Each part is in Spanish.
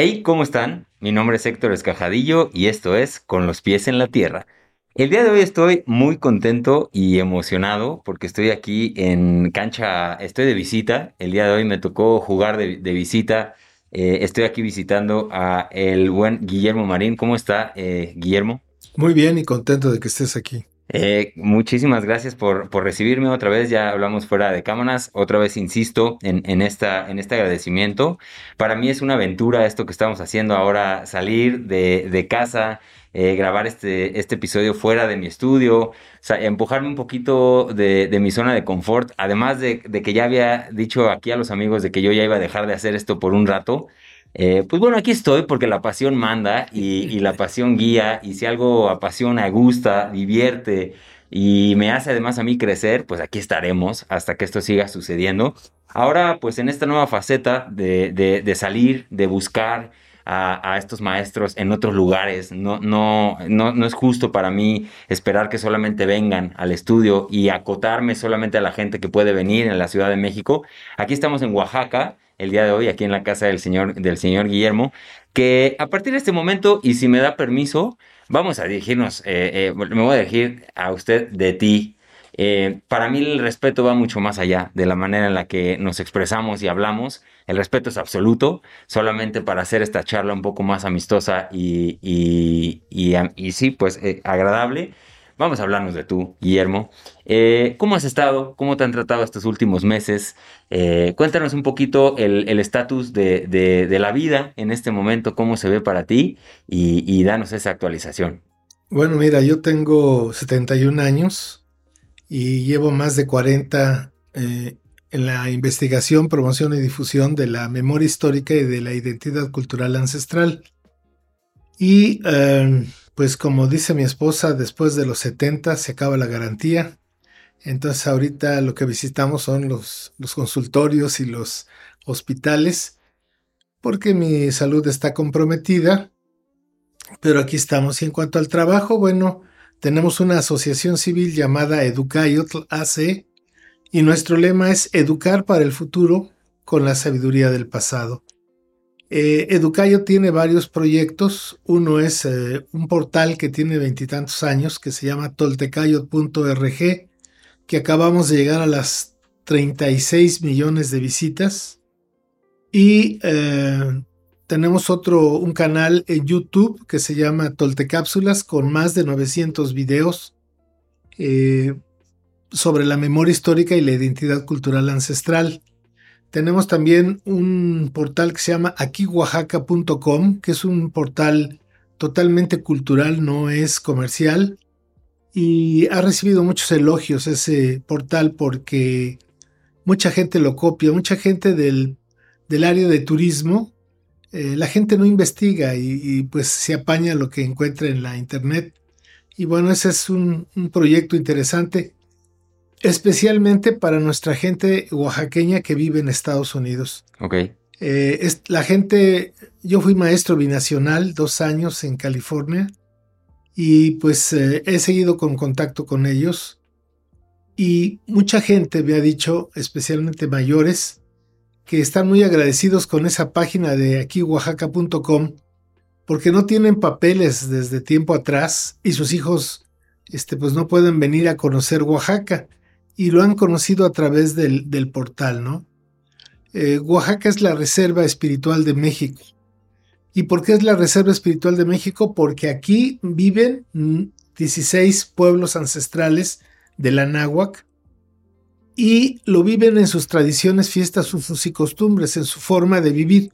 Hey, ¿cómo están? Mi nombre es Héctor Escajadillo y esto es Con los pies en la tierra. El día de hoy estoy muy contento y emocionado porque estoy aquí en cancha, estoy de visita. El día de hoy me tocó jugar de, visita. Eh, estoy aquí visitando a el buen Guillermo Marín. ¿Cómo está, eh, Guillermo? Muy bien y contento de que estés aquí. Eh, muchísimas gracias por, por, recibirme otra vez. Ya hablamos fuera de cámaras. Otra vez insisto en, en, esta, en este agradecimiento. Para mí es una aventura esto que estamos haciendo ahora, salir de, de casa, eh, grabar este, este episodio fuera de mi estudio, empujarme un poquito de, de mi zona de confort. Además de, de que ya había dicho aquí a los amigos de que yo ya iba a dejar de hacer esto por un rato. Eh, pues bueno, aquí estoy porque la pasión manda y, la pasión guía y si algo apasiona, gusta, divierte y me hace además a mí crecer, pues aquí estaremos hasta que esto siga sucediendo. Ahora, pues en esta nueva faceta de, salir, de buscar a, a, estos maestros en otros lugares, no, no, no, no es justo para mí esperar que solamente vengan al estudio y acotarme solamente a la gente que puede venir en la Ciudad de México. Aquí estamos en Oaxaca el día de hoy aquí en la casa del señor, del señor Guillermo, que a partir de este momento, y si me da permiso, vamos a dirigirnos, eh, eh, me voy a dirigir a usted de ti. Eh, para mí el respeto va mucho más allá de la manera en la que nos expresamos y hablamos. El respeto es absoluto, solamente para hacer esta charla un poco más amistosa y, y, y, y sí, pues agradable. Vamos a hablarnos de tú, Guillermo. Eh, ¿Cómo has estado? ¿Cómo te han tratado estos últimos meses? Eh, cuéntanos un poquito el estatus de, la vida en este momento, cómo se ve para ti y, danos esa actualización. Bueno, mira, yo tengo 71 años y llevo más de 40 eh, en la investigación, promoción y difusión de la memoria histórica y de la identidad cultural ancestral. Y pues como dice mi esposa, después de los 70 se acaba la garantía. Entonces ahorita lo que visitamos son los, consultorios y los hospitales porque mi salud está comprometida. Pero aquí estamos. Y en cuanto al trabajo, bueno, tenemos una asociación civil llamada Educayotl AC y nuestro lema es educar para el futuro con la sabiduría del pasado. Eh, Educayo tiene varios proyectos. Uno es eh, un portal que tiene veintitantos años que se llama toltecayo.org, que acabamos de llegar a las 36 millones de visitas. Y eh, tenemos otro, un canal en YouTube que se llama Toltecápsulas con más de 900 videos sobre la memoria histórica y la identidad cultural ancestral. Tenemos también un portal que se llama aquihuajaca.com, que es un portal totalmente cultural, no es comercial. Y ha recibido muchos elogios ese portal porque mucha gente lo copia, mucha gente del, del área de turismo. Eh, la gente no investiga y, pues se apaña lo que encuentra en la internet. Y bueno, ese es un, un proyecto interesante especialmente para nuestra gente oaxaqueña que vive en Estados Unidos. Ok. Eh, es, la gente, yo fui maestro binacional dos años en California y pues eh, he seguido con contacto con ellos y mucha gente me ha dicho, especialmente mayores, que están muy agradecidos con esa página de aquí oaxaca.com porque no tienen papeles desde tiempo atrás y sus hijos este, pues no pueden venir a conocer Oaxaca y lo han conocido a través del, portal, ¿no? Eh, Oaxaca es la reserva espiritual de México. ¿Y por qué es la reserva espiritual de México? Porque aquí viven 16 pueblos ancestrales de la náhuac y lo viven en sus tradiciones, fiestas, usos y costumbres, en su forma de vivir.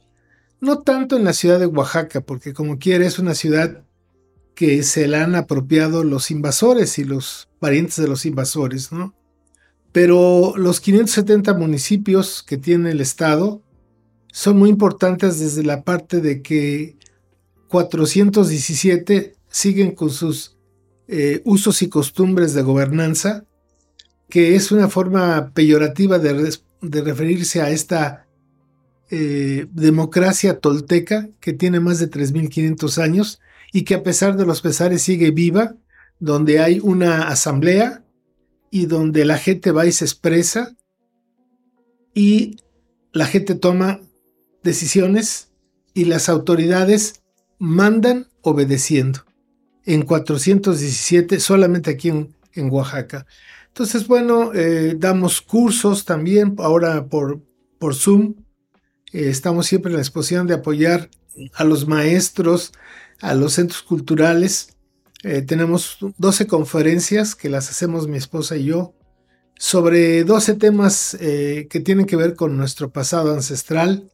No tanto en la ciudad de Oaxaca, porque como quiere es una ciudad que se la han apropiado los invasores y los parientes de los invasores, ¿no? Pero los 570 municipios que tiene el Estado son muy importantes desde la parte de que 417 siguen con sus eh, usos y costumbres de gobernanza, que es una forma peyorativa de, referirse a esta eh, democracia tolteca que tiene más de 3.500 años y que a pesar de los pesares sigue viva, donde hay una asamblea y donde la gente va y se expresa y la gente toma decisiones y las autoridades mandan obedeciendo. En 417, solamente aquí en, Oaxaca. Entonces, bueno, eh, damos cursos también, ahora por, por Zoom. Eh, estamos siempre en la exposición de apoyar a los maestros, a los centros culturales. Eh, tenemos 12 conferencias que las hacemos mi esposa y yo sobre 12 temas que tienen que ver con nuestro pasado ancestral,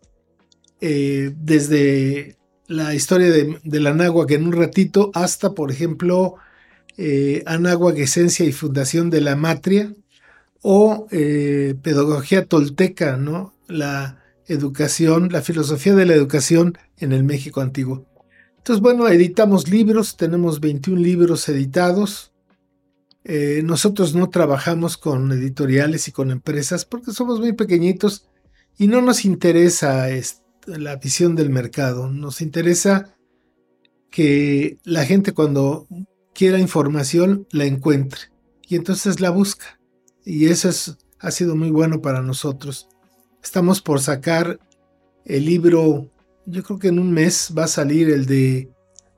desde la historia de, la Anáhuac en un ratito, hasta, por ejemplo, eh, Anáhuac, Esencia y Fundación de la Matria, o eh, Pedagogía Tolteca, ¿no? La educación, la filosofía de la educación en el México antiguo. Entonces, bueno, editamos libros, tenemos 21 libros editados. Eh, nosotros no trabajamos con editoriales y con empresas porque somos muy pequeñitos y no nos interesa la visión del mercado. Nos interesa que la gente cuando quiera información la encuentre y entonces la busca. Y eso es, ha sido muy bueno para nosotros. Estamos por sacar el libro, yo creo que en un mes va a salir el de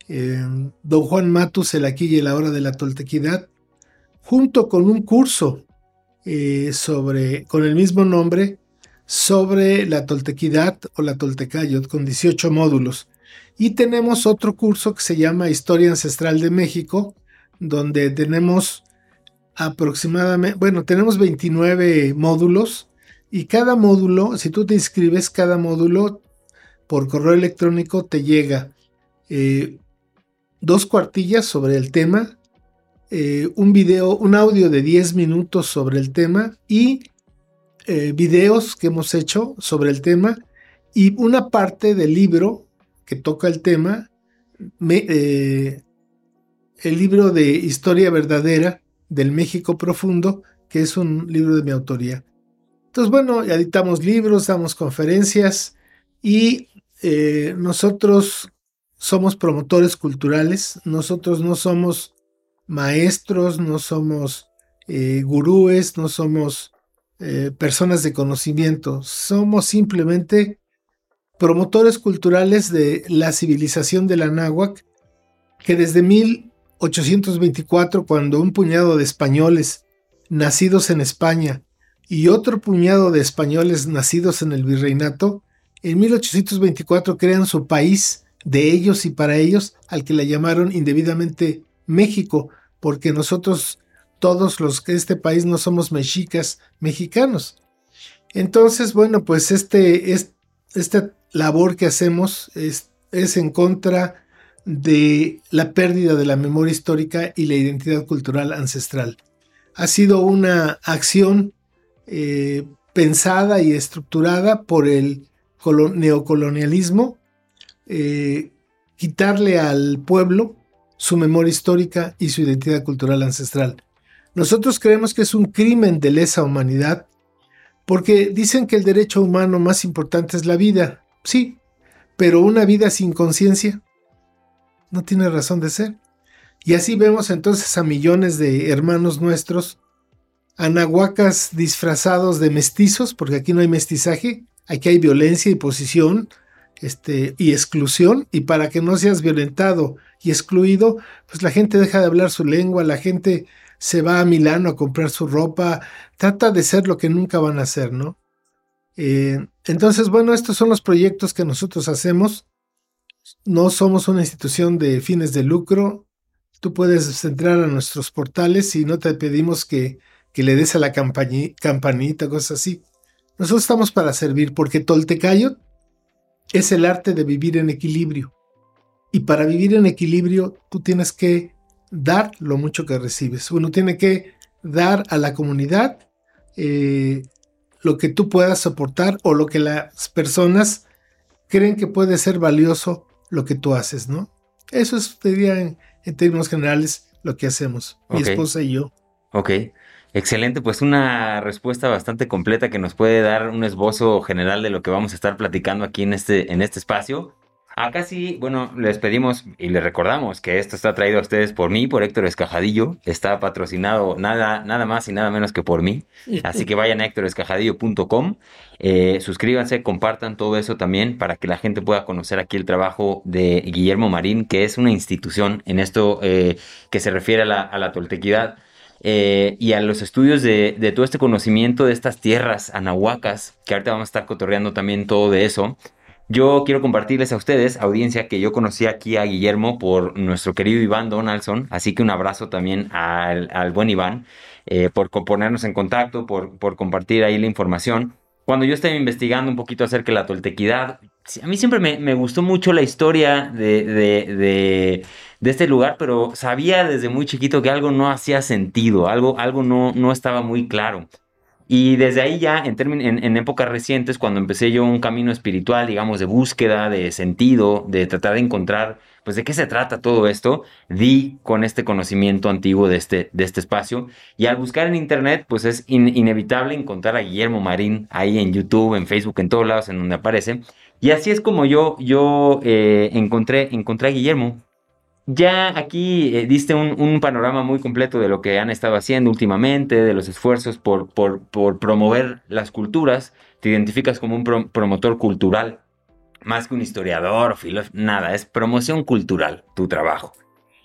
eh, Don Juan Matus, el aquí y el ahora de la toltequidad, junto con un curso eh, sobre, con el mismo nombre, sobre la toltequidad o la toltecayot con 18 módulos. Y tenemos otro curso que se llama Historia Ancestral de México, donde tenemos aproximadamente, bueno, tenemos 29 módulos y cada módulo, si tú te inscribes, cada módulo por correo electrónico te llega eh, dos cuartillas sobre el tema, eh, un video, un audio de 10 minutos sobre el tema y eh, videos que hemos hecho sobre el tema y una parte del libro que toca el tema, el libro de Historia Verdadera del México Profundo, que es un libro de mi autoría. Entonces, bueno, editamos libros, damos conferencias y eh, nosotros somos promotores culturales, nosotros no somos maestros, no somos gurúes, no somos eh, personas de conocimiento, somos simplemente promotores culturales de la civilización de la náhuac, que desde 1824, cuando un puñado de españoles nacidos en España y otro puñado de españoles nacidos en el virreinato, en 1824 crean su país de ellos y para ellos, al que le llamaron indebidamente México, porque nosotros todos los que este país no somos mexicas, mexicanos. Entonces, bueno, pues este, esta labor que hacemos es, es, en contra de la pérdida de la memoria histórica y la identidad cultural ancestral. Ha sido una acción eh, pensada y estructurada por el neocolonialismo, eh, quitarle al pueblo su memoria histórica y su identidad cultural ancestral. Nosotros creemos que es un crimen de lesa humanidad porque dicen que el derecho humano más importante es la vida. Sí, pero una vida sin conciencia no tiene razón de ser. Y así vemos entonces a millones de hermanos nuestros, anahuacas disfrazados de mestizos, porque aquí no hay mestizaje, aquí hay violencia y posición este, y exclusión, y para que no seas violentado y excluido, pues la gente deja de hablar su lengua, la gente se va a Milano a comprar su ropa, trata de ser lo que nunca van a ser, ¿no? Eh, entonces, bueno, estos son los proyectos que nosotros hacemos. No somos una institución de fines de lucro. Tú puedes entrar a nuestros portales y no te pedimos que, que le des a la campanita, cosas así. Nosotros estamos para servir porque Toltecayo es el arte de vivir en equilibrio. Y para vivir en equilibrio, tú tienes que dar lo mucho que recibes. Uno tiene que dar a la comunidad eh, lo que tú puedas soportar o lo que las personas creen que puede ser valioso lo que tú haces, ¿no? Eso es, diría en, términos generales, lo que hacemos, mi esposa y yo. Ok, excelente, pues una respuesta bastante completa que nos puede dar un esbozo general de lo que vamos a estar platicando aquí en este, en este espacio. Acá sí, bueno, les pedimos y les recordamos que esto está traído a ustedes por mí, por Héctor Escajadillo. Está patrocinado nada, nada más y nada menos que por mí. Así que vayan a héctorescajadillo.com, eh, suscríbanse, compartan todo eso también para que la gente pueda conocer aquí el trabajo de Guillermo Marín, que es una institución en esto eh, que se refiere a la, a la toltequidad. Eh, y a los estudios de, de, todo este conocimiento de estas tierras anahuacas, que ahorita vamos a estar cotorreando también todo de eso. Yo quiero compartirles a ustedes, audiencia, que yo conocí aquí a Guillermo por nuestro querido Iván Donaldson, así que un abrazo también al, al buen Iván eh, por ponernos en contacto, por, por compartir ahí la información. Cuando yo estaba investigando un poquito acerca de la toltequidad, a mí siempre me, me gustó mucho la historia de, de, de, de, este lugar, pero sabía desde muy chiquito que algo no hacía sentido, algo, algo no, no estaba muy claro. Y desde ahí ya, en, en, en, épocas recientes, cuando empecé yo un camino espiritual, digamos, de búsqueda, de sentido, de tratar de encontrar, pues, de qué se trata todo esto, di con este conocimiento antiguo de este, de este espacio. Y al buscar en Internet, pues es in, inevitable encontrar a Guillermo Marín ahí en YouTube, en Facebook, en todos lados en donde aparece. Y así es como yo, yo eh, encontré, encontré a Guillermo. Ya aquí eh, diste un, panorama muy completo de lo que han estado haciendo últimamente, de los esfuerzos por, promover las culturas. Te identificas como un pro, promotor cultural, más que un historiador filósofo, nada, es promoción cultural tu trabajo.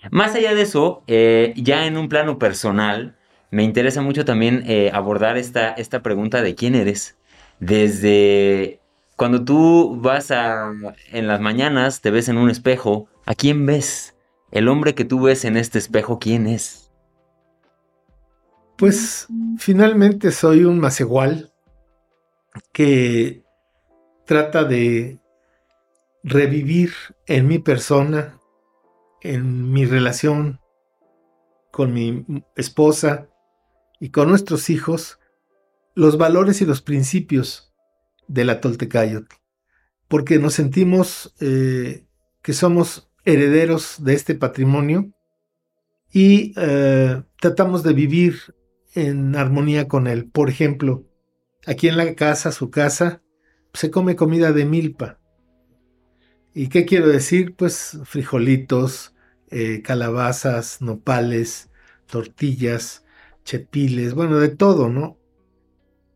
Más allá de eso, eh, ya en un plano personal, me interesa mucho también eh, abordar esta, esta pregunta de quién eres. Desde cuando tú vas a, en las mañanas, te ves en un espejo, ¿a quién ves? El hombre que tú ves en este espejo, ¿quién es? Pues finalmente soy un macegual que trata de revivir en mi persona, en mi relación con mi esposa y con nuestros hijos, los valores y los principios de la Toltecayotl, porque nos sentimos eh, que somos herederos de este patrimonio y eh, tratamos de vivir en armonía con él. Por ejemplo, aquí en la casa, su casa, se come comida de milpa. ¿Y qué quiero decir? Pues frijolitos, eh, calabazas, nopales, tortillas, chepiles, bueno, de todo, ¿no?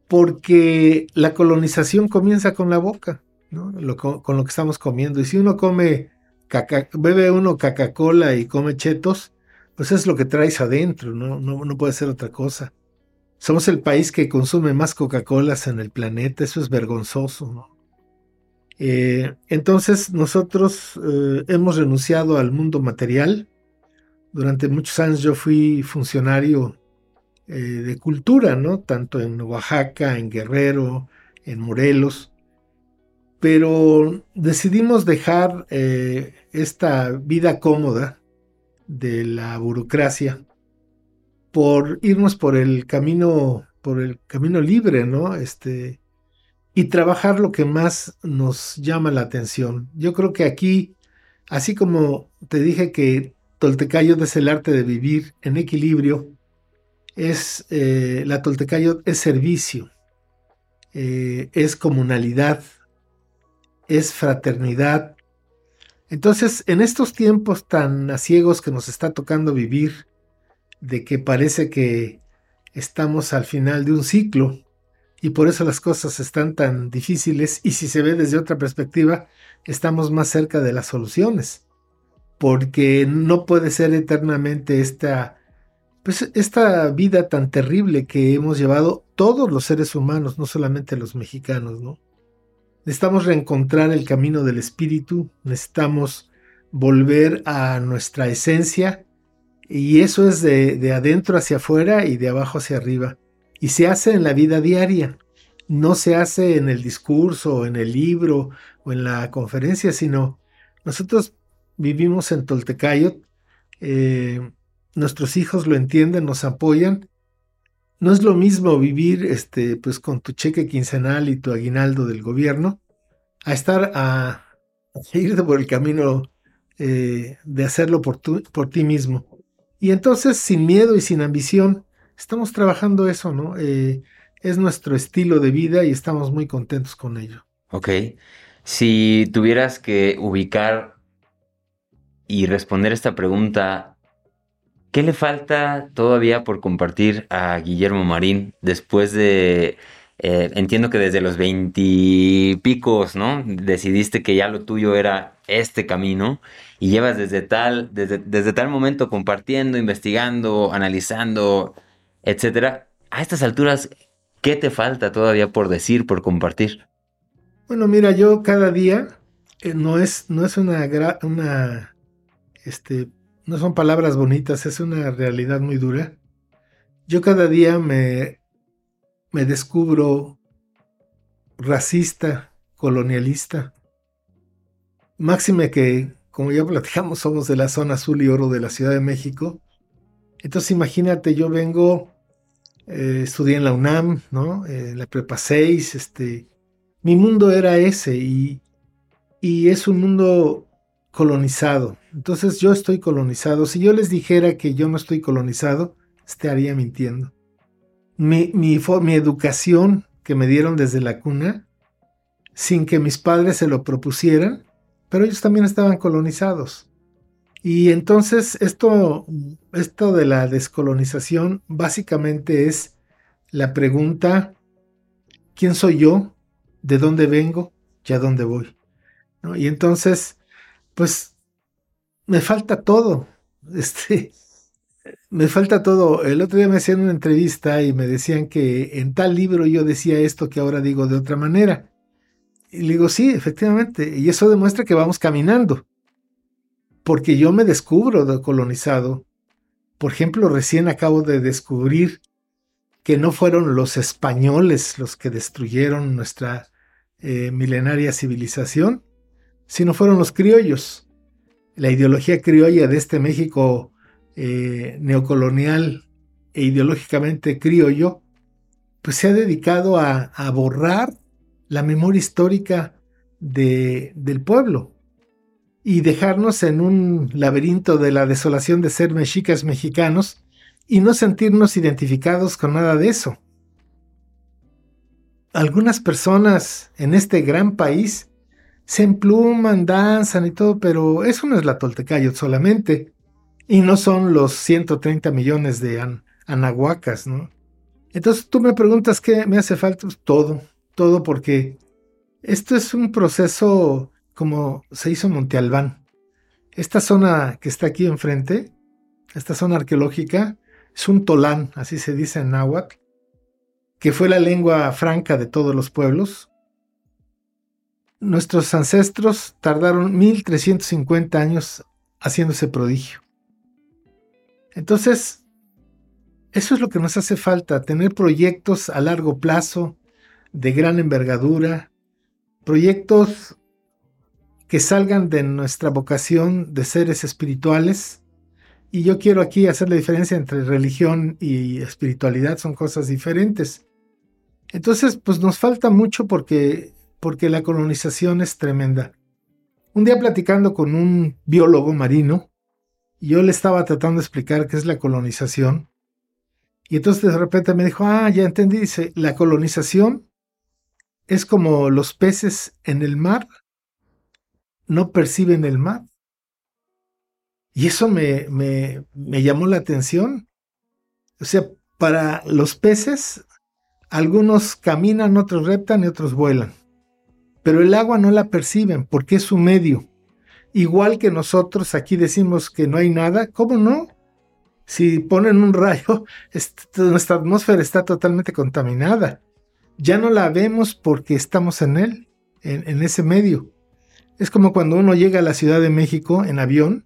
Porque la colonización comienza con la boca, ¿no? Con lo que estamos comiendo. Y si uno come bebe uno Coca-Cola y come chetos, pues es lo que traes adentro, ¿no? No, no puede ser otra cosa. Somos el país que consume más Coca-Colas en el planeta, eso es vergonzoso. Eh, entonces nosotros eh, hemos renunciado al mundo material. Durante muchos años yo fui funcionario eh, de cultura, ¿no? Tanto en Oaxaca, en Guerrero, en Morelos pero decidimos dejar eh, esta vida cómoda de la burocracia por irnos por el camino por el camino libre, ¿no? Este y trabajar lo que más nos llama la atención. Yo creo que aquí, así como te dije que Toltecayo es el arte de vivir en equilibrio, es eh, la Toltecayo es servicio, eh, es comunalidad, es fraternidad. Entonces, en estos tiempos tan a ciegos que nos está tocando vivir, de que parece que estamos al final de un ciclo y por eso las cosas están tan difíciles y si se ve desde otra perspectiva, estamos más cerca de las soluciones, porque no puede ser eternamente esta pues esta vida tan terrible que hemos llevado todos los seres humanos, no solamente los mexicanos, ¿no? Necesitamos reencontrar el camino del espíritu, necesitamos volver a nuestra esencia y eso es de, de, adentro hacia afuera y de abajo hacia arriba. Y se hace en la vida diaria, no se hace en el discurso, en el libro o en la conferencia, sino nosotros vivimos en Toltecayot, eh, nuestros hijos lo entienden, nos apoyan no es lo mismo vivir este, pues, con tu cheque quincenal y tu aguinaldo del gobierno a estar a, a irte por el camino eh, de hacerlo por, tu, por ti mismo. Y entonces, sin miedo y sin ambición, estamos trabajando eso, ¿no? Eh, es nuestro estilo de vida y estamos muy contentos con ello. Ok. Si tuvieras que ubicar y responder esta pregunta, ¿qué le falta todavía por compartir a Guillermo Marín después de, eh, entiendo que desde los veintipicos, ¿no? Decidiste que ya lo tuyo era este camino y llevas desde tal, desde, desde tal momento compartiendo, investigando, analizando, etcétera. A estas alturas, ¿qué te falta todavía por decir, por compartir? Bueno, mira, yo cada día eh, no es, no es una, una, este, no son palabras bonitas, es una realidad muy dura. Yo cada día me, me descubro racista, colonialista. Máxime que, como ya platicamos, somos de la zona azul y oro de la Ciudad de México. Entonces imagínate, yo vengo, eh, estudié en la UNAM, ¿no? Eh, la Prepa 6, este, mi mundo era ese y, y es un mundo colonizado. Entonces yo estoy colonizado. Si yo les dijera que yo no estoy colonizado, estaría mintiendo. Mi, mi, mi, educación que me dieron desde la cuna, sin que mis padres se lo propusieran, pero ellos también estaban colonizados. Y entonces esto, esto de la descolonización básicamente es la pregunta, ¿quién soy yo? de dónde vengo y a dónde voy. Y entonces, pues, me falta todo. Este, me falta todo. El otro día me hacían una entrevista y me decían que en tal libro yo decía esto que ahora digo de otra manera. Y le digo, sí, efectivamente. Y eso demuestra que vamos caminando. Porque yo me descubro colonizado. Por ejemplo, recién acabo de descubrir que no fueron los españoles los que destruyeron nuestra eh, milenaria civilización, sino fueron los criollos. La ideología criolla de este México eh, neocolonial e ideológicamente criollo, pues se ha dedicado a, borrar la memoria histórica del pueblo y dejarnos en un laberinto de la desolación de ser mexicas mexicanos y no sentirnos identificados con nada de eso algunas personas en este gran país se empluman, danzan y todo, pero eso no es la Toltecayot solamente. Y no son los 130 millones de anahuacas, ¿no? Entonces tú me preguntas qué me hace falta. Pues todo, todo porque esto es un proceso como se hizo Monte Albán. Esta zona que está aquí enfrente, esta zona arqueológica, es un tolán, así se dice en náhuatl, que fue la lengua franca de todos los pueblos, nuestros ancestros tardaron 1350 años haciendo ese prodigio. Entonces, eso es lo que nos hace falta, tener proyectos a largo plazo, de gran envergadura, proyectos que salgan de nuestra vocación de seres espirituales. Y yo quiero aquí hacer la diferencia entre religión y espiritualidad, son cosas diferentes. Entonces, pues nos falta mucho porque, porque la colonización es tremenda. Un día platicando con un biólogo marino, yo le estaba tratando de explicar qué es la colonización. Y entonces de repente me dijo, ah, ya entendí, dice, la colonización es como los peces en el mar no perciben el mar. Y eso me, me, me llamó la atención. O sea, para los peces algunos caminan, otros reptan y otros vuelan. Pero el agua no la perciben porque es su medio. Igual que nosotros aquí decimos que no hay nada, ¿cómo no? Si ponen un rayo, nuestra atmósfera está totalmente contaminada. Ya no la vemos porque estamos en él, en, en ese medio. Es como cuando uno llega a la Ciudad de México en avión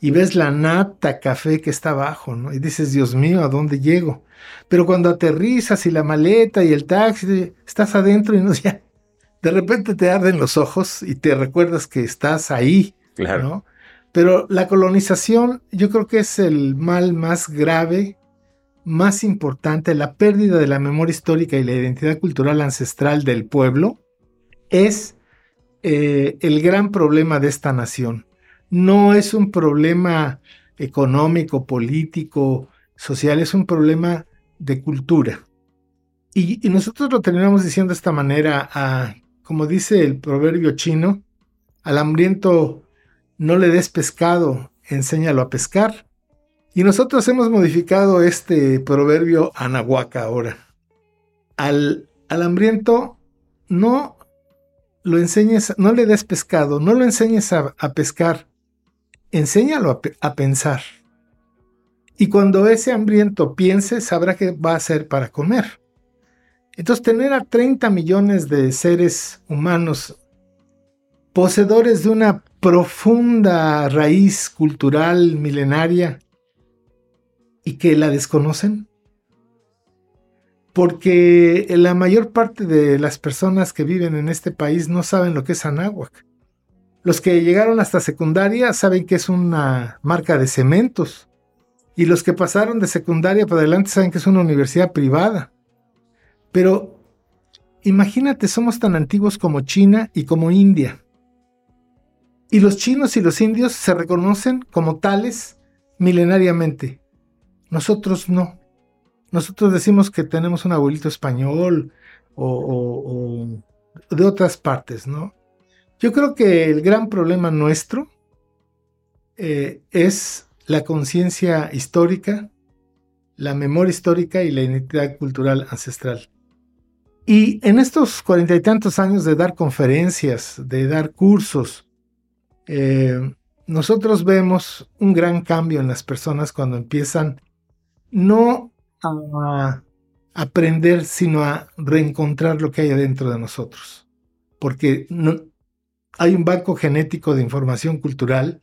y ves la nata café que está abajo, ¿no? Y dices, Dios mío, ¿a dónde llego? Pero cuando aterrizas y la maleta y el taxi, estás adentro y no ya, de repente te arden los ojos y te recuerdas que estás ahí, claro. ¿no? Pero la colonización yo creo que es el mal más grave, más importante, la pérdida de la memoria histórica y la identidad cultural ancestral del pueblo, es eh, el gran problema de esta nación no es un problema económico, político, social, es un problema de cultura. Y, nosotros lo terminamos diciendo de esta manera a como dice el proverbio chino, al hambriento no le des pescado, enséñalo a pescar. Y nosotros hemos modificado este proverbio anahuaca ahora. Al, al hambriento no lo enseñes, no le des pescado, no lo enseñes a, pescar, enséñalo a, a, pensar. Y cuando ese hambriento piense, sabrá qué va a hacer para comer. Entonces, tener a 30 millones de seres humanos poseedores de una profunda raíz cultural milenaria y que la desconocen, porque la mayor parte de las personas que viven en este país no saben lo que es Anáhuac. Los que llegaron hasta secundaria saben que es una marca de cementos. Y los que pasaron de secundaria para adelante saben que es una universidad privada. Pero imagínate, somos tan antiguos como China y como India. Y los chinos y los indios se reconocen como tales milenariamente. Nosotros no. Nosotros decimos que tenemos un abuelito español o, de otras partes, ¿no? Yo creo que el gran problema nuestro eh, es la conciencia histórica, la memoria histórica y la identidad cultural ancestral. Y en estos cuarenta y tantos años de dar conferencias, de dar cursos, eh, nosotros vemos un gran cambio en las personas cuando empiezan no a aprender, sino a reencontrar lo que hay adentro de nosotros. Porque hay un banco genético de información cultural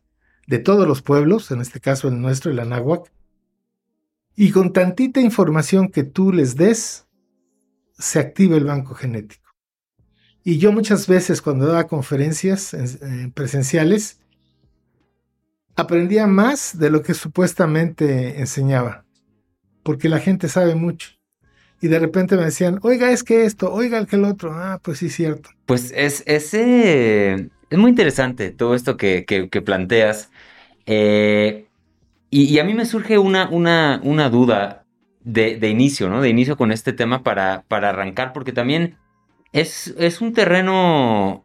de todos los pueblos, en este caso el nuestro, el Anáhuac, y con tantita información que tú les des, se activa el banco genético. Y yo muchas veces cuando daba conferencias presenciales, aprendía más de lo que supuestamente enseñaba porque la gente sabe mucho. Y de repente me decían, oiga, es que esto, oiga, el que el otro. Ah, pues sí, cierto. Pues es, ese, es muy interesante todo esto que, planteas. Eh, y, a mí me surge una, una, una duda de, inicio, ¿no? De inicio con este tema para, para arrancar, porque también es, es un terreno,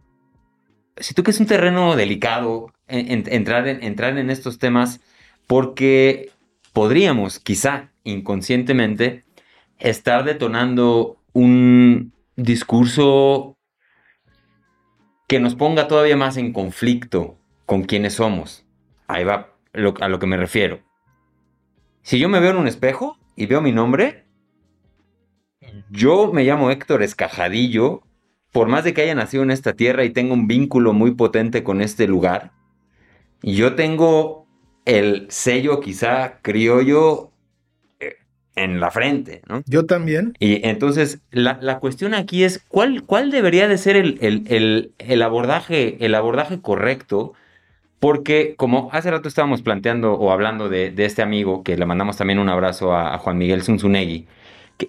si tú que es un terreno delicado entrar, en, entrar en estos temas, porque podríamos quizá inconscientemente estar detonando un discurso que nos ponga todavía más en conflicto con quienes somos. Ahí va a lo que me refiero. Si yo me veo en un espejo y veo mi nombre, yo me llamo Héctor Escajadillo, por más de que haya nacido en esta tierra y tengo un vínculo muy potente con este lugar, y yo tengo el sello quizá criollo en la frente, ¿no? Yo también. Y entonces la, cuestión aquí es cuál, cuál debería de ser el, el, abordaje, el abordaje correcto, porque como hace rato estábamos planteando o hablando de, este amigo, que le mandamos también un abrazo a, Juan Miguel Zunzunegui,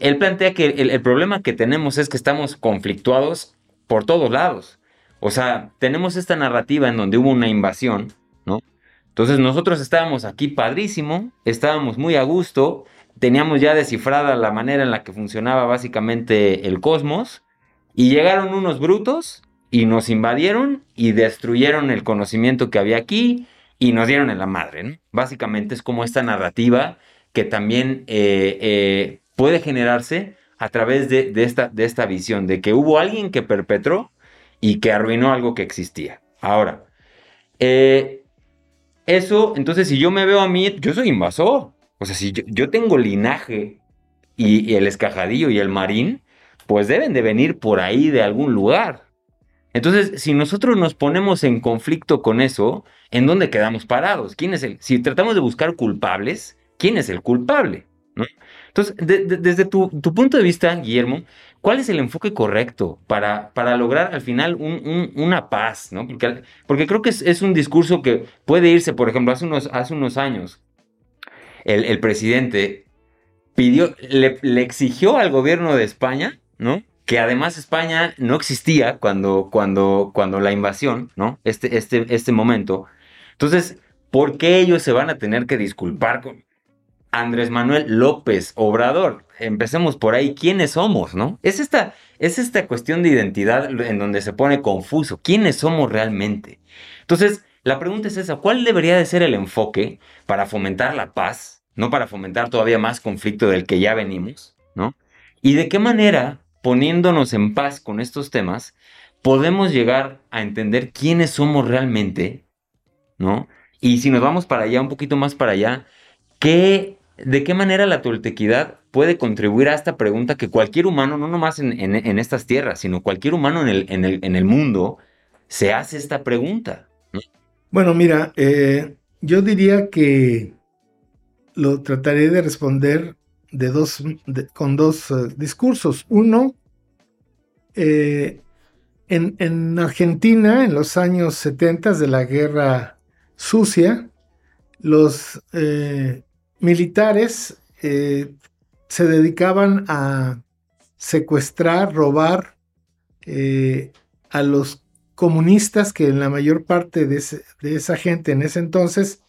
él plantea que el, problema que tenemos es que estamos conflictuados por todos lados. O sea, tenemos esta narrativa en donde hubo una invasión, ¿no? Entonces nosotros estábamos aquí padrísimo, estábamos muy a gusto, teníamos ya descifrada la manera en la que funcionaba básicamente el cosmos y llegaron unos brutos y nos invadieron y destruyeron el conocimiento que había aquí y nos dieron en la madre. Básicamente es como esta narrativa que también eh, eh, puede generarse a través de, esta, de esta visión, de que hubo alguien que perpetró y que arruinó algo que existía. Ahora, eh, eso, entonces si yo me veo a mí, yo soy invasor. O sea, si yo, tengo linaje y, el escajadillo y el marín, pues deben de venir por ahí de algún lugar. Entonces, si nosotros nos ponemos en conflicto con eso, ¿en dónde quedamos parados? ¿Quién es el? Si tratamos de buscar culpables, ¿quién es el culpable? Entonces, desde tu, punto de vista, Guillermo, ¿cuál es el enfoque correcto para, lograr al final una paz? ¿no? Porque, creo que es, un discurso que puede irse, por ejemplo, hace unos, hace unos años, el, presidente pidió, le, exigió al gobierno de España, ¿no? Que además España no existía cuando, cuando, cuando la invasión, ¿no? Este, este, este momento. Entonces, ¿por qué ellos se van a tener que disculpar con, Andrés Manuel López Obrador. Empecemos por ahí, ¿quiénes somos, no? Es esta, es esta cuestión de identidad en donde se pone confuso. ¿Quiénes somos realmente? Entonces, la pregunta es esa, ¿cuál debería de ser el enfoque para fomentar la paz, no para fomentar todavía más conflicto del que ya venimos, ¿no? Y de qué manera, poniéndonos en paz con estos temas, podemos llegar a entender quiénes somos realmente, ¿no? Y si nos vamos para allá, un poquito más para allá, ¿qué, ¿de qué manera la toltequidad puede contribuir a esta pregunta que cualquier humano, no nomás en, en, estas tierras, sino cualquier humano en en, en el, mundo, se hace esta pregunta? Bueno, mira, eh, yo diría que lo trataré de responder de dos, con dos eh, discursos. Uno, eh, en, en, Argentina, en los años 70 de la guerra sucia, los eh, militares se dedicaban a secuestrar, robar a los comunistas que en la mayor parte de, esa gente en ese entonces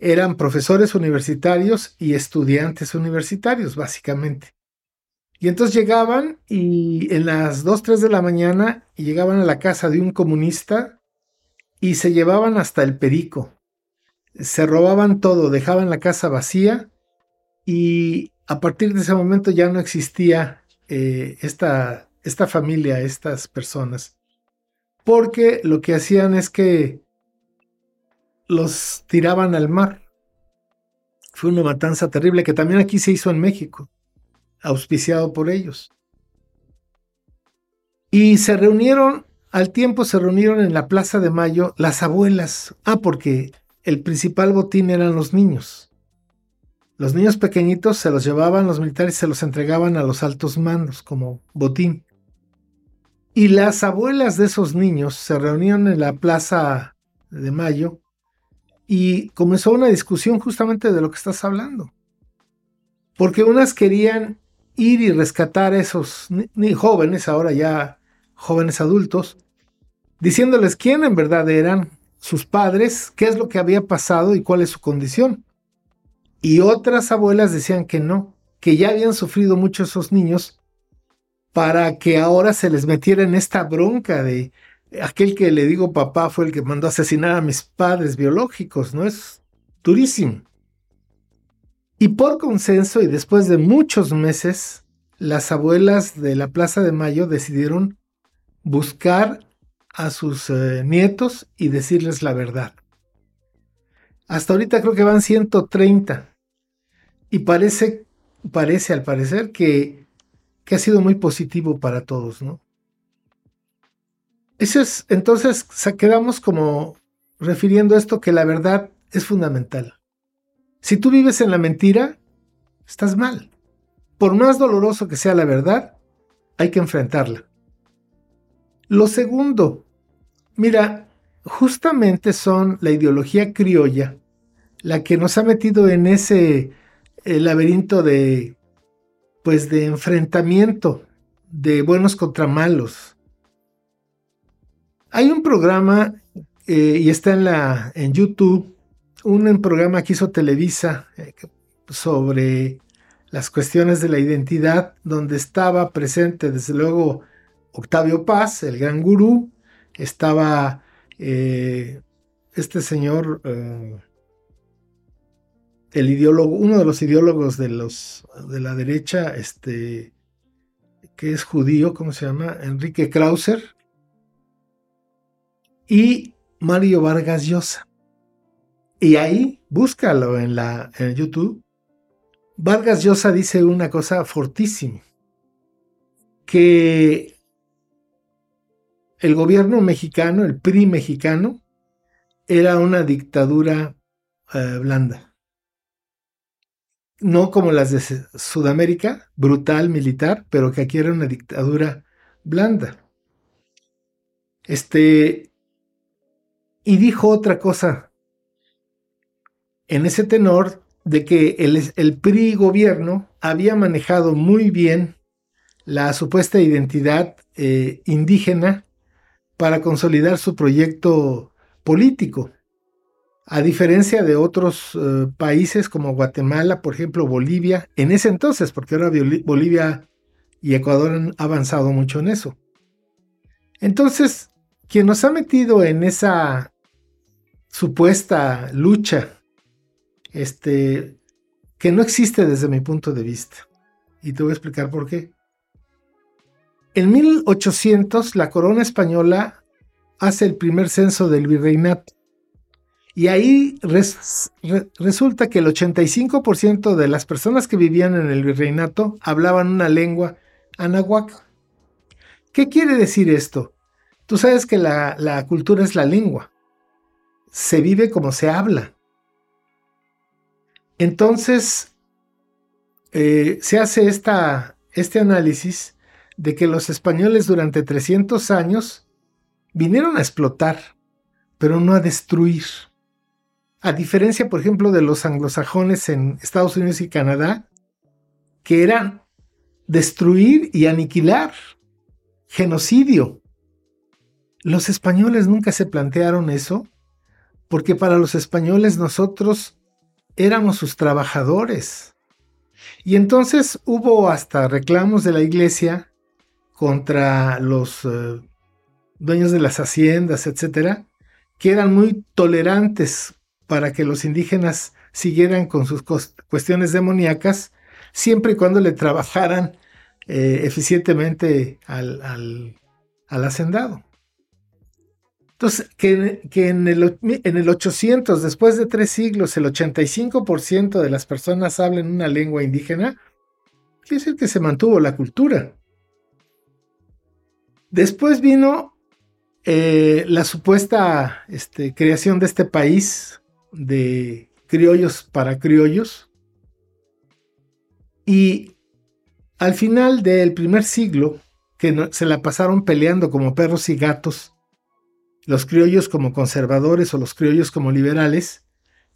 eran profesores universitarios y estudiantes universitarios, básicamente. Y entonces llegaban y en las 2, 3 de la mañana llegaban a la casa de un comunista y se llevaban hasta el perico. Se robaban todo, dejaban la casa vacía y a partir de ese momento ya no existía eh, esta, esta familia, estas personas. Porque lo que hacían es que los tiraban al mar. Fue una matanza terrible que también aquí se hizo en México auspiciado por ellos. Y se reunieron, al tiempo se reunieron en la Plaza de Mayo las abuelas. Ah, porque el principal botín eran los niños. Los niños pequeñitos se los llevaban los militares se los entregaban a los altos mandos como botín. Y las abuelas de esos niños se reunieron en la Plaza de Mayo y comenzó una discusión justamente de lo que estás hablando. Porque unas querían ir y rescatar a esos ni, jóvenes, ahora ya jóvenes adultos, diciéndoles quién en verdad eran sus padres, qué es lo que había pasado y cuál es su condición. Y otras abuelas decían que no, que ya habían sufrido mucho esos niños para que ahora se les metiera en esta bronca de aquel que le digo papá fue el que mandó asesinar a mis padres biológicos, ¿no? Es durísimo. Y por consenso y después de muchos meses, las abuelas de la Plaza de Mayo decidieron buscar a sus eh, nietos y decirles la verdad. Hasta ahorita creo que van 130. Y parece, parece al parecer que, que ha sido muy positivo para todos, ¿no? Eso es, entonces quedamos como refiriendo esto que la verdad es fundamental. Si tú vives en la mentira, estás mal. Por más doloroso que sea la verdad, hay que enfrentarla. Lo segundo, mira, justamente son la ideología criolla la que nos ha metido en ese eh, laberinto de pues de enfrentamiento de buenos contra malos. Hay un programa eh, y está en la en YouTube un programa que hizo Televisa eh, sobre las cuestiones de la identidad, donde estaba presente desde luego Octavio Paz, el gran gurú, estaba eh, este señor, el ideólogo, uno de los ideólogos de, los, de la derecha, este, que es judío, ¿cómo se llama? Enrique Krauser, y Mario Vargas Llosa. Y ahí, búscalo en, la, en YouTube. Vargas Llosa dice una cosa fortísima, que el gobierno mexicano, el PRI mexicano, era una dictadura eh, blanda. No como las de Sudamérica, brutal, militar, pero que aquí era una dictadura blanda. Este, y dijo otra cosa en ese tenor de que el, PRI gobierno había manejado muy bien la supuesta identidad eh, indígena para consolidar su proyecto político. A diferencia de otros eh, países como Guatemala, por ejemplo, Bolivia, en ese entonces, porque ahora Bolivia y Ecuador han avanzado mucho en eso. Entonces, quien nos ha metido en esa supuesta lucha, este, que no existe desde mi punto de vista. Y te voy a explicar por qué. En 1800, la corona española hace el primer censo del virreinato. Y ahí resulta que el 85% de las personas que vivían en el virreinato hablaban una lengua anáhuac. ¿Qué quiere decir esto? Tú sabes que la, cultura es la lengua. Se vive como se habla. Entonces, eh, se hace esta, este análisis de que los españoles durante 300 años vinieron a explotar, pero no a destruir. A diferencia, por ejemplo, de los anglosajones en Estados Unidos y Canadá, que eran destruir y aniquilar, genocidio. Los españoles nunca se plantearon eso, porque para los españoles nosotros éramos sus trabajadores. Y entonces hubo hasta reclamos de la iglesia contra los eh, dueños de las haciendas, etcétera, que eran muy tolerantes para que los indígenas siguieran con sus cuestiones demoníacas, siempre y cuando le trabajaran eh, eficientemente al, al, hacendado. Entonces, que, en, el, en, el, 800, después de tres siglos, el 85% de las personas hablen una lengua indígena, quiere decir que se mantuvo la cultura. Después vino eh, la supuesta este, creación de este país de criollos para criollos. Y al final del primer siglo, que se la pasaron peleando como perros y gatos, los criollos como conservadores o los criollos como liberales,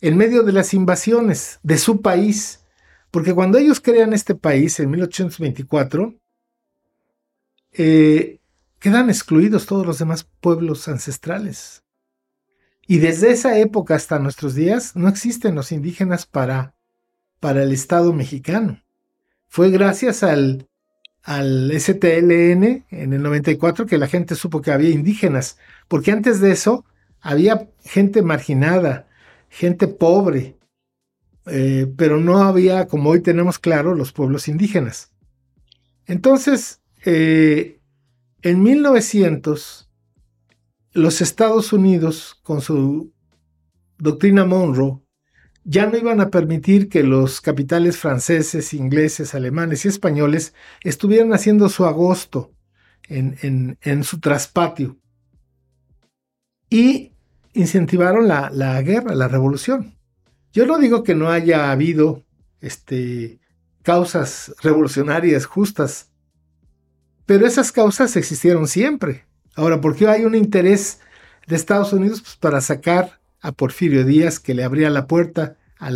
en medio de las invasiones de su país, porque cuando ellos crean este país en 1824, eh, quedan excluidos todos los demás pueblos ancestrales. Y desde esa época hasta nuestros días no existen los indígenas para, para el Estado mexicano. Fue gracias al, al STLN en el 94 que la gente supo que había indígenas, porque antes de eso había gente marginada, gente pobre, eh, pero no había, como hoy tenemos claro, los pueblos indígenas. Entonces, eh, en 1900, los Estados Unidos, con su doctrina Monroe, ya no iban a permitir que los capitales franceses, ingleses, alemanes y españoles estuvieran haciendo su agosto en, su traspatio. Y incentivaron la, guerra, la revolución. Yo no digo que no haya habido este, causas revolucionarias justas, pero esas causas existieron siempre. Ahora, ¿por qué hay un interés de Estados Unidos? Pues para sacar a Porfirio Díaz, que le abría la puerta a,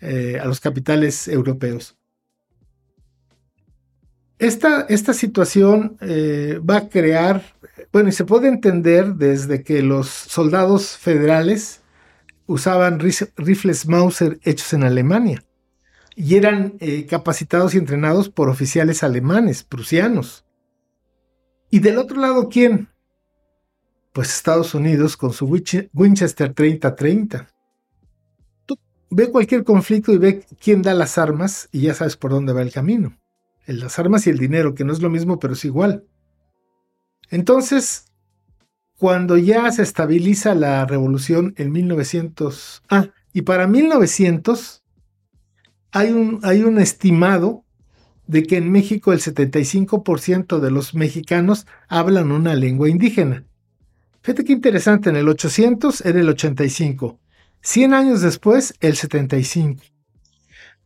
eh, a los capitales europeos. Esta, esta situación eh, va a crear, bueno, y se puede entender desde que los soldados federales usaban rifles Mauser hechos en Alemania y eran eh, capacitados y entrenados por oficiales alemanes, prusianos. Y del otro lado, ¿quién? Pues Estados Unidos con su Winchester 3030. Tú ve cualquier conflicto y ve quién da las armas y ya sabes por dónde va el camino. Las armas y el dinero, que no es lo mismo, pero es igual. Entonces, cuando ya se estabiliza la revolución en 1900, ah, y para 1900 hay un, hay un estimado de que en México el 75% de los mexicanos hablan una lengua indígena. Fíjate qué interesante, en el 800 era el 85, 100 años después el 75.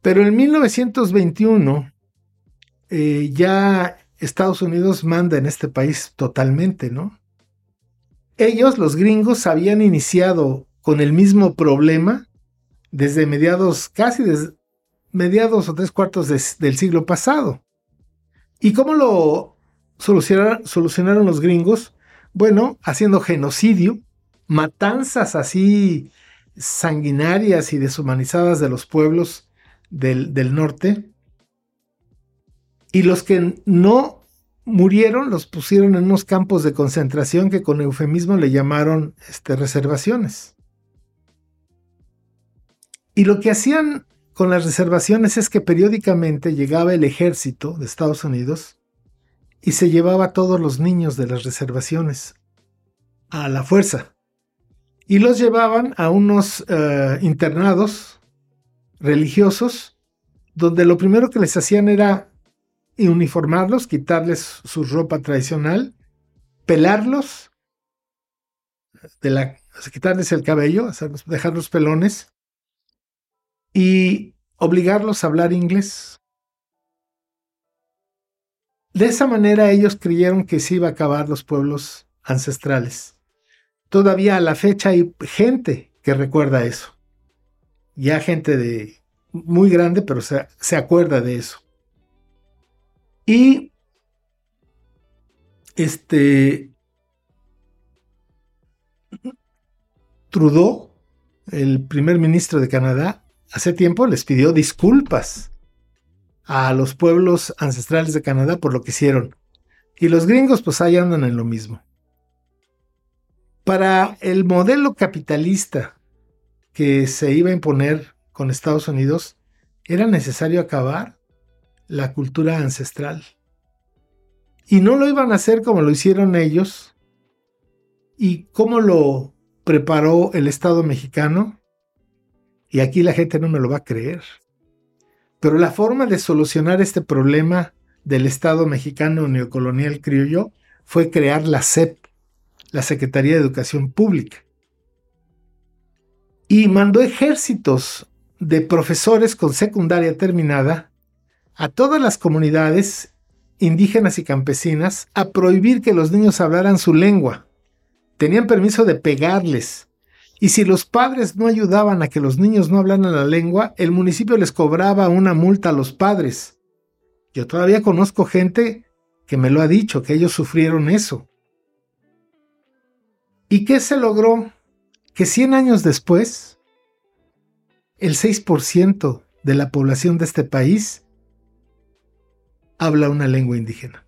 Pero en 1921 eh, ya Estados Unidos manda en este país totalmente, ¿no? Ellos, los gringos, habían iniciado con el mismo problema desde mediados, casi desde, mediados o tres cuartos del siglo pasado. ¿Y cómo lo solucionaron, los gringos? Bueno, haciendo genocidio, matanzas así sanguinarias y deshumanizadas de los pueblos del, del norte. Y los que no murieron los pusieron en unos campos de concentración que con eufemismo le llamaron este, reservaciones. Y lo que hacían con las reservaciones es que periódicamente llegaba el ejército de Estados Unidos y se llevaba a todos los niños de las reservaciones a la fuerza. Y los llevaban a unos eh, internados religiosos donde lo primero que les hacían era uniformarlos, quitarles su ropa tradicional, pelarlos, quitarles el cabello, dejarlos pelones y obligarlos a hablar inglés. De esa manera ellos creyeron que se iba a acabar los pueblos ancestrales. Todavía a la fecha hay gente que recuerda eso. Ya gente de muy grande, pero se, se acuerda de eso. Y este Trudeau, el primer ministro de Canadá, hace tiempo les pidió disculpas a los pueblos ancestrales de Canadá por lo que hicieron. Y los gringos pues ahí andan en lo mismo. Para el modelo capitalista que se iba a imponer con Estados Unidos, era necesario acabar la cultura ancestral. Y no lo iban a hacer como lo hicieron ellos. ¿Y cómo lo preparó el Estado mexicano? Y aquí la gente no me lo va a creer. Pero la forma de solucionar este problema del Estado mexicano neocolonial criollo fue crear la SEP, la Secretaría de Educación Pública. Y mandó ejércitos de profesores con secundaria terminada a todas las comunidades indígenas y campesinas a prohibir que los niños hablaran su lengua. Tenían permiso de pegarles, y si los padres no ayudaban a que los niños no hablaran la lengua, el municipio les cobraba una multa a los padres. Yo todavía conozco gente que me lo ha dicho, que ellos sufrieron eso. ¿Y qué se logró? Que 100 años después, el 6% de la población de este país habla una lengua indígena.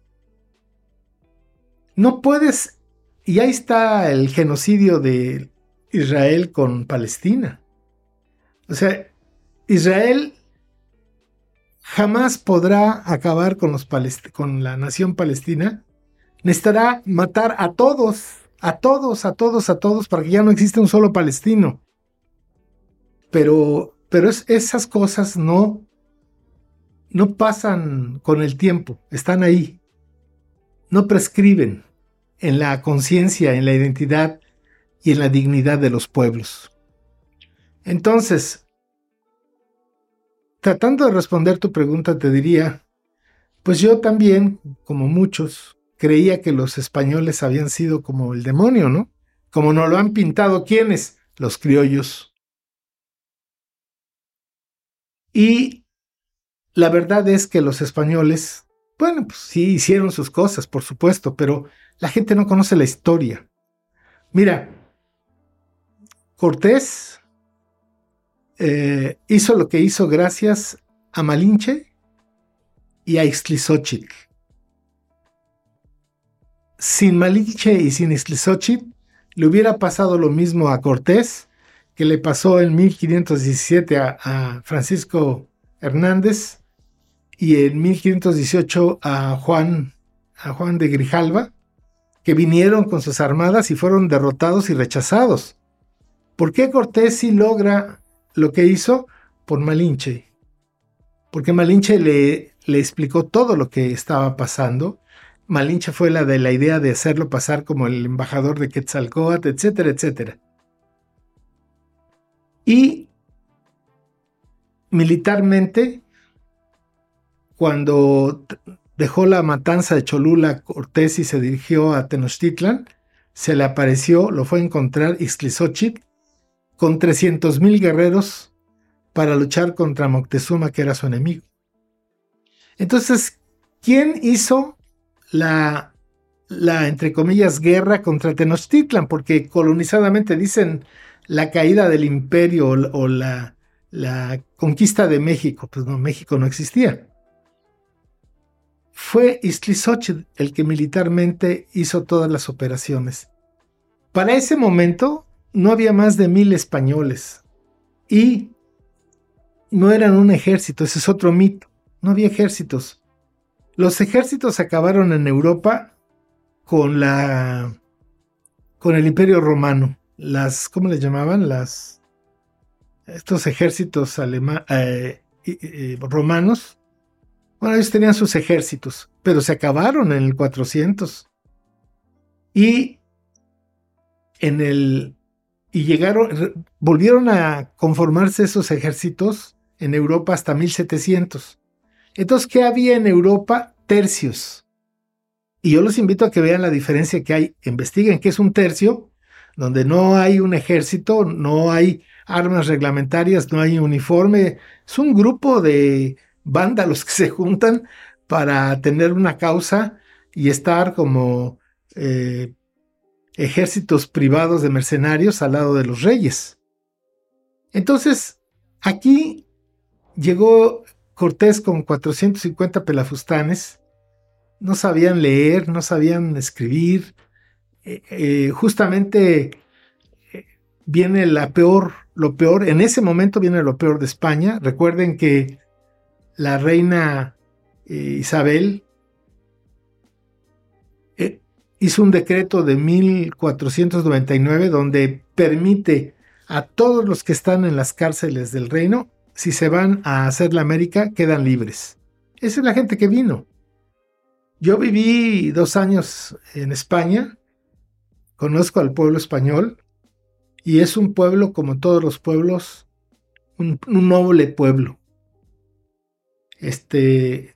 No puedes, y ahí está el genocidio de Israel con Palestina. O sea, Israel jamás podrá acabar con, la nación palestina. Necesitará matar a todos, a todos, a todos, a todos, para que ya no exista un solo palestino. Pero, pero esas cosas no, no pasan con el tiempo, están ahí. No prescriben en la conciencia, en la identidad y en la dignidad de los pueblos. Entonces, tratando de responder tu pregunta, te diría, pues yo también, como muchos, creía que los españoles habían sido como el demonio, ¿no? Como nos lo han pintado quienes, los criollos. Y la verdad es que los españoles, bueno, pues sí hicieron sus cosas, por supuesto, pero la gente no conoce la historia. Mira, Cortés eh, hizo lo que hizo gracias a Malinche y a Ixtlizóchitl. Sin Malinche y sin Ixtlizóchitl le hubiera pasado lo mismo a Cortés que le pasó en 1517 a, Francisco Hernández y en 1518 a Juan, a Juan de Grijalva, que vinieron con sus armadas y fueron derrotados y rechazados. ¿Por qué Cortés sí logra lo que hizo? Por Malinche. Porque Malinche le, le explicó todo lo que estaba pasando. Malinche fue la de la idea de hacerlo pasar como el embajador de Quetzalcoatl, etcétera, etcétera. Y militarmente, cuando dejó la matanza de Cholula, Cortés y se dirigió a Tenochtitlan, se le apareció, lo fue a encontrar Ixtlizóchitl con 300.000 guerreros para luchar contra Moctezuma, que era su enemigo. Entonces, ¿quién hizo la, la, entre comillas, guerra contra Tenochtitlan? Porque colonizadamente dicen la caída del imperio o, la, la conquista de México. Pues no, México no existía. Fue Iztlizochitl el que militarmente hizo todas las operaciones. Para ese momento no había más de mil españoles y no eran un ejército, ese es otro mito. No había ejércitos. Los ejércitos acabaron en Europa con la con el Imperio Romano. Las ¿cómo les llamaban? Las estos ejércitos eh, romanos. Bueno, ellos tenían sus ejércitos, pero se acabaron en el 400. Y en el y llegaron volvieron a conformarse esos ejércitos en Europa hasta 1700. Entonces, ¿qué había en Europa? Tercios. Y yo los invito a que vean la diferencia que hay. Investiguen qué es un tercio, donde no hay un ejército, no hay armas reglamentarias, no hay uniforme. Es un grupo de vándalos que se juntan para tener una causa y estar como eh, ejércitos privados de mercenarios al lado de los reyes. Entonces, aquí llegó Cortés con 450 pelafustanes, no sabían leer, no sabían escribir. Eh, eh, justamente viene la peor, lo peor, en ese momento viene lo peor de España. Recuerden que la reina Isabel hizo un decreto de 1499 donde permite a todos los que están en las cárceles del reino si se van a hacer la América, quedan libres. Esa es la gente que vino. Yo viví dos años en España, conozco al pueblo español y es un pueblo como todos los pueblos, un, noble pueblo. Este,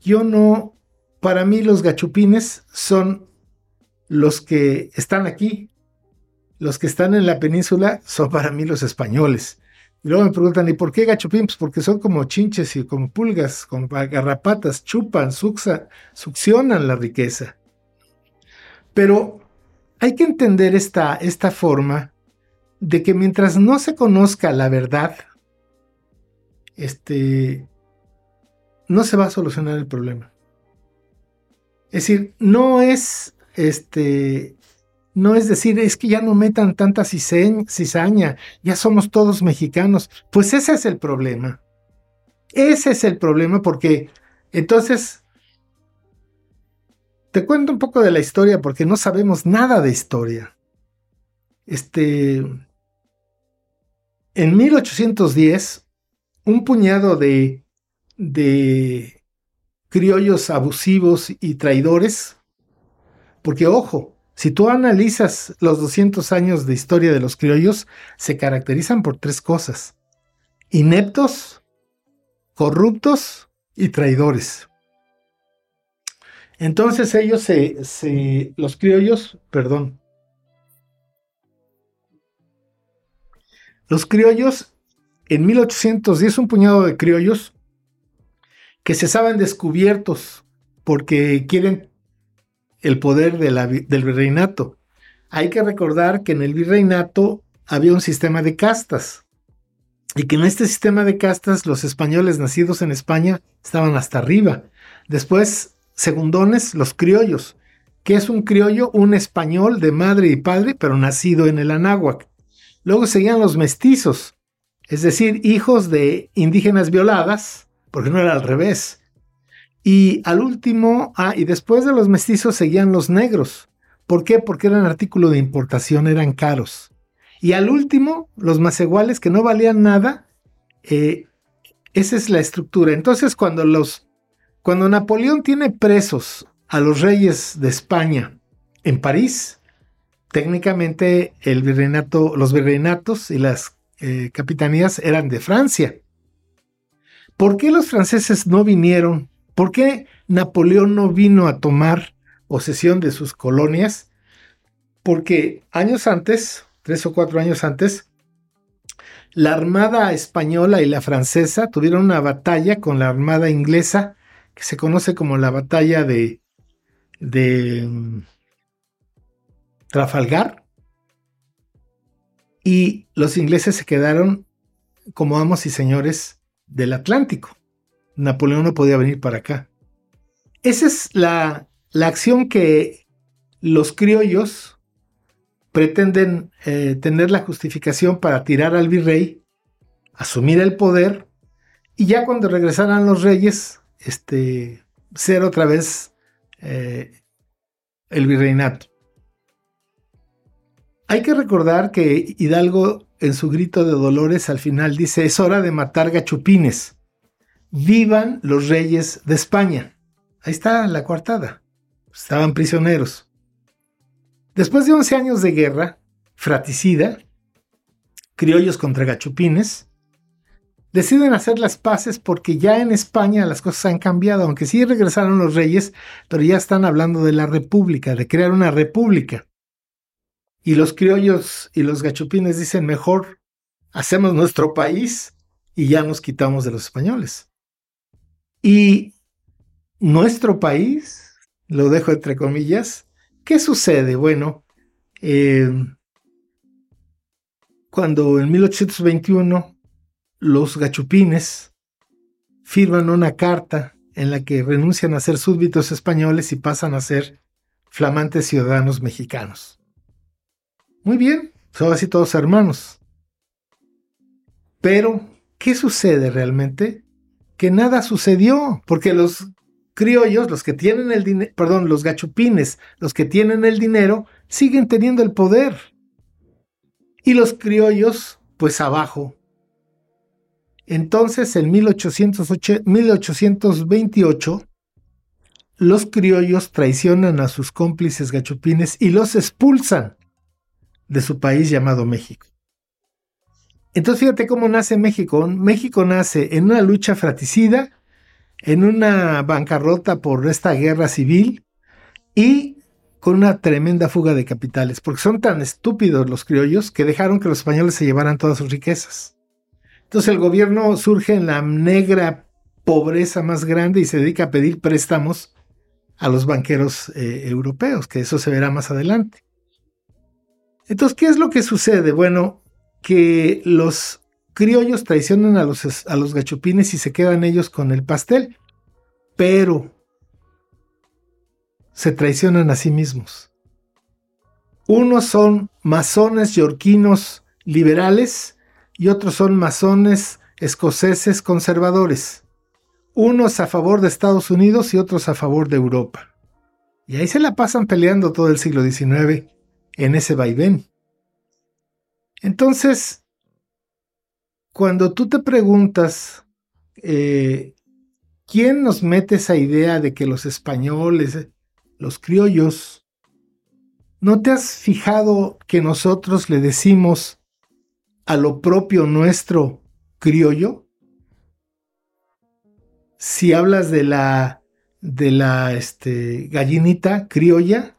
yo no, para mí los gachupines son los que están aquí, los que están en la península son para mí los españoles. Y luego me preguntan, ¿y por qué gachupín? Pues porque son como chinches y como pulgas, como garrapatas, chupan, succionan la riqueza. Pero hay que entender esta, esta forma de que mientras no se conozca la verdad, este, no se va a solucionar el problema. Es decir, no es este, no es decir, es que ya no metan tanta cizaña, ya somos todos mexicanos. Pues ese es el problema. Ese es el problema porque entonces te cuento un poco de la historia porque no sabemos nada de historia. Este en 1810 un puñado de de criollos abusivos y traidores porque ojo, si tú analizas los 200 años de historia de los criollos, se caracterizan por tres cosas. Ineptos, corruptos y traidores. Entonces ellos se, los criollos, perdón, los criollos en 1810 un puñado de criollos que se saben descubiertos porque quieren el poder del virreinato. Hay que recordar que en el virreinato había un sistema de castas y que en este sistema de castas los españoles nacidos en España estaban hasta arriba. Después, segundones, los criollos. que es un criollo? Un español de madre y padre, pero nacido en el Anáhuac. Luego seguían los mestizos, es decir, hijos de indígenas violadas, porque no era al revés. Y al último, ah, y después de los mestizos seguían los negros. ¿Por qué? Porque eran artículo de importación, eran caros. Y al último, los más iguales que no valían nada. Eh, esa es la estructura. Entonces, cuando los, cuando Napoleón tiene presos a los reyes de España en París, técnicamente los virreinatos y las eh, capitanías eran de Francia. ¿Por qué los franceses no vinieron ¿Por qué Napoleón no vino a tomar posesión de sus colonias? Porque años antes, tres o cuatro años antes, la Armada española y la francesa tuvieron una batalla con la Armada inglesa, que se conoce como la batalla de, mm, Trafalgar. y los ingleses se quedaron como amos y señores del Atlántico. Napoleón no podía venir para acá. Esa es la, la acción que los criollos pretenden eh, tener la justificación para tirar al virrey, asumir el poder y ya cuando regresaran los reyes, este, ser otra vez eh, el virreinato. Hay que recordar que Hidalgo en su grito de dolores al final dice, es hora de matar gachupines. Vivan los reyes de España. Ahí está la coartada. Estaban prisioneros. Después de 11 años de guerra fraticida, criollos contra gachupines, deciden hacer las paces porque ya en España las cosas han cambiado, aunque sí regresaron los reyes, pero ya están hablando de la república, de crear una república. Y los criollos y los gachupines dicen, mejor hacemos nuestro país y ya nos quitamos de los españoles. Y nuestro país, lo dejo entre comillas, ¿qué sucede? Bueno, eh, cuando en 1821 los gachupines firman una carta en la que renuncian a ser súbditos españoles y pasan a ser flamantes ciudadanos mexicanos. Muy bien, son así todos hermanos. Pero, ¿qué sucede realmente? Que nada sucedió, porque los criollos, los que tienen el dinero, perdón, los gachupines, los que tienen el dinero, siguen teniendo el poder. Y los criollos, pues abajo. Entonces, en 1828, los criollos traicionan a sus cómplices gachupines y los expulsan de su país llamado México. Entonces fíjate cómo nace México. México nace en una lucha fratricida, en una bancarrota por esta guerra civil y con una tremenda fuga de capitales, porque son tan estúpidos los criollos que dejaron que los españoles se llevaran todas sus riquezas. Entonces el gobierno surge en la negra pobreza más grande y se dedica a pedir préstamos a los banqueros eh, europeos, que eso se verá más adelante. Entonces, ¿qué es lo que sucede? Bueno, que los criollos traicionan a los, a los gachupines y se quedan ellos con el pastel, pero se traicionan a sí mismos. Unos son masones yorquinos liberales y otros son masones escoceses conservadores. Unos a favor de Estados Unidos y otros a favor de Europa. Y ahí se la pasan peleando todo el siglo XIX en ese vaivén. Entonces, cuando tú te preguntas, eh, ¿quién nos mete esa idea de que los españoles, los criollos, ¿no te has fijado que nosotros le decimos a lo propio nuestro criollo? Si hablas de la de la este, gallinita criolla,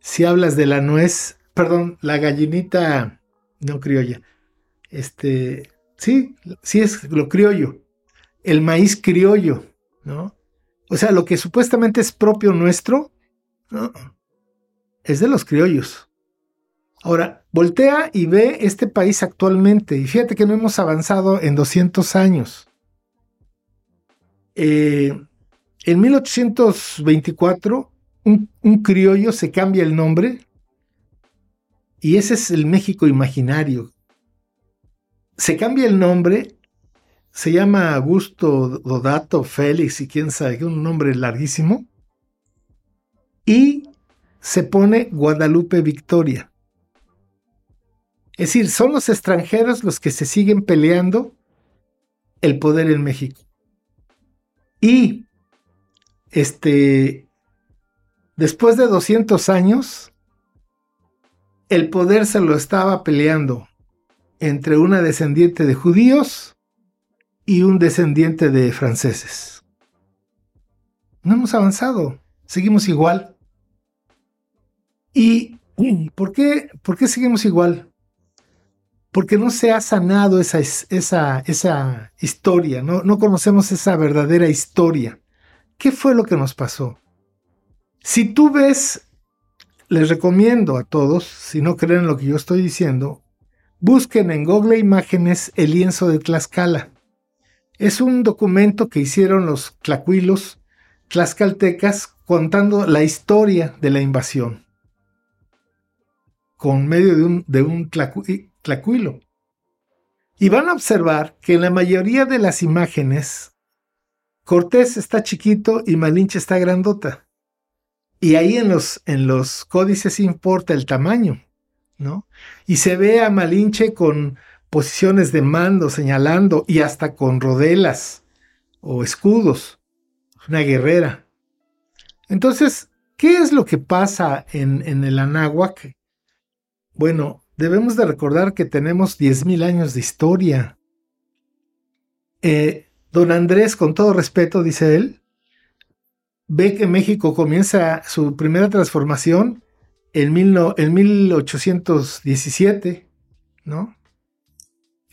si hablas de la nuez, perdón, la gallinita no criolla, este, sí, sí es lo criollo, el maíz criollo, ¿no? O sea, lo que supuestamente es propio nuestro, es de los criollos. Ahora, voltea y ve este país actualmente y fíjate que no hemos avanzado en 200 años. Eh, en 1824 un, criollo se cambia el nombre y ese es el México imaginario. Se cambia el nombre, se llama Augusto Dodato Félix y quién sabe, un nombre larguísimo, y se pone Guadalupe Victoria. Es decir, son los extranjeros los que se siguen peleando el poder en México. Y este Después de 200 años, el poder se lo estaba peleando entre una descendiente de judíos y un descendiente de franceses. No hemos avanzado, seguimos igual. ¿Y por qué, por qué seguimos igual? Porque no se ha sanado esa, esa, esa historia, ¿no? no conocemos esa verdadera historia. ¿Qué fue lo que nos pasó? Si tú ves, les recomiendo a todos, si no creen lo que yo estoy diciendo, busquen en Google Imágenes el lienzo de Tlaxcala. Es un documento que hicieron los tlacuilos tlaxcaltecas contando la historia de la invasión con medio de un, de tlacuilo. Y van a observar que en la mayoría de las imágenes, Cortés está chiquito y Malinche está grandota. Y ahí en los, en los códices importa el tamaño, ¿no? Y se ve a Malinche con posiciones de mando señalando y hasta con rodelas o escudos. Una guerrera. Entonces, ¿qué es lo que pasa en, en el Anáhuac? Bueno, debemos de recordar que tenemos 10.000 años de historia. Eh, don Andrés, con todo respeto, dice él, ve que México comienza su primera transformación en, en 1817, ¿no?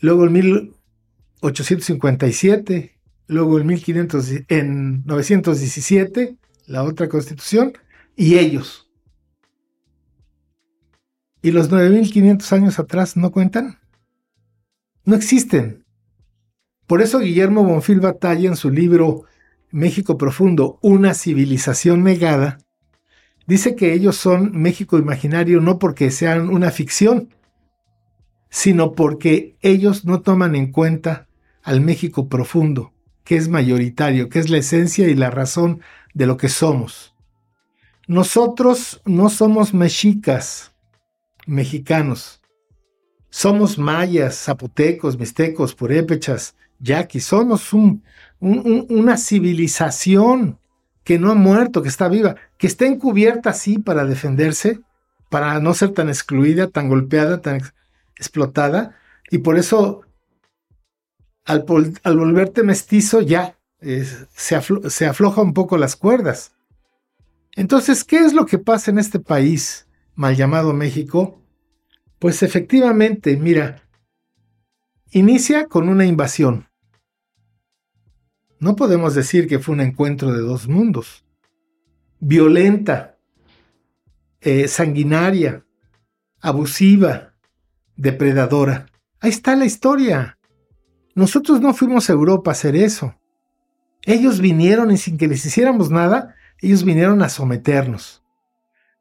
Luego en 1857, luego en, 1500, en 917, la otra constitución, y ellos. ¿Y los 9.500 años atrás no cuentan? No existen. Por eso Guillermo Bonfil Batalla en su libro México Profundo, una civilización negada, dice que ellos son México imaginario no porque sean una ficción, sino porque ellos no toman en cuenta al México profundo, que es mayoritario, que es la esencia y la razón de lo que somos. Nosotros no somos mexicas, mexicanos. Somos mayas, zapotecos, mixtecos, purépechas, yaquis. Somos una civilización que no ha muerto, que está viva, que está encubierta así para defenderse, para no ser tan excluida, tan golpeada, tan explotada. Y por eso, al, volverte mestizo, ya se, se afloja un poco las cuerdas. Entonces, ¿qué es lo que pasa en este país? mal llamado México? Pues efectivamente, mira, inicia con una invasión. No podemos decir que fue un encuentro de dos mundos. Violenta, eh, sanguinaria, abusiva, depredadora. Ahí está la historia. Nosotros no fuimos a Europa a hacer eso. Ellos vinieron y sin que les hiciéramos nada, ellos vinieron a someternos.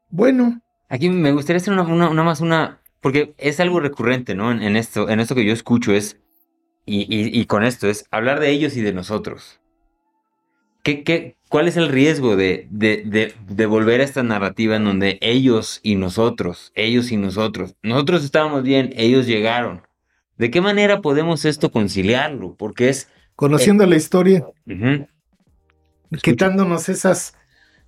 Bueno, Aquí me gustaría hacer una, más una, porque es algo recurrente, ¿no? En, esto, en esto que yo escucho es, y, con esto es, hablar de ellos y de nosotros. ¿Qué, qué, cuál es el riesgo de, de, de, volver a esta narrativa en donde ellos y nosotros, ellos y nosotros, nosotros estábamos bien, ellos llegaron? ¿De qué manera podemos esto conciliarlo? Porque es... Conociendo la historia, quitándonos esas,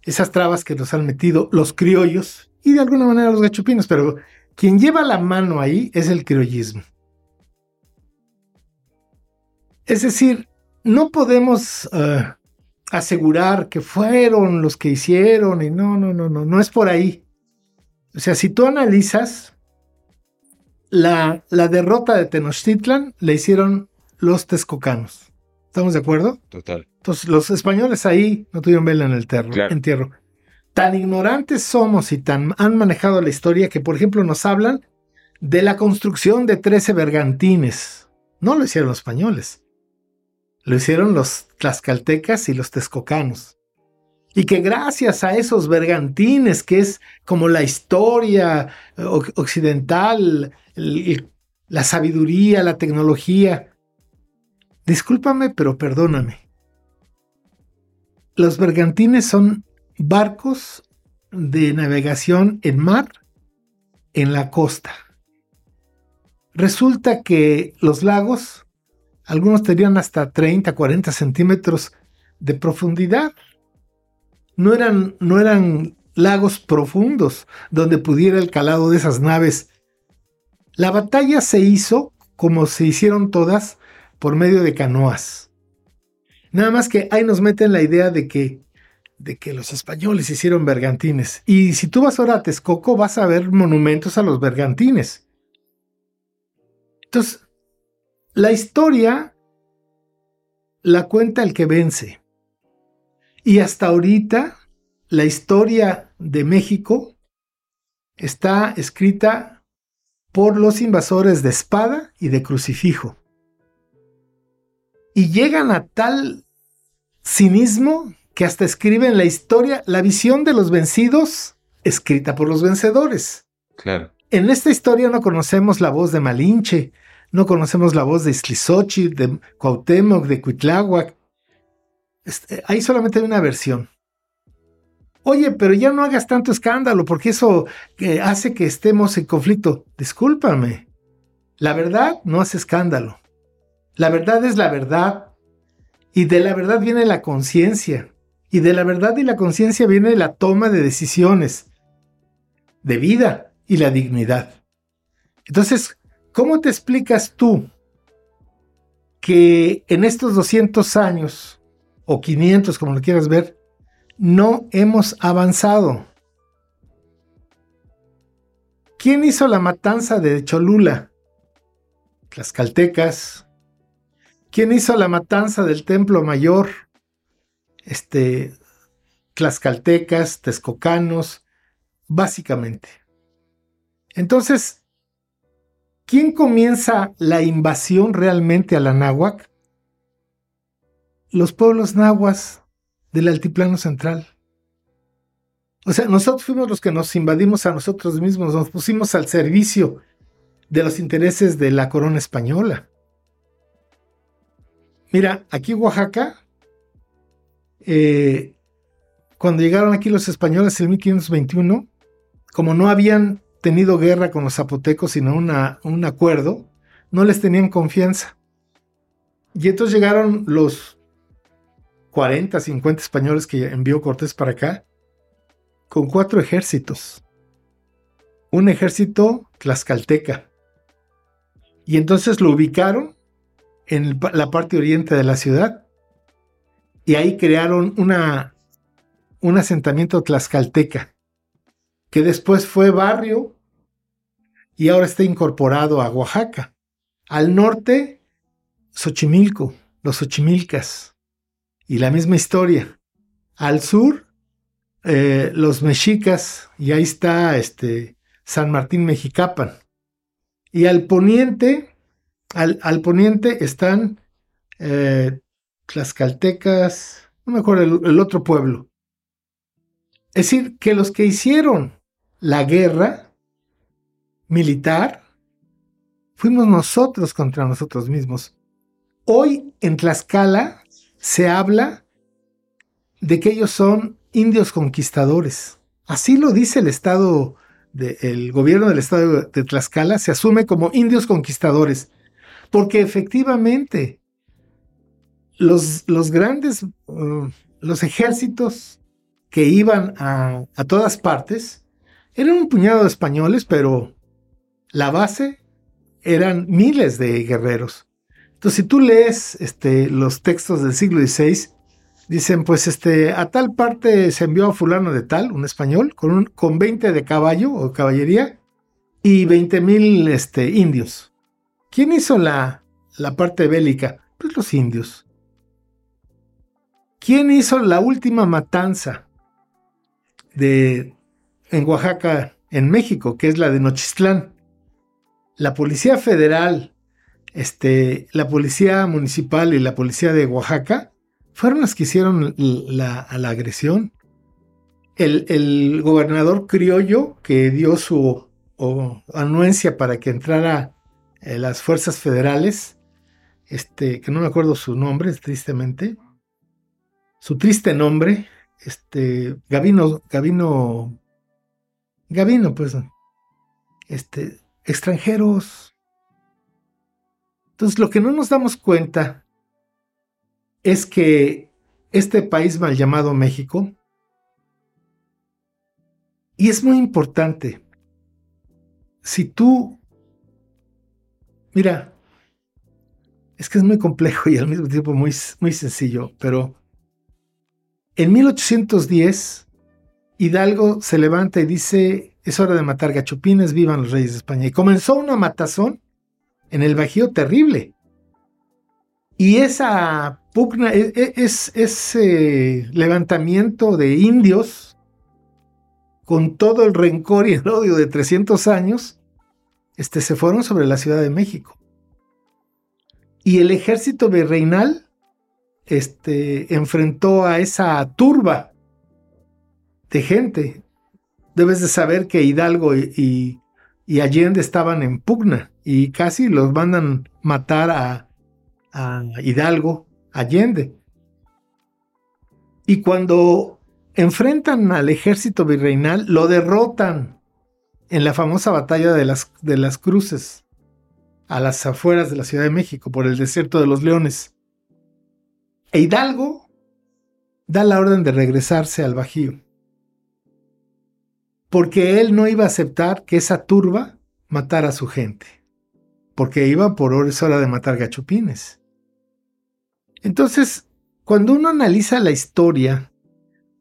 esas trabas que nos han metido los criollos, y de alguna manera los gachupinos, pero quien lleva la mano ahí es el criollismo. Es decir, no podemos eh, asegurar que fueron los que hicieron y no, no, no, no, no es por ahí. O sea, si tú analizas, la, la derrota de Tenochtitlan la hicieron los texcocanos. ¿Estamos de acuerdo? Total. Entonces, los españoles ahí no tuvieron vela en el entierro tan ignorantes somos y tan han manejado la historia que, por ejemplo, nos hablan de la construcción de 13 bergantines. No lo hicieron los españoles. Lo hicieron los tlaxcaltecas y los texcocanos. Y que gracias a esos bergantines, que es como la historia occidental, la sabiduría, la tecnología, discúlpame, pero perdóname. Los bergantines son barcos de navegación en mar en la costa. Resulta que los lagos, algunos tenían hasta 30, 40 centímetros de profundidad. No eran, no eran lagos profundos donde pudiera el calado de esas naves. La batalla se hizo, como se hicieron todas, por medio de canoas. Nada más que ahí nos meten la idea de que de que los españoles hicieron bergantines. Y si tú vas ahora a Texcoco, vas a ver monumentos a los bergantines. Entonces, la historia la cuenta el que vence. Y hasta ahorita, la historia de México está escrita por los invasores de espada y de crucifijo. Y llegan a tal cinismo que hasta escriben la historia, la visión de los vencidos, escrita por los vencedores. Claro. En esta historia no conocemos la voz de Malinche, no conocemos la voz de Islizochi, de Cuauhtémoc, de Cuitláhuac. Este, ahí solamente hay una versión. Oye, pero ya no hagas tanto escándalo porque eso eh, hace que estemos en conflicto. Discúlpame. La verdad no hace escándalo. La verdad es la verdad. Y de la verdad viene la conciencia. Y de la verdad y la conciencia viene la toma de decisiones de vida y la dignidad. Entonces, ¿cómo te explicas tú que en estos 200 años, o 500 como lo quieras ver, no hemos avanzado? ¿Quién hizo la matanza de Cholula? Las caltecas. ¿Quién hizo la matanza del Templo Mayor? Este, tlaxcaltecas, texcocanos, básicamente. Entonces, ¿quién comienza la invasión realmente a la náhuac? Los pueblos nahuas del altiplano central. O sea, nosotros fuimos los que nos invadimos a nosotros mismos, nos pusimos al servicio de los intereses de la corona española. Mira, aquí Oaxaca, eh, cuando llegaron aquí los españoles en 1521, como no habían tenido guerra con los zapotecos, sino un acuerdo, no les tenían confianza. Y entonces llegaron los 40, 50 españoles que envió Cortés para acá, con cuatro ejércitos. Un ejército tlaxcalteca. Y entonces lo ubicaron en la parte oriente de la ciudad. Y ahí crearon una, un asentamiento tlaxcalteca que después fue barrio y ahora está incorporado a Oaxaca. Al norte, Xochimilco, los Xochimilcas, y la misma historia. Al sur, eh, los mexicas, y ahí está este, San Martín Mexicapan. Y al poniente, al, al poniente están eh, Tlaxcaltecas, no me acuerdo el otro pueblo. Es decir, que los que hicieron la guerra militar, fuimos nosotros contra nosotros mismos. Hoy en Tlaxcala se habla de que ellos son indios conquistadores. Así lo dice el Estado, el gobierno del Estado de Tlaxcala, se asume como indios conquistadores, porque efectivamente los, los grandes, uh, los ejércitos que iban a, a todas partes, eran un puñado de españoles, pero la base eran miles de guerreros. Entonces, si tú lees este, los textos del siglo XVI, dicen, pues este, a tal parte se envió a fulano de tal, un español, con, un, con 20 de caballo o caballería y 20 mil este, indios. ¿Quién hizo la, la parte bélica? Pues los indios. ¿Quién hizo la última matanza de, en Oaxaca, en México, que es la de Nochistlán. La Policía Federal, este, la Policía Municipal y la Policía de Oaxaca fueron las que hicieron la, agresión. El, gobernador criollo que dio su anuencia para que entrara eh, las fuerzas federales, este, que no me acuerdo su nombre, tristemente, su triste nombre, este, Gavino, Gavino Gavino, pues, este, extranjeros. Entonces, lo que no nos damos cuenta es que este país mal llamado México, y es muy importante, si tú, mira, es que es muy complejo y al mismo tiempo muy, muy sencillo, pero en 1810 Hidalgo se levanta y dice, es hora de matar gachupines, vivan los reyes de España. Y comenzó una matazón en el Bajío terrible. Y esa pugna, e, e, es, ese levantamiento de indios, con todo el rencor y el odio de 300 años, este, se fueron sobre la Ciudad de México. Y el ejército virreinal este, enfrentó a esa turba de gente. Debes de saber que Hidalgo y, y, Allende estaban en pugna y casi los mandan matar a, Hidalgo, Allende. Y cuando enfrentan al ejército virreinal, lo derrotan en la famosa batalla de las, de las cruces a las afueras de la Ciudad de México, por el desierto de los leones. E Hidalgo da la orden de regresarse al Bajío, porque él no iba a aceptar que esa turba matara a su gente, porque iba por hora de matar gachupines. Entonces, cuando uno analiza la historia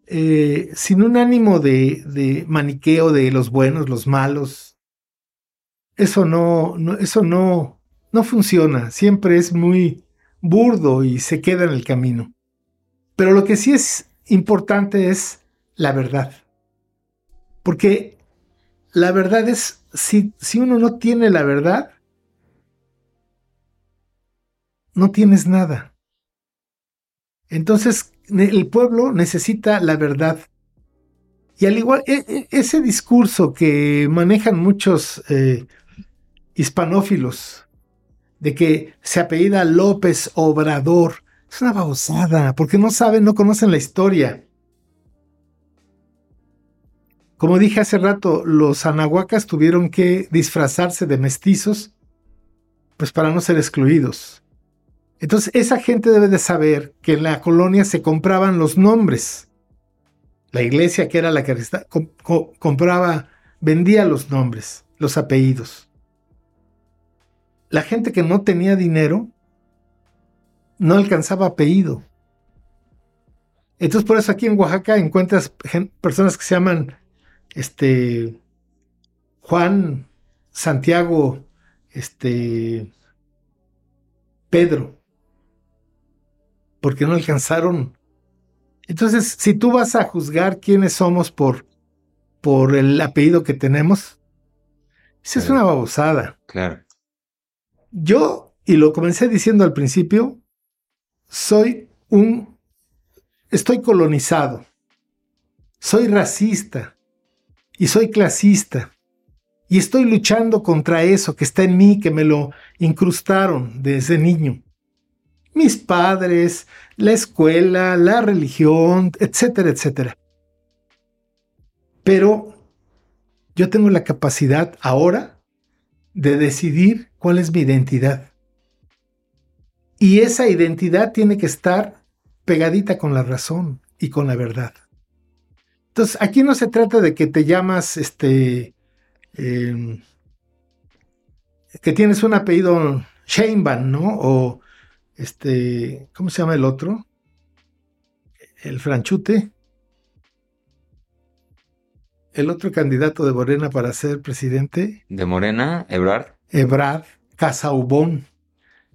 eh, sin un ánimo de, de, maniqueo de los buenos, los malos, eso no, no, eso no, no funciona. Siempre es muy burdo y se queda en el camino. Pero lo que sí es importante es la verdad. Porque la verdad es, si, si uno no tiene la verdad, no tienes nada. Entonces, el pueblo necesita la verdad. Y al igual, e, e, ese discurso que manejan muchos eh, hispanófilos, de que se apellida López Obrador, es una babosada, porque no saben, no conocen la historia. Como dije hace rato, los anahuacas tuvieron que disfrazarse de mestizos, pues para no ser excluidos. Entonces, esa gente debe de saber que en la colonia se compraban los nombres. La iglesia, que era la que compraba, vendía los nombres, los apellidos. La gente que no tenía dinero no alcanzaba apellido. Entonces, por eso aquí en Oaxaca encuentras personas que se llaman este, Juan, Santiago, este, Pedro porque no alcanzaron. Entonces, si tú vas a juzgar quiénes somos por, por el apellido que tenemos, esa es una babosada. Claro. Yo, y lo comencé diciendo al principio, soy un... Estoy colonizado. Soy racista. Y soy clasista. Y estoy luchando contra eso que está en mí, que me lo incrustaron desde niño mis padres, la escuela, la religión, etcétera, etcétera. Pero yo tengo la capacidad ahora de decidir cuál es mi identidad. Y esa identidad tiene que estar pegadita con la razón y con la verdad. Entonces, aquí no se trata de que te llamas, este, em, que tienes un apellido Sheinbaum, ¿no? O este, ¿cómo se llama el otro? El franchute. El otro candidato de Morena para ser presidente. ¿De Morena? ¿Ebrard? Ebrard, Casaubón.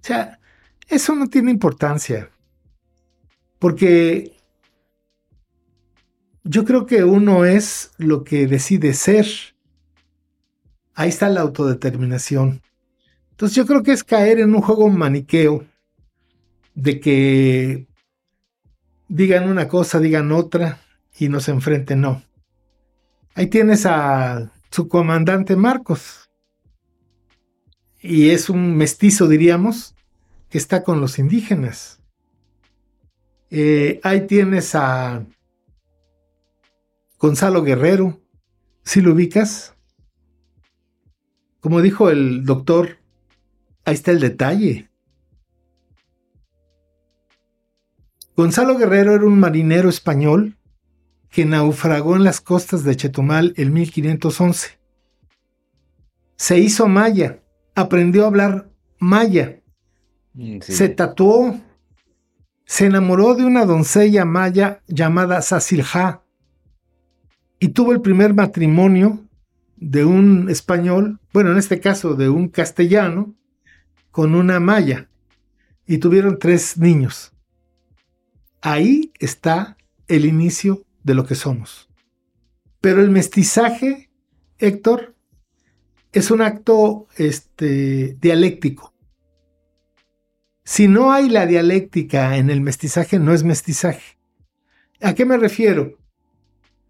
O sea, eso no tiene importancia. Porque yo creo que uno es lo que decide ser. Ahí está la autodeterminación. Entonces yo creo que es caer en un juego maniqueo de que digan una cosa, digan otra y nos enfrenten, no. Ahí tienes a su comandante Marcos. Y es un mestizo, diríamos, que está con los indígenas. Eh, ahí tienes a Gonzalo Guerrero, si lo ubicas. Como dijo el doctor, ahí está el detalle. Gonzalo Guerrero era un marinero español que naufragó en las costas de Chetumal en 1511. Se hizo maya, aprendió a hablar maya, mm, se tatuó, se enamoró de una doncella maya llamada Sasilja y tuvo el primer matrimonio de un español, bueno, en este caso de un castellano, con una maya, y tuvieron tres niños. Ahí está el inicio de lo que somos. Pero el mestizaje, Héctor, es un acto este, dialéctico. Si no hay la dialéctica en el mestizaje, no es mestizaje. ¿A qué me refiero?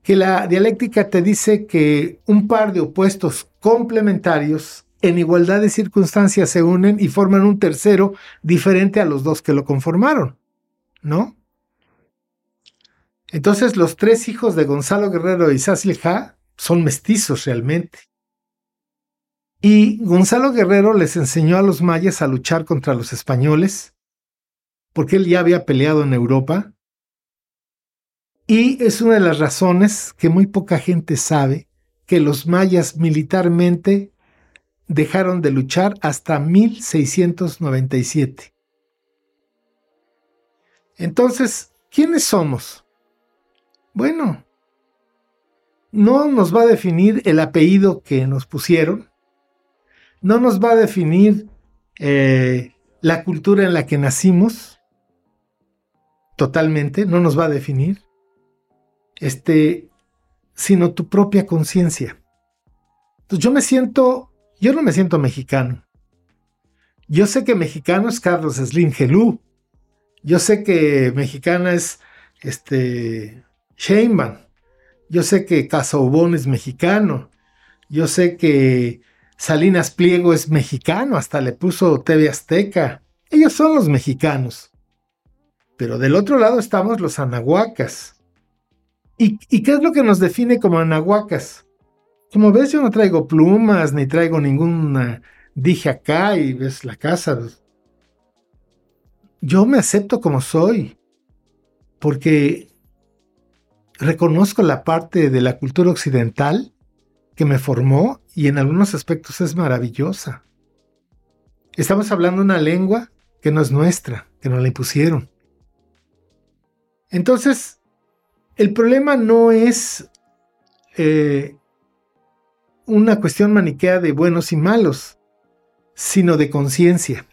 Que la dialéctica te dice que un par de opuestos complementarios en igualdad de circunstancias se unen y forman un tercero diferente a los dos que lo conformaron, ¿no? Entonces los tres hijos de Gonzalo Guerrero y Cecil Ja son mestizos realmente. Y Gonzalo Guerrero les enseñó a los mayas a luchar contra los españoles, porque él ya había peleado en Europa. Y es una de las razones que muy poca gente sabe que los mayas militarmente dejaron de luchar hasta 1697. Entonces, ¿quiénes somos? Bueno, no nos va a definir el apellido que nos pusieron, no nos va a definir eh, la cultura en la que nacimos, totalmente, no nos va a definir, este, sino tu propia conciencia. Yo me siento, yo no me siento mexicano. Yo sé que mexicano es Carlos Slim Gelú. Yo sé que mexicana es este Sheinbaum. Yo sé que Casaubón es mexicano. Yo sé que Salinas Pliego es mexicano, hasta le puso TV Azteca. Ellos son los mexicanos. Pero del otro lado estamos los anahuacas. ¿Y, qué es lo que nos define como anahuacas? Como ves, yo no traigo plumas, ni traigo ninguna dije acá y ves la casa. Yo me acepto como soy, porque reconozco la parte de la cultura occidental que me formó y en algunos aspectos es maravillosa. Estamos hablando una lengua que no es nuestra, que nos la impusieron. Entonces, el problema no es eh, una cuestión maniquea de buenos y malos, sino de conciencia.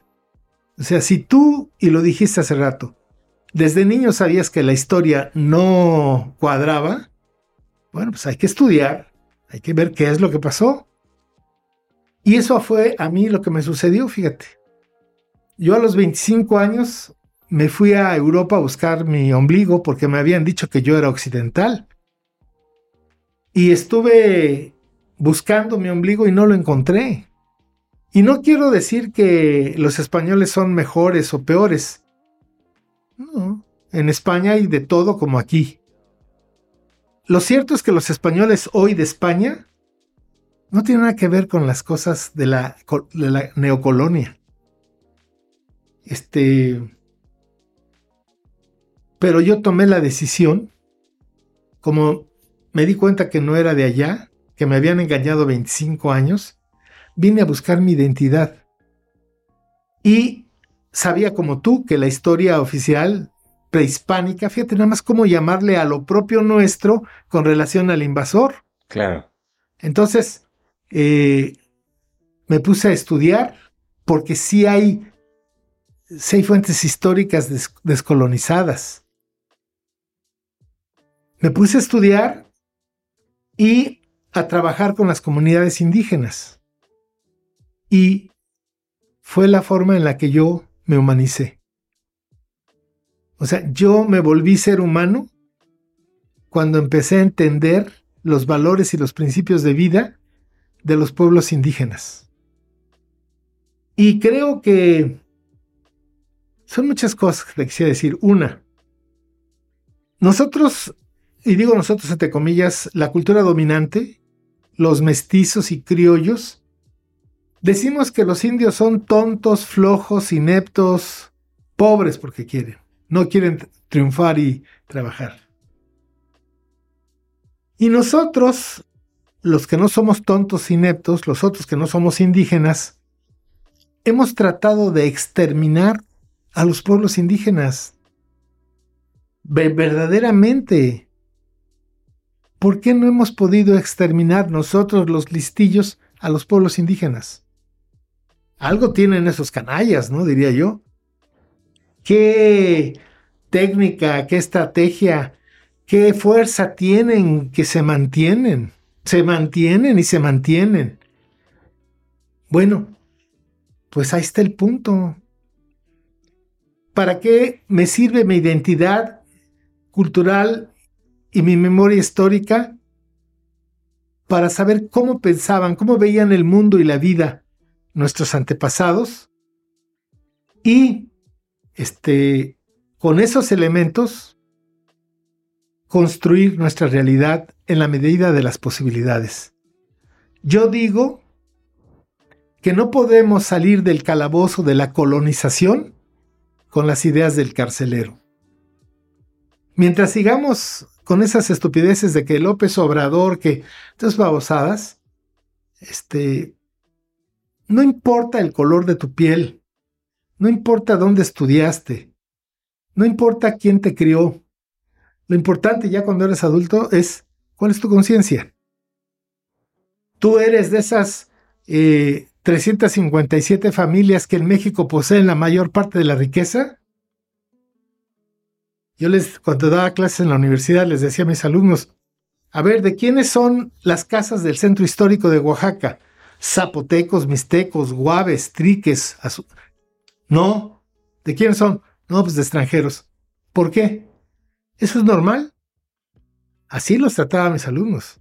O sea, si tú, y lo dijiste hace rato, desde niño sabías que la historia no cuadraba, bueno, pues hay que estudiar, hay que ver qué es lo que pasó. Y eso fue a mí lo que me sucedió, fíjate. Yo a los 25 años me fui a Europa a buscar mi ombligo porque me habían dicho que yo era occidental. Y estuve buscando mi ombligo y no lo encontré. Y no quiero decir que los españoles son mejores o peores. En España hay de todo como aquí. Lo cierto es que los españoles hoy de España no tienen nada que ver con las cosas de la, neocolonia. Este. Pero yo tomé la decisión, como me di cuenta que no era de allá, que me habían engañado 25 años, vine a buscar mi identidad. Y sabía como tú que la historia oficial prehispánica, fíjate nada más cómo llamarle a lo propio nuestro con relación al invasor. Claro. Entonces, eh, me puse a estudiar porque sí hay, hay fuentes históricas descolonizadas. Me puse a estudiar y a trabajar con las comunidades indígenas. Y fue la forma en la que yo me humanicé. O sea, yo me volví ser humano cuando empecé a entender los valores y los principios de vida de los pueblos indígenas. Y creo que son muchas cosas que quisiera decir. Una, nosotros, y digo nosotros entre comillas, la cultura dominante, los mestizos y criollos, decimos que los indios son tontos, flojos, ineptos, pobres porque quieren no quieren triunfar y trabajar. Y nosotros, los que no somos tontos ineptos, los otros que no somos indígenas, hemos tratado de exterminar a los pueblos indígenas. Verdaderamente. ¿Por qué no hemos podido exterminar nosotros los listillos a los pueblos indígenas? Algo tienen esos canallas, ¿no? Diría yo qué técnica, qué estrategia, qué fuerza tienen que se mantienen, se mantienen y se mantienen. Bueno, pues ahí está el punto. ¿Para qué me sirve mi identidad cultural y mi memoria histórica? Para saber cómo pensaban, cómo veían el mundo y la vida nuestros antepasados y este, con esos elementos construir nuestra realidad en la medida de las posibilidades. Yo digo que no podemos salir del calabozo de la colonización con las ideas del carcelero. Mientras sigamos con esas estupideces de que López Obrador, que estas babosadas, este, no importa el color de tu piel, no importa dónde estudiaste, no importa quién te crió, lo importante ya cuando eres adulto es cuál es tu conciencia. Tú eres de esas eh, 357 familias que en México poseen la mayor parte de la riqueza. Yo les, cuando daba clases en la universidad, les decía a mis alumnos, a ver, ¿de quiénes son las casas del centro histórico de Oaxaca? Zapotecos, mixtecos, guaves, triques. No, ¿de quiénes son? No, pues de extranjeros. ¿Por qué? ¿Eso es normal? Así los trataba a mis alumnos.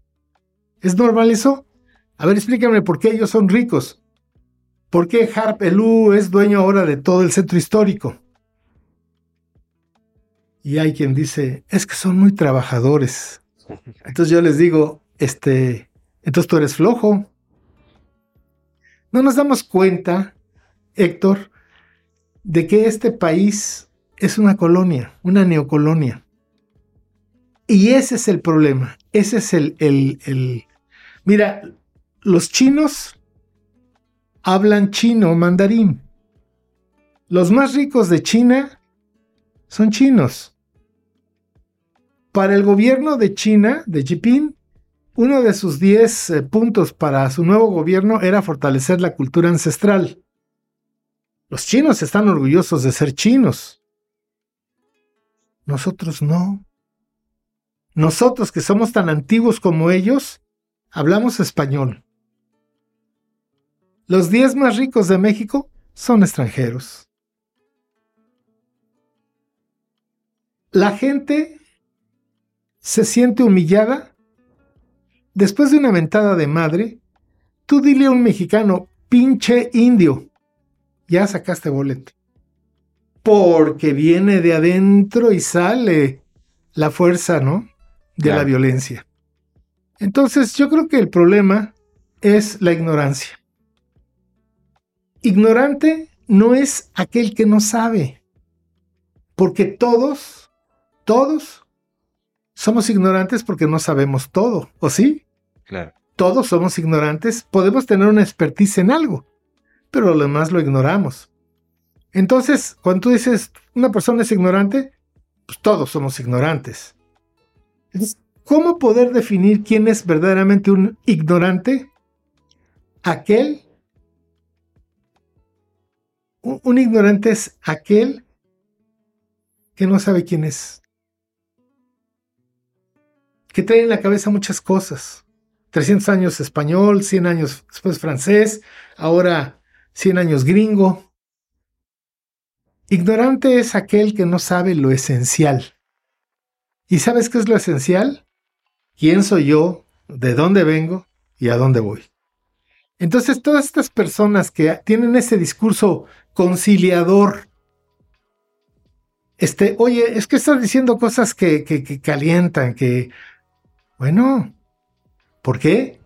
¿Es normal eso? A ver, explícame por qué ellos son ricos. ¿Por qué Harp Elú es dueño ahora de todo el centro histórico? Y hay quien dice, es que son muy trabajadores. Entonces yo les digo, este, entonces tú eres flojo. No nos damos cuenta, Héctor, de que este país es una colonia, una neocolonia. Y ese es el problema, ese es el, el, el... Mira, los chinos hablan chino mandarín. Los más ricos de China son chinos. Para el gobierno de China, de Jinping, uno de sus 10 eh, puntos para su nuevo gobierno era fortalecer la cultura ancestral. Los chinos están orgullosos de ser chinos. Nosotros no. Nosotros que somos tan antiguos como ellos, hablamos español. Los 10 más ricos de México son extranjeros. La gente se siente humillada después de una mentada de madre. Tú dile a un mexicano, pinche indio, ya sacaste boleto. Porque viene de adentro y sale la fuerza, ¿no? De la violencia. Entonces yo creo que el problema es la ignorancia. Ignorante no es aquel que no sabe, porque todos, todos somos ignorantes porque no sabemos todo, ¿o sí? Claro. Todos somos ignorantes, podemos tener una expertise en algo, pero lo demás lo ignoramos. Entonces, cuando tú dices una persona es ignorante, pues todos somos ignorantes. ¿cómo poder definir quién es verdaderamente un ignorante? Aquel un, ignorante es aquel que no sabe quién es. Que trae en la cabeza muchas cosas. 300 años español, 100 años después francés, ahora 100 años gringo. Ignorante es aquel que no sabe lo esencial. ¿Y sabes qué es lo esencial? ¿Quién soy yo? ¿De dónde vengo? ¿Y a dónde voy? Entonces, todas estas personas que tienen ese discurso conciliador, este, oye, es que estás diciendo cosas que, calientan, que, bueno, ¿por qué?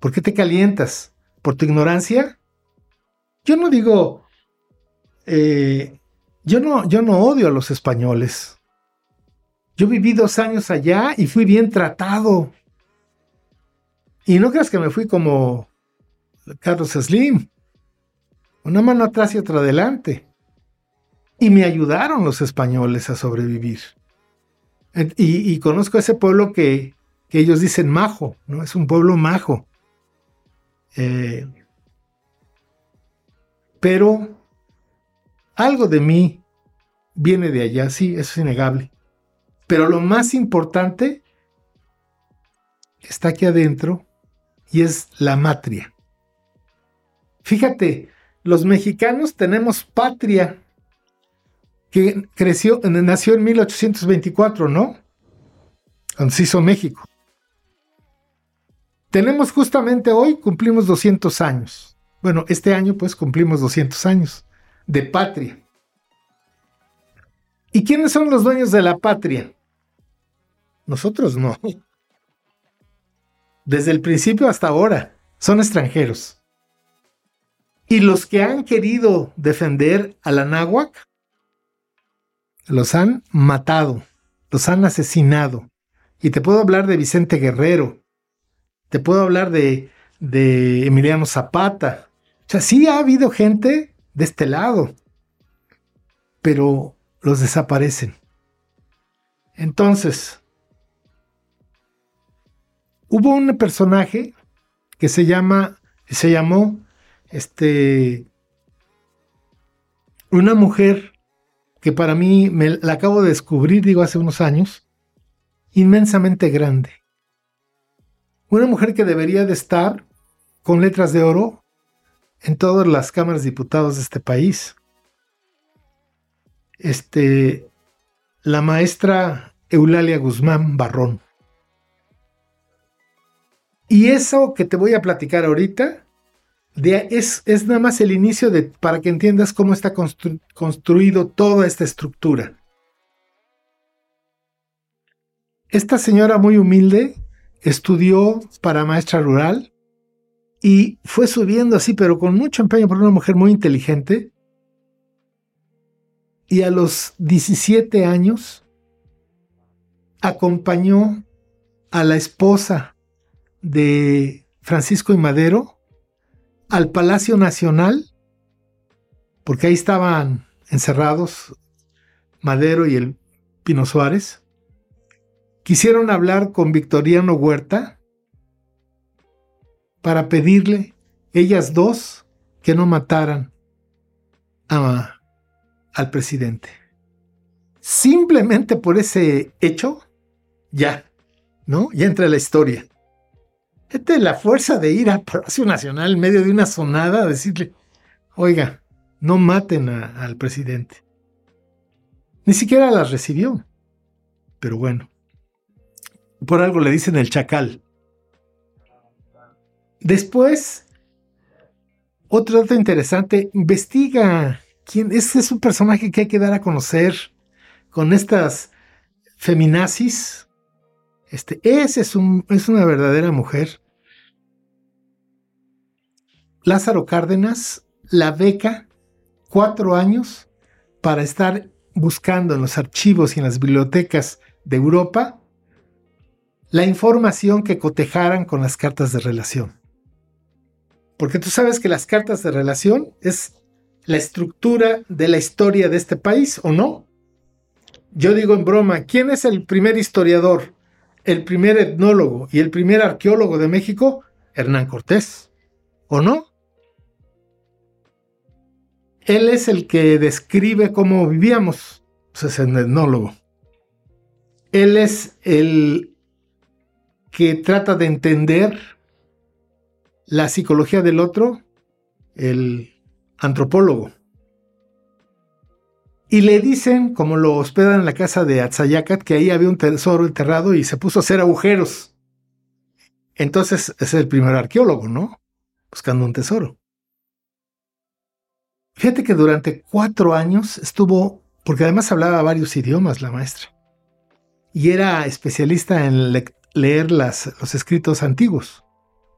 ¿Por qué te calientas? ¿Por tu ignorancia? Yo no digo, eh, yo, no, yo no odio a los españoles. Yo viví dos años allá y fui bien tratado. Y no creas que me fui como Carlos Slim. Una mano atrás y otra adelante. Y me ayudaron los españoles a sobrevivir. Y, conozco ese pueblo que, ellos dicen majo, ¿no? Es un pueblo majo. Eh, pero algo de mí viene de allá, sí, eso es innegable. Pero lo más importante está aquí adentro y es la matria. Fíjate, los mexicanos tenemos patria que creció, nació en 1824, ¿no? Cuando se hizo México. Tenemos justamente hoy, cumplimos 200 años. Bueno, este año pues cumplimos 200 años de patria. ¿Y quiénes son los dueños de la patria? Nosotros no. Desde el principio hasta ahora son extranjeros. Y los que han querido defender a la náhuac los han matado, los han asesinado. Y te puedo hablar de Vicente Guerrero, te puedo hablar de, Emiliano Zapata. O sea, sí ha habido gente de este lado, pero los desaparecen. Entonces, hubo un personaje que se llama, se llamó, este, una mujer que para mí me la acabo de descubrir, digo, hace unos años, inmensamente grande. Una mujer que debería de estar con letras de oro en todas las cámaras de diputados de este país. Este, la maestra Eulalia Guzmán Barrón. Y eso que te voy a platicar ahorita es, es, nada más el inicio de, para que entiendas cómo está construido toda esta estructura. Esta señora muy humilde estudió para maestra rural y fue subiendo así, pero con mucho empeño por una mujer muy inteligente. Y a los 17 años acompañó a la esposa de Francisco y Madero al Palacio Nacional, porque ahí estaban encerrados Madero y el Pino Suárez. Quisieron hablar con Victoriano Huerta para pedirle, ellas dos, que no mataran al presidente. Simplemente por ese hecho, ya, ¿no? Ya entra la historia. Este la fuerza de ir al Palacio Nacional en medio de una sonada a decirle, oiga, no maten al presidente. Ni siquiera las recibió. Pero bueno, por algo le dicen el chacal. Después, otro dato interesante, investiga quién este es un personaje que hay que dar a conocer con estas feminazis este, es, un, es una verdadera mujer. Lázaro Cárdenas la beca cuatro años para estar buscando en los archivos y en las bibliotecas de Europa la información que cotejaran con las cartas de relación. Porque tú sabes que las cartas de relación es la estructura de la historia de este país, ¿o no? Yo digo en broma, ¿quién es el primer historiador? el primer etnólogo y el primer arqueólogo de México, Hernán Cortés, ¿o no? Él es el que describe cómo vivíamos, pues es el etnólogo. Él es el que trata de entender la psicología del otro, el antropólogo. Y le dicen, como lo hospedan en la casa de Atzayacat, que ahí había un tesoro enterrado y se puso a hacer agujeros. Entonces es el primer arqueólogo, ¿no? Buscando un tesoro. Fíjate que durante cuatro años estuvo, porque además hablaba varios idiomas la maestra, y era especialista en leer los escritos antiguos.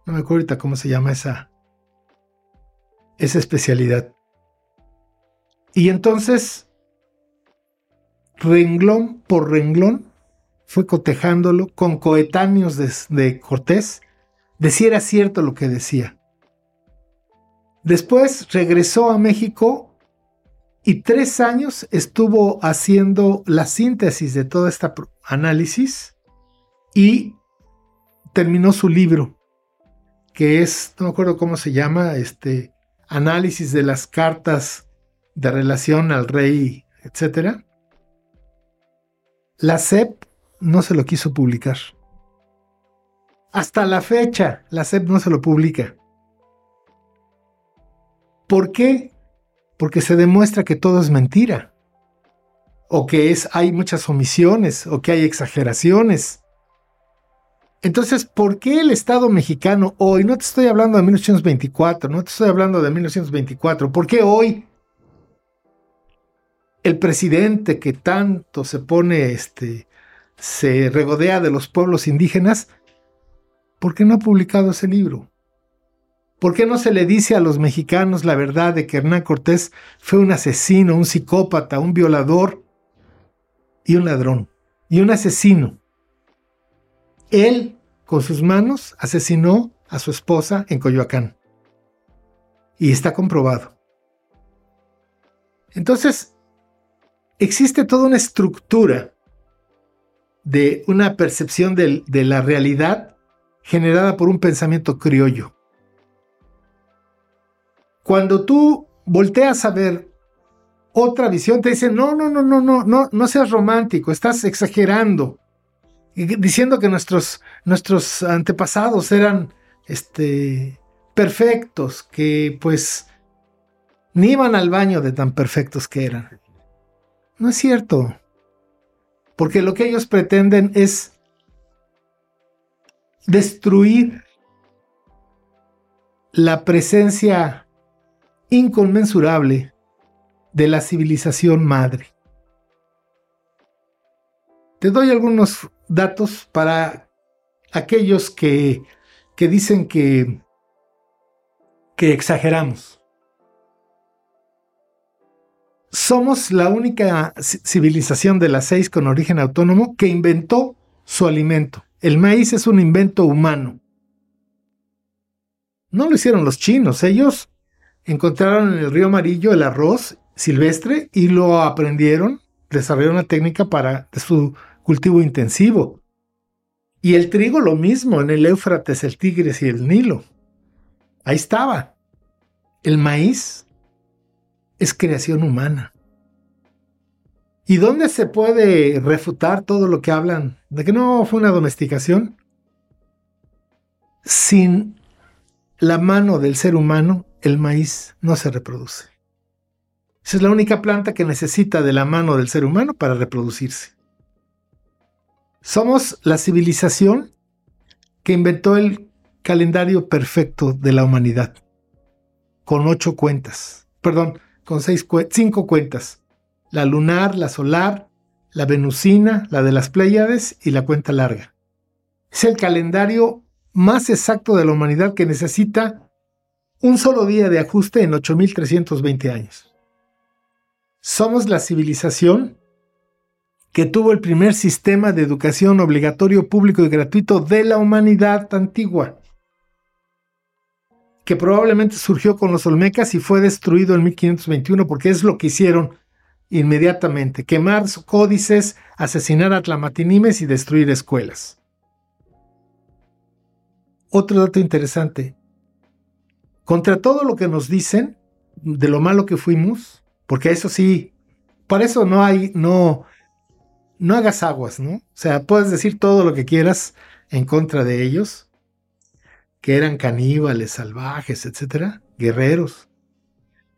No me acuerdo ahorita cómo se llama esa, esa especialidad. Y entonces renglón por renglón, fue cotejándolo con coetáneos de, Cortés, de si era cierto lo que decía. Después regresó a México y tres años estuvo haciendo la síntesis de todo este análisis y terminó su libro, que es, no me acuerdo cómo se llama, este análisis de las cartas de relación al rey, etcétera. La SEP no se lo quiso publicar. Hasta la fecha, la SEP no se lo publica. ¿Por qué? Porque se demuestra que todo es mentira. O que es, hay muchas omisiones, o que hay exageraciones. Entonces, ¿por qué el Estado mexicano hoy, no te estoy hablando de 1924, no te estoy hablando de 1924, ¿por qué hoy el presidente que tanto se pone, este, se regodea de los pueblos indígenas, ¿por qué no ha publicado ese libro? ¿Por qué no se le dice a los mexicanos la verdad de que Hernán Cortés fue un asesino, un psicópata, un violador y un ladrón y un asesino? Él, con sus manos, asesinó a su esposa en Coyoacán. Y está comprobado. Entonces, existe toda una estructura de una percepción de, la realidad generada por un pensamiento criollo. Cuando tú volteas a ver otra visión, te dicen, no, no, no, no, no, no, no seas romántico, estás exagerando, diciendo que nuestros, nuestros antepasados eran este, perfectos, que pues ni iban al baño de tan perfectos que eran. No es cierto. Porque lo que ellos pretenden es destruir la presencia inconmensurable de la civilización madre. Te doy algunos datos para aquellos que, que dicen que, que exageramos somos la única civilización de las seis con origen autónomo que inventó su alimento. El maíz es un invento humano. No lo hicieron los chinos, ellos encontraron en el río Amarillo el arroz silvestre y lo aprendieron, desarrollaron una técnica para su cultivo intensivo. Y el trigo lo mismo en el Éufrates, el Tigres y el Nilo. Ahí estaba. El maíz es creación humana. ¿Y dónde se puede refutar todo lo que hablan de que no fue una domesticación? Sin la mano del ser humano, el maíz no se reproduce. Esa es la única planta que necesita de la mano del ser humano para reproducirse. Somos la civilización que inventó el calendario perfecto de la humanidad, con ocho cuentas. Perdón, con seis, cinco cuentas. La lunar, la solar, la venusina, la de las Pléyades y la cuenta larga. Es el calendario más exacto de la humanidad que necesita un solo día de ajuste en 8320 años. Somos la civilización que tuvo el primer sistema de educación obligatorio público y gratuito de la humanidad antigua que probablemente surgió con los olmecas y fue destruido en 1521 porque es lo que hicieron inmediatamente, quemar códices, asesinar a Tlamatinimes y destruir escuelas. Otro dato interesante, contra todo lo que nos dicen de lo malo que fuimos, porque eso sí, para eso no hay, no, no hagas aguas, ¿no? O sea, puedes decir todo lo que quieras en contra de ellos, que eran caníbales, salvajes, etcétera, guerreros.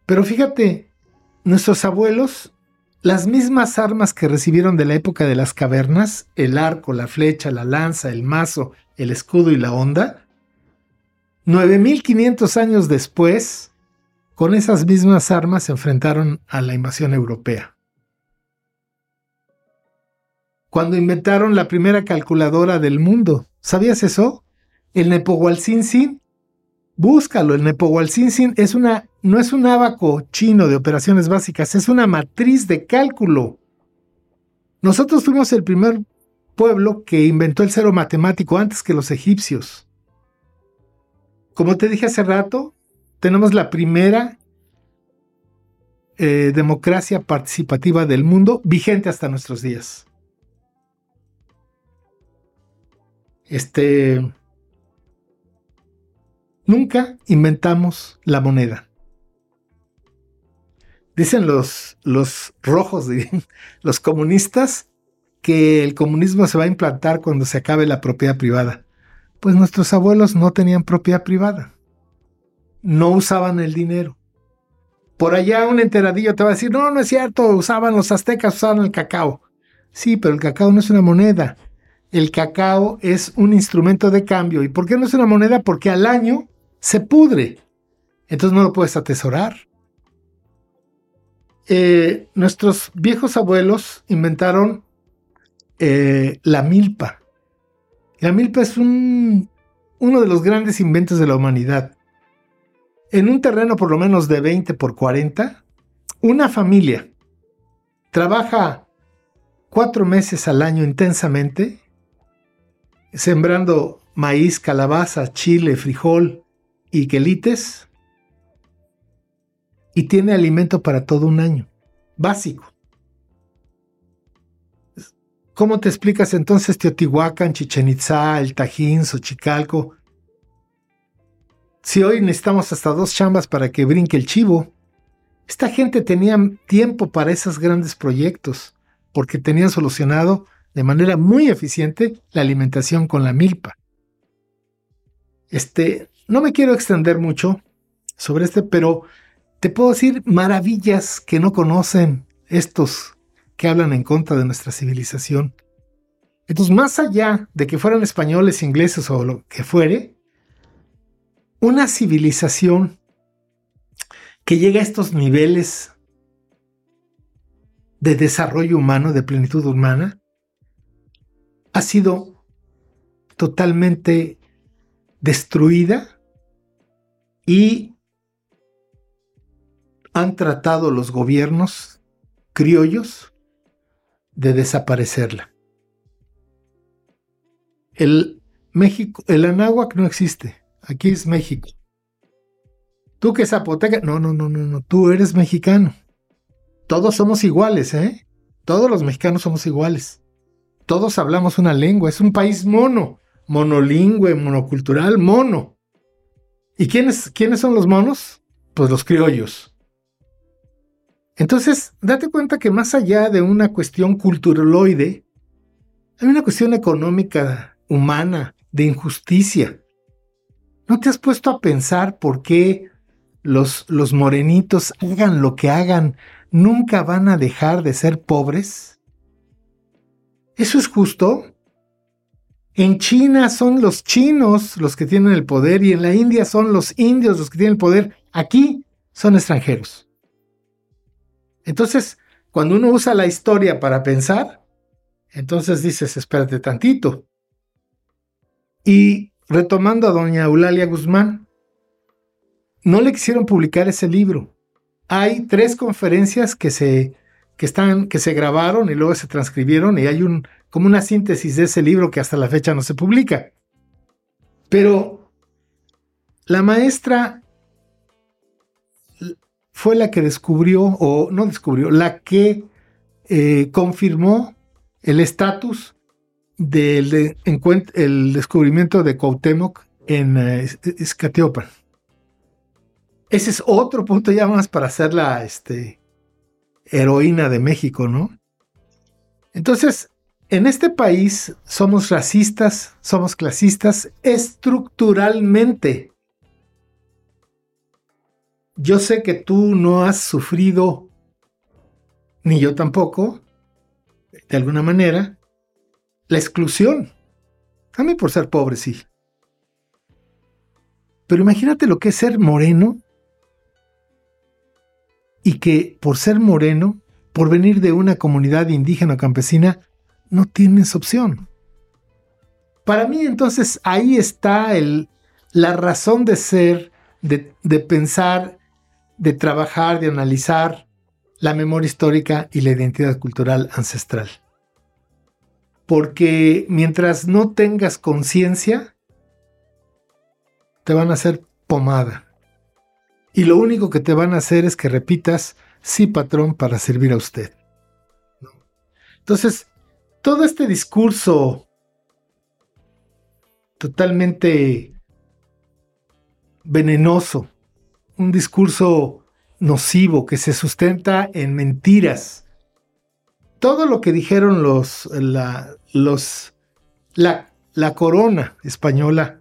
Pero fíjate, nuestros abuelos, las mismas armas que recibieron de la época de las cavernas, el arco, la flecha, la lanza, el mazo, el escudo y la honda, 9500 años después, con esas mismas armas se enfrentaron a la invasión europea. Cuando inventaron la primera calculadora del mundo, ¿sabías eso? El Nepohualcinsin, búscalo, el Nepohualcinsin es una, no es un abaco chino de operaciones básicas, es una matriz de cálculo. Nosotros fuimos el primer pueblo que inventó el cero matemático antes que los egipcios. Como te dije hace rato, tenemos la primera eh, democracia participativa del mundo vigente hasta nuestros días. Este, Nunca inventamos la moneda. Dicen los, los rojos, los comunistas, que el comunismo se va a implantar cuando se acabe la propiedad privada. Pues nuestros abuelos no tenían propiedad privada. No usaban el dinero. Por allá un enteradillo te va a decir, no, no es cierto, usaban los aztecas, usaban el cacao. Sí, pero el cacao no es una moneda. El cacao es un instrumento de cambio. ¿Y por qué no es una moneda? Porque al año se pudre. Entonces no lo puedes atesorar. Eh, nuestros viejos abuelos inventaron eh, la milpa. La milpa es un, uno de los grandes inventos de la humanidad en un terreno por lo menos de 20 por 40, una familia trabaja cuatro meses al año intensamente, sembrando maíz, calabaza, chile, frijol y quelites, y tiene alimento para todo un año, básico. ¿Cómo te explicas entonces Teotihuacán, Chichen Itzá, el Tajín, Xochicalco, si hoy necesitamos hasta dos chambas para que brinque el chivo, esta gente tenía tiempo para esos grandes proyectos, porque tenían solucionado de manera muy eficiente la alimentación con la milpa. Este, no me quiero extender mucho sobre este, pero te puedo decir maravillas que no conocen estos que hablan en contra de nuestra civilización. Entonces, más allá de que fueran españoles, ingleses o lo que fuere, una civilización que llega a estos niveles de desarrollo humano, de plenitud humana, ha sido totalmente destruida y han tratado los gobiernos criollos de desaparecerla. El México, el Anáhuac no existe. Aquí es México. Tú que zapoteca. No, no, no, no, no. Tú eres mexicano. Todos somos iguales, ¿eh? Todos los mexicanos somos iguales. Todos hablamos una lengua. Es un país mono. Monolingüe, monocultural, mono. ¿Y quiénes, quiénes son los monos? Pues los criollos. Entonces, date cuenta que más allá de una cuestión culturaloide, hay una cuestión económica, humana, de injusticia. ¿No te has puesto a pensar por qué los, los morenitos, hagan lo que hagan, nunca van a dejar de ser pobres? ¿Eso es justo? En China son los chinos los que tienen el poder y en la India son los indios los que tienen el poder. Aquí son extranjeros. Entonces, cuando uno usa la historia para pensar, entonces dices, espérate tantito. Y retomando a doña Eulalia Guzmán, no le quisieron publicar ese libro. Hay tres conferencias que se, que están, que se grabaron y luego se transcribieron y hay un, como una síntesis de ese libro que hasta la fecha no se publica. Pero la maestra fue la que descubrió, o no descubrió, la que eh, confirmó el estatus del el descubrimiento de Cuauhtémoc en uh, Ese es otro punto ya más para ser la este, heroína de México, ¿no? Entonces, en este país somos racistas, somos clasistas estructuralmente. Yo sé que tú no has sufrido, ni yo tampoco, de alguna manera, la exclusión. A mí por ser pobre, sí. Pero imagínate lo que es ser moreno y que por ser moreno, por venir de una comunidad indígena o campesina, no tienes opción. Para mí entonces ahí está la razón de ser, de, de pensar, de trabajar, de analizar la memoria histórica y la identidad cultural ancestral porque mientras no tengas conciencia, te van a hacer pomada. Y lo único que te van a hacer es que repitas, sí, patrón, para servir a usted. Entonces, todo este discurso totalmente venenoso, un discurso nocivo que se sustenta en mentiras, todo lo que dijeron los, la, los, la, la corona española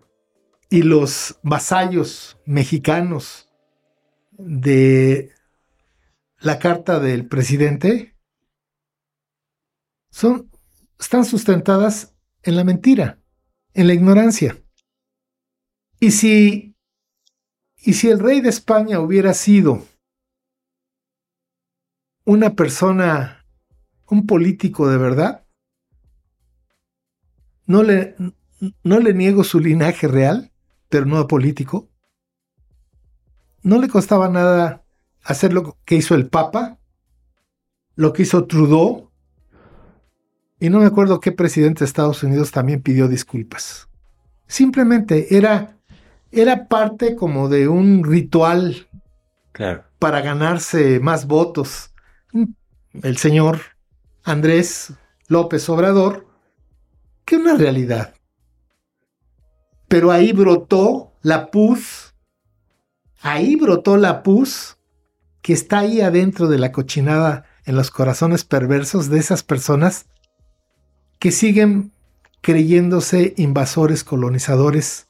y los vasallos mexicanos de la carta del presidente son, están sustentadas en la mentira, en la ignorancia. Y si, y si el rey de España hubiera sido una persona, un político de verdad, no le, no le niego su linaje real, pero no político. No le costaba nada hacer lo que hizo el Papa, lo que hizo Trudeau, y no me acuerdo qué presidente de Estados Unidos también pidió disculpas. Simplemente era, era parte como de un ritual claro. para ganarse más votos. El señor Andrés López Obrador, que una realidad. Pero ahí brotó la pus, ahí brotó la pus que está ahí adentro de la cochinada en los corazones perversos de esas personas que siguen creyéndose invasores, colonizadores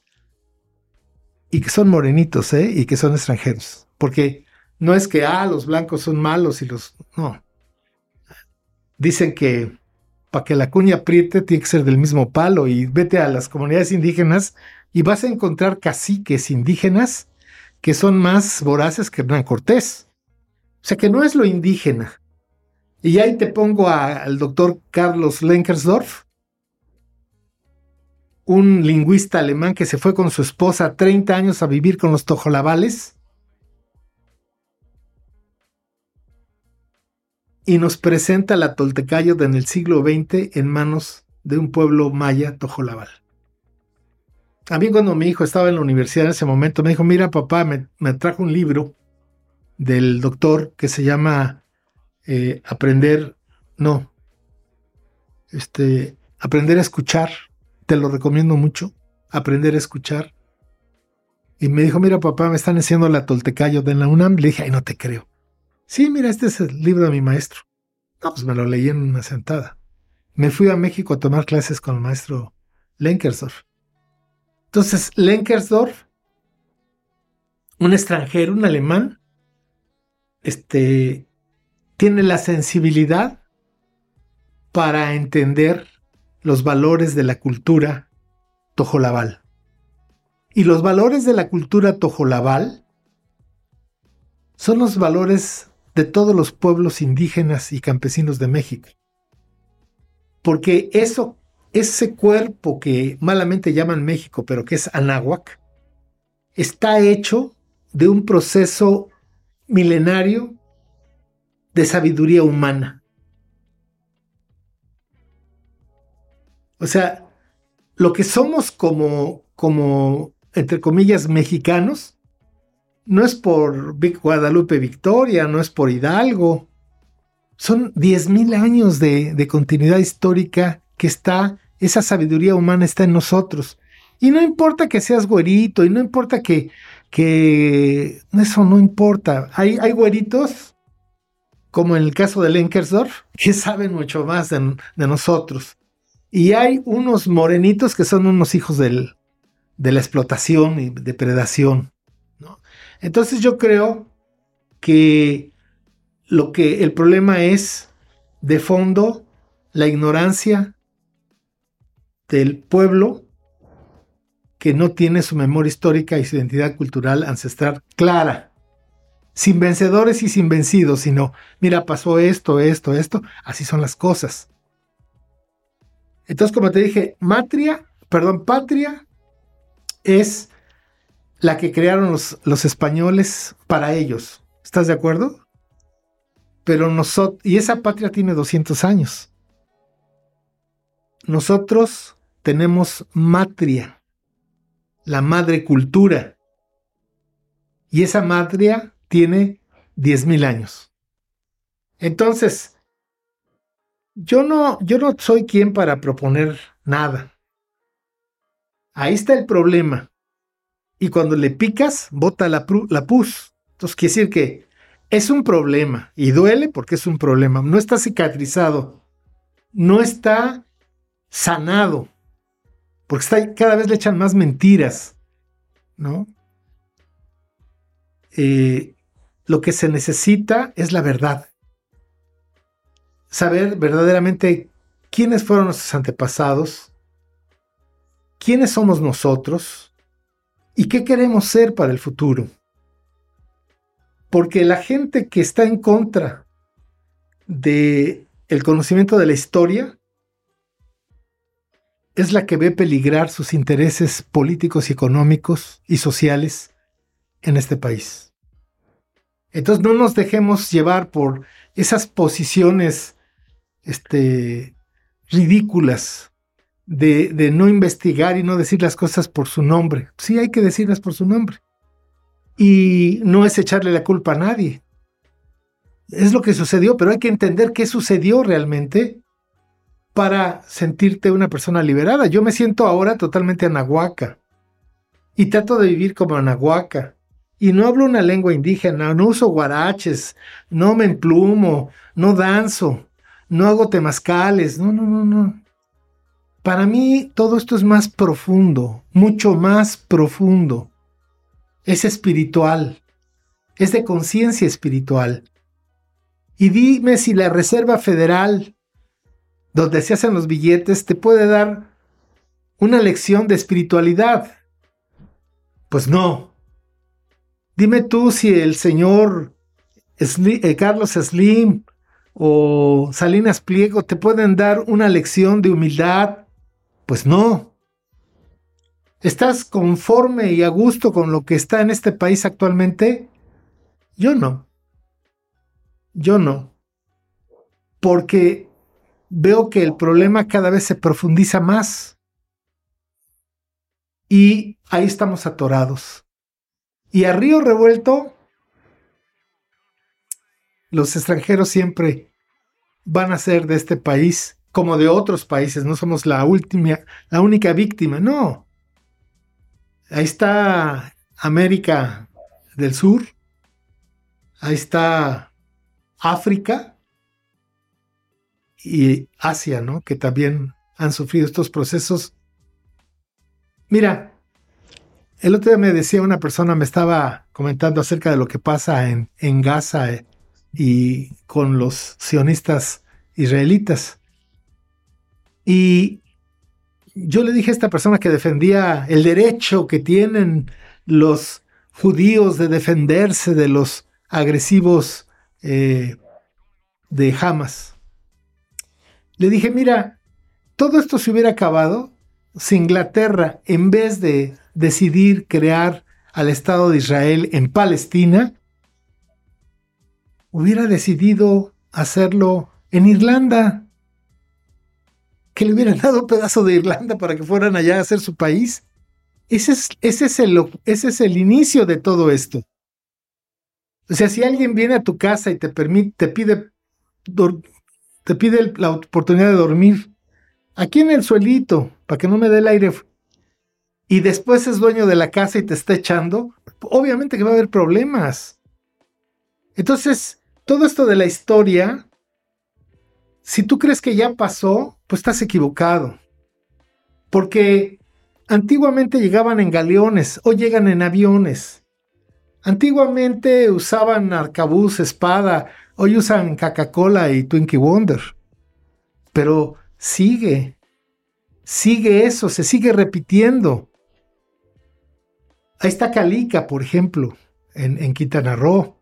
y que son morenitos, ¿eh? Y que son extranjeros. Porque no es que, ah, los blancos son malos y los... No. Dicen que para que la cuña apriete tiene que ser del mismo palo y vete a las comunidades indígenas y vas a encontrar caciques indígenas que son más voraces que Hernán Cortés. O sea que no es lo indígena, y ahí te pongo al doctor Carlos Lenkersdorf, un lingüista alemán que se fue con su esposa 30 años a vivir con los tojolabales. Y nos presenta la Toltecayo en el siglo XX en manos de un pueblo maya tojolabal. A mí cuando mi hijo estaba en la universidad en ese momento me dijo, mira papá, me, trajo un libro del doctor que se llama eh, aprender, no, este, aprender a escuchar, te lo recomiendo mucho, aprender a escuchar. Y me dijo, mira papá, me están haciendo la Toltecayo de la UNAM. Le dije, ay, no te creo. Sí, mira, este es el libro de mi maestro. No, pues me lo leí en una sentada. Me fui a México a tomar clases con el maestro Lenkersdorf. Entonces, Lenkersdorf, un extranjero, un alemán, este, tiene la sensibilidad para entender los valores de la cultura tojolabal. Y los valores de la cultura tojolabal son los valores de todos los pueblos indígenas y campesinos de México. Porque eso, ese cuerpo que malamente llaman México, pero que es Anáhuac, está hecho de un proceso milenario de sabiduría humana. O sea, lo que somos como, como, entre comillas, mexicanos, no es por Guadalupe Victoria, no es por Hidalgo. Son 10.000 años de, de continuidad histórica que está, esa sabiduría humana está en nosotros. Y no importa que seas güerito, y no importa que, que eso no importa. Hay, hay güeritos como en el caso de Lenkersdorf, que saben mucho más de, nosotros. Y hay unos morenitos que son unos hijos del, de la explotación y depredación. Entonces yo creo que lo que el problema es de fondo la ignorancia del pueblo que no tiene su memoria histórica y su identidad cultural ancestral clara sin vencedores y sin vencidos, sino, mira, pasó esto, esto, esto, así son las cosas. Entonces, como te dije, matria, perdón, patria es la que crearon los, los españoles para ellos. ¿Estás de acuerdo? Pero nosotros, y esa patria tiene 200 años. Nosotros tenemos matria, la madre cultura. Y esa matria tiene 10.000 años. Entonces, yo no, yo no soy quien para proponer nada. Ahí está el problema. Y cuando le picas, bota la, la pus. Entonces, quiere decir que es un problema y duele porque es un problema. No está cicatrizado, no está sanado, porque cada vez le echan más mentiras, ¿no? Eh, lo que se necesita es la verdad. Saber verdaderamente quiénes fueron nuestros antepasados, quiénes somos nosotros y qué queremos ser para el futuro. Porque la gente que está en contra de conocimiento de la historia es la que ve peligrar sus intereses políticos y económicos y sociales en este país. Entonces no nos dejemos llevar por esas posiciones este, ridículas de, de, no investigar y no decir las cosas por su nombre. Sí hay que decirlas por su nombre. Y no es echarle la culpa a nadie. Es lo que sucedió, pero hay que entender qué sucedió realmente para sentirte una persona liberada. Yo me siento ahora totalmente anahuaca y trato de vivir como anahuaca. Y no hablo una lengua indígena, no uso guaraches, no me emplumo, no danzo, no hago temazcales, no, no, no, no. Para mí todo esto es más profundo, mucho más profundo. Es espiritual, es de conciencia espiritual. Y dime si la Reserva Federal, donde se hacen los billetes, te puede dar una lección de espiritualidad. Pues no. Dime tú si el señor eh, Carlos Slim o Salinas Pliego te pueden dar una lección de humildad. Pues no. ¿Estás conforme y a gusto con lo que está en este país actualmente? Yo no. Yo no. Porque veo que el problema cada vez se profundiza más. Y ahí estamos atorados. Y a río revuelto los extranjeros siempre van a ser de este país como de otros países, no somos la última, la única víctima, no. Ahí está América del Sur, ahí está África y Asia, ¿no? Que también han sufrido estos procesos. Mira, el otro día me decía una persona, me estaba comentando acerca de lo que pasa en, en Gaza, eh, y con los sionistas israelitas. Y yo le dije a esta persona que defendía el derecho que tienen los judíos de defenderse de los agresivos eh, de Hamas. Le dije, mira, todo esto se hubiera acabado si Inglaterra, en vez de decidir crear al Estado de Israel en Palestina, hubiera decidido hacerlo en Irlanda, que le hubieran dado un pedazo de Irlanda para que fueran allá a hacer su país. Ese es, ese es, el, ese es el inicio de todo esto. O sea, si alguien viene a tu casa y te, permite, te pide, te pide la oportunidad de dormir, aquí en el suelito, para que no me dé el aire, y después es dueño de la casa y te está echando, obviamente que va a haber problemas. Entonces, todo esto de la historia, si tú crees que ya pasó, pues estás equivocado. Porque antiguamente llegaban en galeones, o llegan en aviones. Antiguamente usaban arcabuz, espada, hoy usan Coca-Cola y Twinkie Wonder. Pero sigue, sigue eso, se sigue repitiendo. Ahí está Calica, por ejemplo, en, en Roo.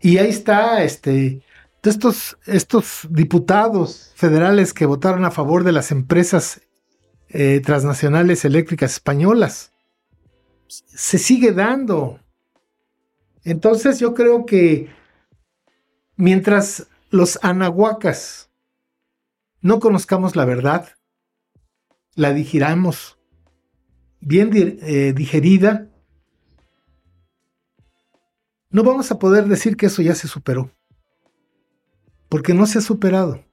Y ahí está, este, estos, estos diputados federales que votaron a favor de las empresas eh, transnacionales eléctricas españolas. Se sigue dando. Entonces yo creo que mientras los anahuacas no conozcamos la verdad, la digiramos bien eh, digerida, no vamos a poder decir que eso ya se superó. Porque no se ha superado.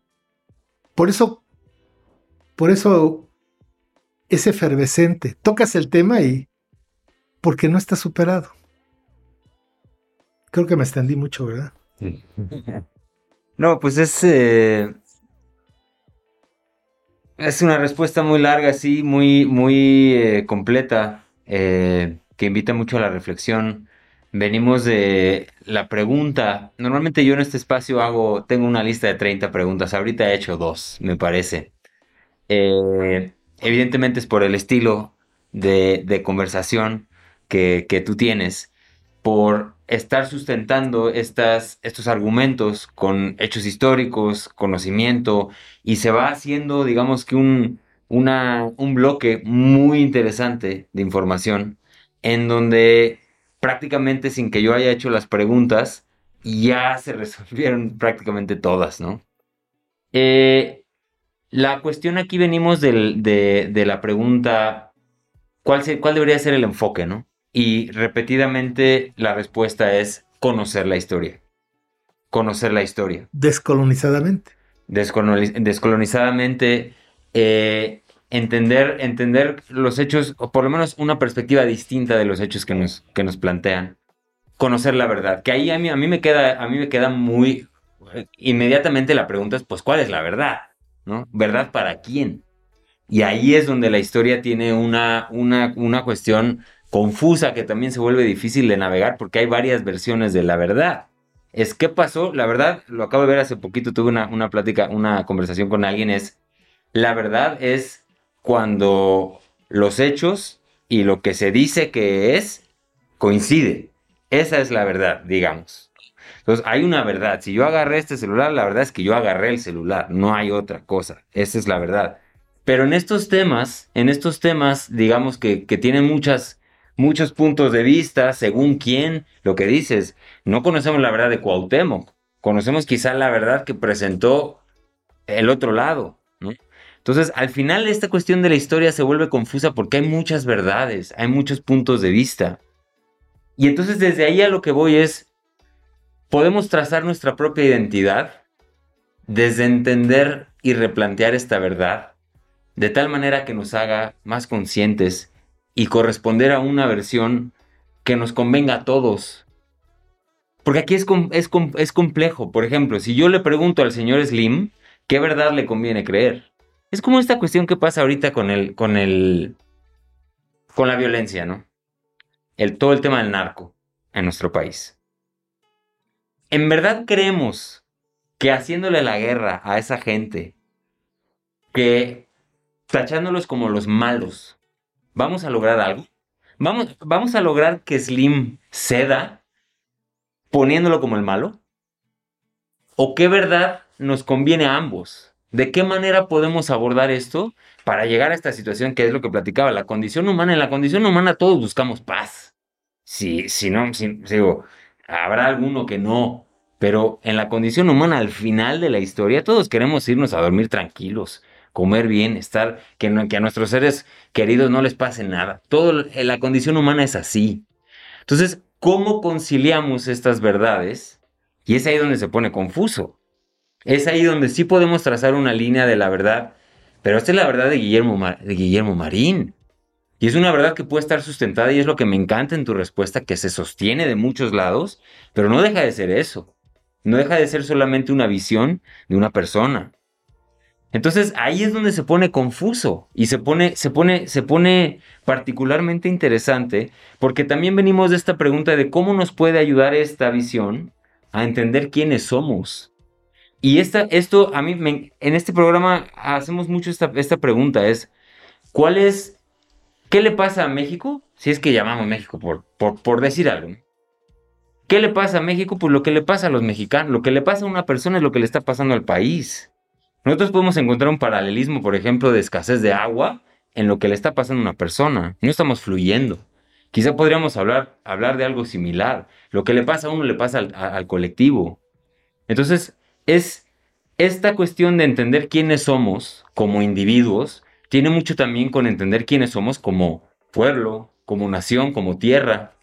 Por eso, por eso es efervescente. Tocas el tema y porque no está superado. Creo que me extendí mucho, ¿verdad? No, pues es. Eh, es una respuesta muy larga, sí, muy, muy eh, completa, eh, que invita mucho a la reflexión venimos de la pregunta. Normalmente yo en este espacio hago, tengo una lista de 30 preguntas. Ahorita he hecho dos, me parece. Evidentemente es por el estilo de, conversación que, que, tú tienes, por estar sustentando estas, estos argumentos con hechos históricos, conocimiento, y se va haciendo, digamos que un, una, un bloque muy interesante de información en donde prácticamente sin que yo haya hecho las preguntas, ya se resolvieron prácticamente todas, ¿no? Eh, la cuestión aquí venimos de, la pregunta, ¿cuál, ¿cuál debería ser el enfoque, ¿no? Y repetidamente la respuesta es conocer la historia. Conocer la historia. Descolonizadamente. descolonizadamente. Eh, entender, entender los hechos, o por lo menos una perspectiva distinta de los hechos que nos, que nos plantean. Conocer la verdad. Que ahí a mí, a mí me queda, a mí me queda muy. Inmediatamente la pregunta es: pues, ¿cuál es la verdad? ¿No? ¿Verdad para quién? Y ahí es donde la historia tiene una, una, una cuestión confusa que también se vuelve difícil de navegar porque hay varias versiones de la verdad. Es qué pasó, la verdad, lo acabo de ver hace poquito, tuve una, una plática, una conversación con alguien, es, la verdad es cuando los hechos y lo que se dice que es coincide. Esa es la verdad, digamos. Entonces, hay una verdad. Si yo agarré este celular, la verdad es que yo agarré el celular, no hay otra cosa. Esa es la verdad. Pero en estos temas, en estos temas, digamos que, que tienen muchas, muchos puntos de vista, según quién, lo que dices, no conocemos la verdad de Cuauhtémoc, conocemos quizá la verdad que presentó el otro lado. Entonces, al final esta cuestión de la historia se vuelve confusa porque hay muchas verdades, hay muchos puntos de vista. Y entonces desde ahí a lo que voy es, podemos trazar nuestra propia identidad desde entender y replantear esta verdad, de tal manera que nos haga más conscientes y corresponder a una versión que nos convenga a todos. Porque aquí es, es, es complejo. Por ejemplo, si yo le pregunto al señor Slim, ¿qué verdad le conviene creer? Es como esta cuestión que pasa ahorita con el, con el, con la violencia, ¿no? El, todo el tema del narco en nuestro país. ¿En verdad creemos que haciéndole la guerra a esa gente, que tachándolos como los malos, vamos a lograr algo? ¿Vamos, vamos a lograr que Slim ceda poniéndolo como el malo? ¿O qué verdad nos conviene a ambos? ¿De qué manera podemos abordar esto para llegar a esta situación que es lo que platicaba? La condición humana, en la condición humana todos buscamos paz. Si, si no, si, digo, habrá alguno que no, pero en la condición humana al final de la historia todos queremos irnos a dormir tranquilos, comer bien, estar, que, que a nuestros seres queridos no les pase nada. Todo, la condición humana es así. Entonces, ¿cómo conciliamos estas verdades? Y es ahí donde se pone confuso. Es ahí donde sí podemos trazar una línea de la verdad, pero esta es la verdad de Guillermo, de Guillermo Marín. Y es una verdad que puede estar sustentada y es lo que me encanta en tu respuesta, que se sostiene de muchos lados, pero no deja de ser eso. No deja de ser solamente una visión de una persona. Entonces ahí es donde se pone confuso y se pone, se pone, se pone particularmente interesante porque también venimos de esta pregunta de cómo nos puede ayudar esta visión a entender quiénes somos. Y esta, esto a mí, en este programa hacemos mucho esta, esta pregunta, es, ¿cuál es, qué le pasa a México? Si es que llamamos México por, por, por decir algo. ¿Qué le pasa a México? Pues lo que le pasa a los mexicanos, lo que le pasa a una persona es lo que le está pasando al país. Nosotros podemos encontrar un paralelismo, por ejemplo, de escasez de agua en lo que le está pasando a una persona. No estamos fluyendo. Quizá podríamos hablar, hablar de algo similar. Lo que le pasa a uno le pasa al, colectivo. Entonces, es esta cuestión de entender quiénes somos como individuos, tiene mucho también con entender quiénes somos como pueblo, como nación, como tierra.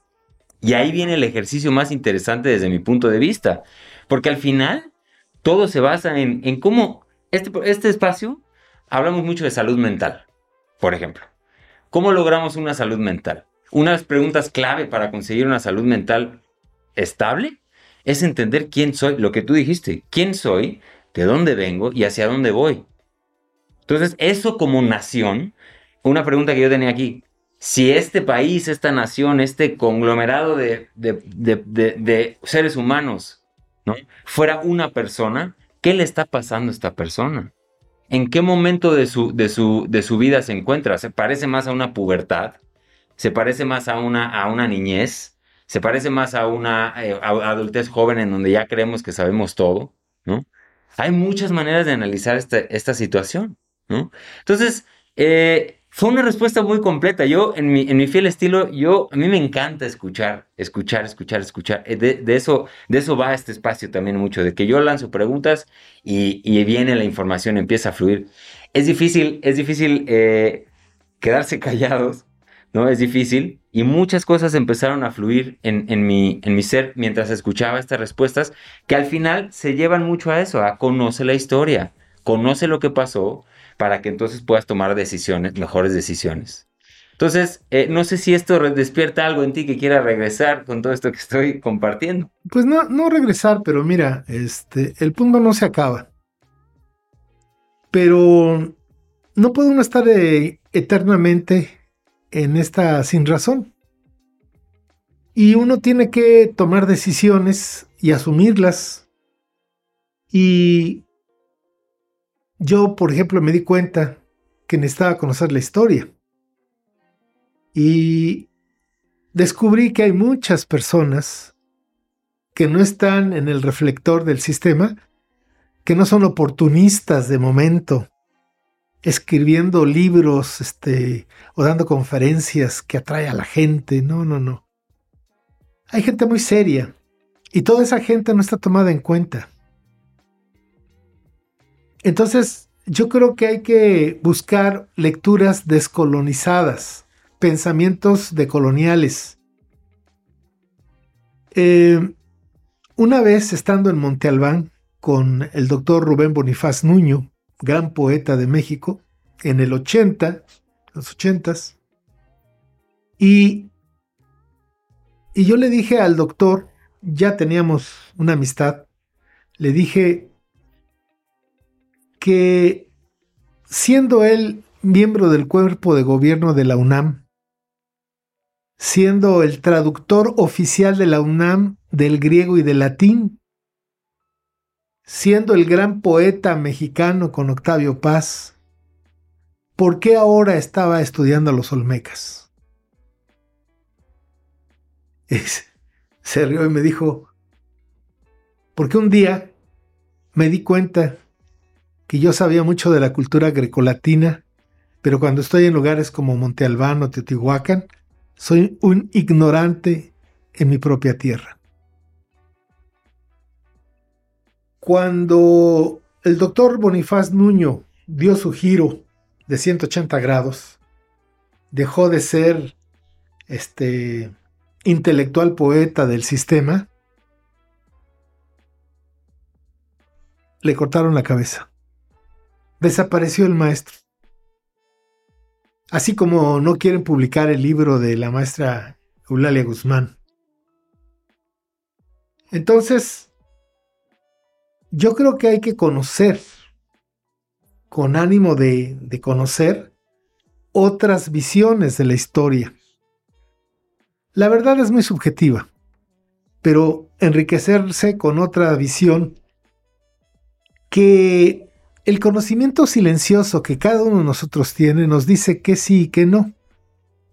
Y ahí viene el ejercicio más interesante desde mi punto de vista, porque al final todo se basa en, en cómo este, este espacio hablamos mucho de salud mental, por ejemplo. ¿Cómo logramos una salud mental? Unas preguntas clave para conseguir una salud mental estable es entender quién soy, lo que tú dijiste, quién soy, de dónde vengo y hacia dónde voy. Entonces, eso como nación, una pregunta que yo tenía aquí, si este país, esta nación, este conglomerado de, de, seres humanos, ¿no? fuera una persona, ¿qué le está pasando a esta persona? ¿En qué momento de su, de su, de su vida se encuentra? ¿Se parece más a una pubertad? ¿Se parece más a una, a una niñez? ¿Se parece más a una eh, adultez joven en donde ya creemos que sabemos todo? ¿no? Hay muchas maneras de analizar esta, esta situación. ¿no? Entonces, eh, fue una respuesta muy completa. Yo, en mi, en mi fiel estilo, yo, a mí me encanta escuchar, escuchar, escuchar, escuchar. Eh, de, eso, de eso va este espacio también mucho, de que yo lanzo preguntas y, viene la información, empieza a fluir. Es difícil, es difícil eh, quedarse callados, ¿no? Es difícil. Y muchas cosas empezaron a fluir en, en, mi, en mi ser mientras escuchaba estas respuestas, que al final se llevan mucho a eso, a conoce la historia, conoce lo que pasó, para que entonces puedas tomar decisiones, mejores decisiones. Entonces, eh, no sé si esto despierta algo en ti que quiera regresar con todo esto que estoy compartiendo. Pues no, no regresar, pero mira, este, el punto no se acaba. Pero no puede uno estar eh, eternamente en esta sin razón. Y uno tiene que tomar decisiones y asumirlas. Y yo, por ejemplo, me di cuenta que necesitaba conocer la historia. Y descubrí que hay muchas personas que no están en el reflector del sistema, que no son oportunistas de momento, escribiendo libros este, o dando conferencias que atrae a la gente. No, no, no. Hay gente muy seria y toda esa gente no está tomada en cuenta. Entonces, yo creo que hay que buscar lecturas descolonizadas, pensamientos decoloniales. Eh, una vez estando en Monte Albán con el doctor Rubén Bonifaz Nuño, gran poeta de México, en el 80, los 80 y, y yo le dije al doctor, ya teníamos una amistad, le dije, que siendo él miembro del cuerpo de gobierno de la UNAM, siendo el traductor oficial de la UNAM del griego y del latín, siendo el gran poeta mexicano con Octavio Paz, ¿por qué ahora estaba estudiando a los Olmecas? se rió y me dijo, porque un día me di cuenta que yo sabía mucho de la cultura grecolatina, pero cuando estoy en lugares como Monte Albano, Teotihuacán, soy un ignorante en mi propia tierra. Cuando el doctor Bonifaz Nuño dio su giro de 180 grados, dejó de ser este intelectual poeta del sistema, le cortaron la cabeza desapareció el maestro. Así como no quieren publicar el libro de la maestra Eulalia Guzmán. Entonces, yo creo que hay que conocer, con ánimo de, de conocer, otras visiones de la historia. La verdad es muy subjetiva, pero enriquecerse con otra visión que el conocimiento silencioso que cada uno de nosotros tiene nos dice que sí y que no.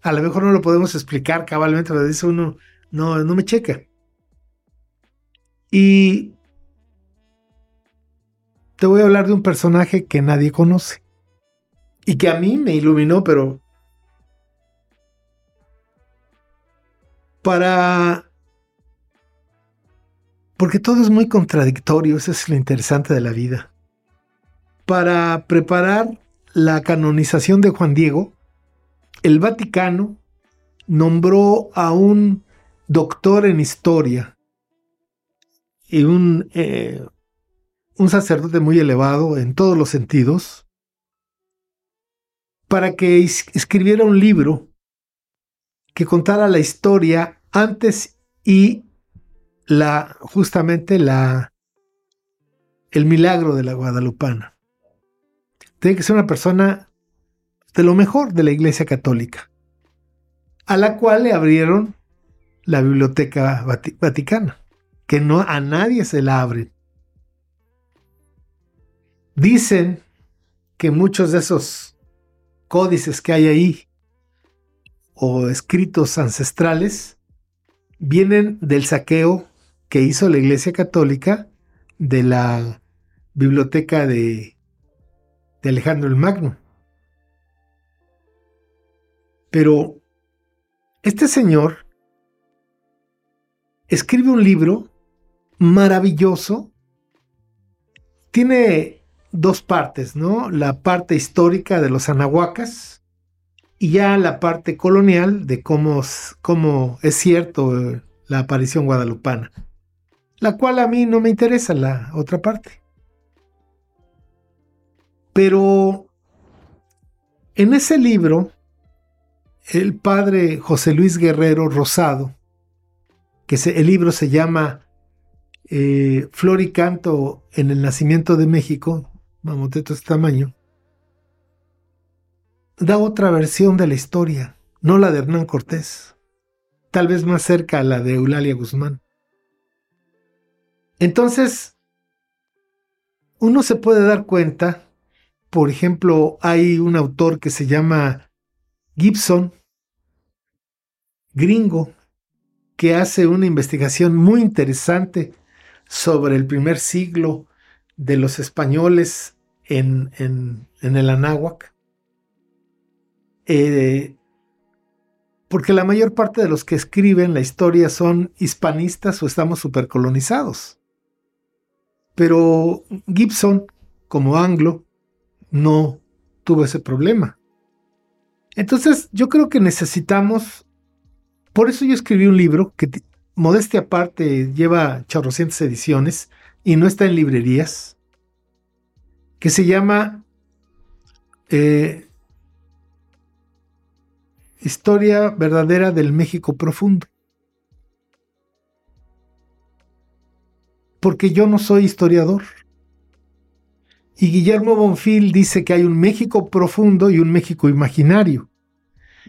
A lo mejor no lo podemos explicar cabalmente, pero dice uno, no, no me checa. Y te voy a hablar de un personaje que nadie conoce. Y que a mí me iluminó, pero para... Porque todo es muy contradictorio, eso es lo interesante de la vida para preparar la canonización de Juan Diego, el Vaticano nombró a un doctor en historia y un, eh, un sacerdote muy elevado en todos los sentidos, para que escribiera un libro que contara la historia antes y la justamente la el milagro de la Guadalupana. Tiene que ser una persona de lo mejor de la Iglesia Católica. a la cual le abrieron la Biblioteca Vaticana, que no a nadie se la abre. Dicen que muchos de esos códices que hay ahí o escritos ancestrales vienen del saqueo que hizo la Iglesia Católica de la biblioteca de, de Alejandro el Magno. Pero este señor escribe un libro maravilloso. Tiene dos partes, ¿no? La parte histórica de los anahuacas y ya la parte colonial de cómo, es cierto eh, la aparición guadalupana, la cual a mí no me interesa la otra parte. Pero en ese libro, el padre José Luis Guerrero Rosado, que el libro se llama eh, Flor y Canto en el Nacimiento de México, mamoteto este tamaño, da otra versión de la historia, no la de Hernán Cortés, tal vez más cerca a la de Eulalia Guzmán. Entonces, uno se puede dar cuenta, por ejemplo, hay un autor que se llama Gibson, gringo, que hace una investigación muy interesante sobre el primer siglo de los españoles en, en, el Anáhuac. Eh, porque la mayor parte de los que escriben la historia son hispanistas o estamos supercolonizados. Pero Gibson, como anglo, no tuvo ese problema. Entonces yo creo que necesitamos, por eso yo escribí un libro que, modestia aparte, lleva chorrocientas ediciones y no está en librerías, que se llama eh, Historia verdadera del México profundo. Porque yo no soy historiador. Y Guillermo Bonfil dice que hay un México profundo y un México imaginario.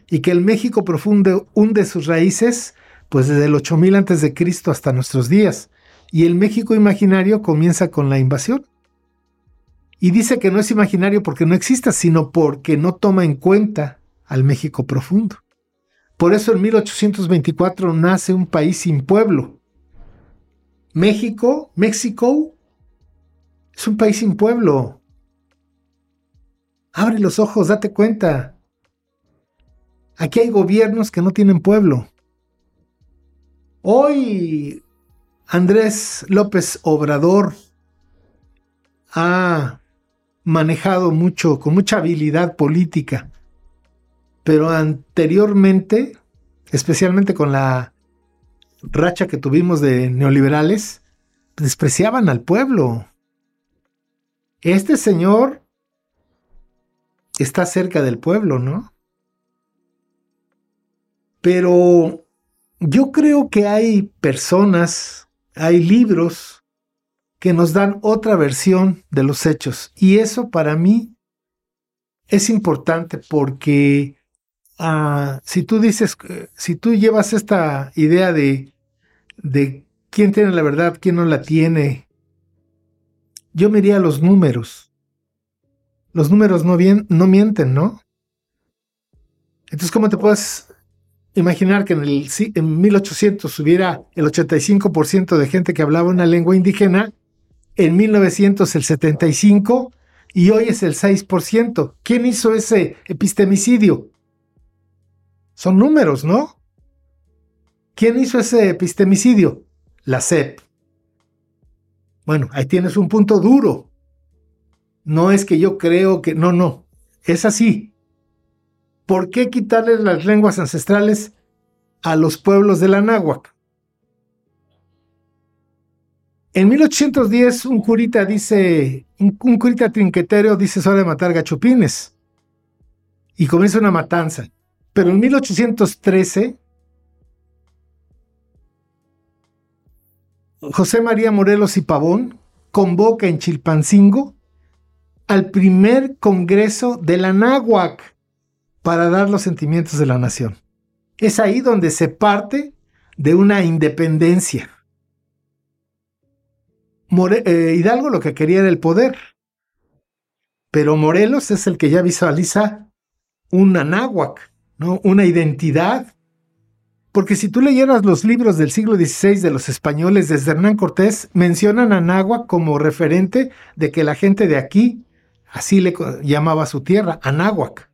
Y que el México profundo hunde sus raíces pues desde el 8000 antes de Cristo hasta nuestros días. Y el México imaginario comienza con la invasión. Y dice que no es imaginario porque no exista, sino porque no toma en cuenta al México profundo. Por eso en 1824 nace un país sin pueblo. México, México, es un país sin pueblo. Abre los ojos, date cuenta. Aquí hay gobiernos que no tienen pueblo. Hoy Andrés López Obrador ha manejado mucho, con mucha habilidad política, pero anteriormente, especialmente con la racha que tuvimos de neoliberales, despreciaban al pueblo. Este señor está cerca del pueblo, ¿no? Pero yo creo que hay personas, hay libros que nos dan otra versión de los hechos. Y eso para mí es importante porque Ah, si tú dices, si tú llevas esta idea de, de quién tiene la verdad, quién no la tiene, yo me iría a los números. Los números no, mienten, ¿no? Entonces, ¿cómo te puedes imaginar que en, el, en 1800 hubiera el 85% de gente que hablaba una lengua indígena, en 1900 el 75% y hoy es el 6%? ¿Quién hizo ese epistemicidio? Son números, ¿no? ¿Quién hizo ese epistemicidio? La SEP. Bueno, ahí tienes un punto duro. No es que yo creo que... No, no. Es así. ¿Por qué quitarles las lenguas ancestrales a los pueblos de la náhuac? En 1810 un curita dice, un, curita trinquetero dice sobre matar gachupines y comienza una matanza. Pero en 1813, José María Morelos y Pavón convoca en Chilpancingo al primer Congreso de la para dar los sentimientos de la nación. es ahí donde se parte de una independencia. Eh, Hidalgo lo que quería era el poder, pero Morelos es el que ya visualiza un anáhuac, ¿no? una identidad. Porque si tú leyeras los libros del siglo XVI de los españoles desde Hernán Cortés, mencionan a Anáhuac como referente de que la gente de aquí así le llamaba su tierra, Anáhuac.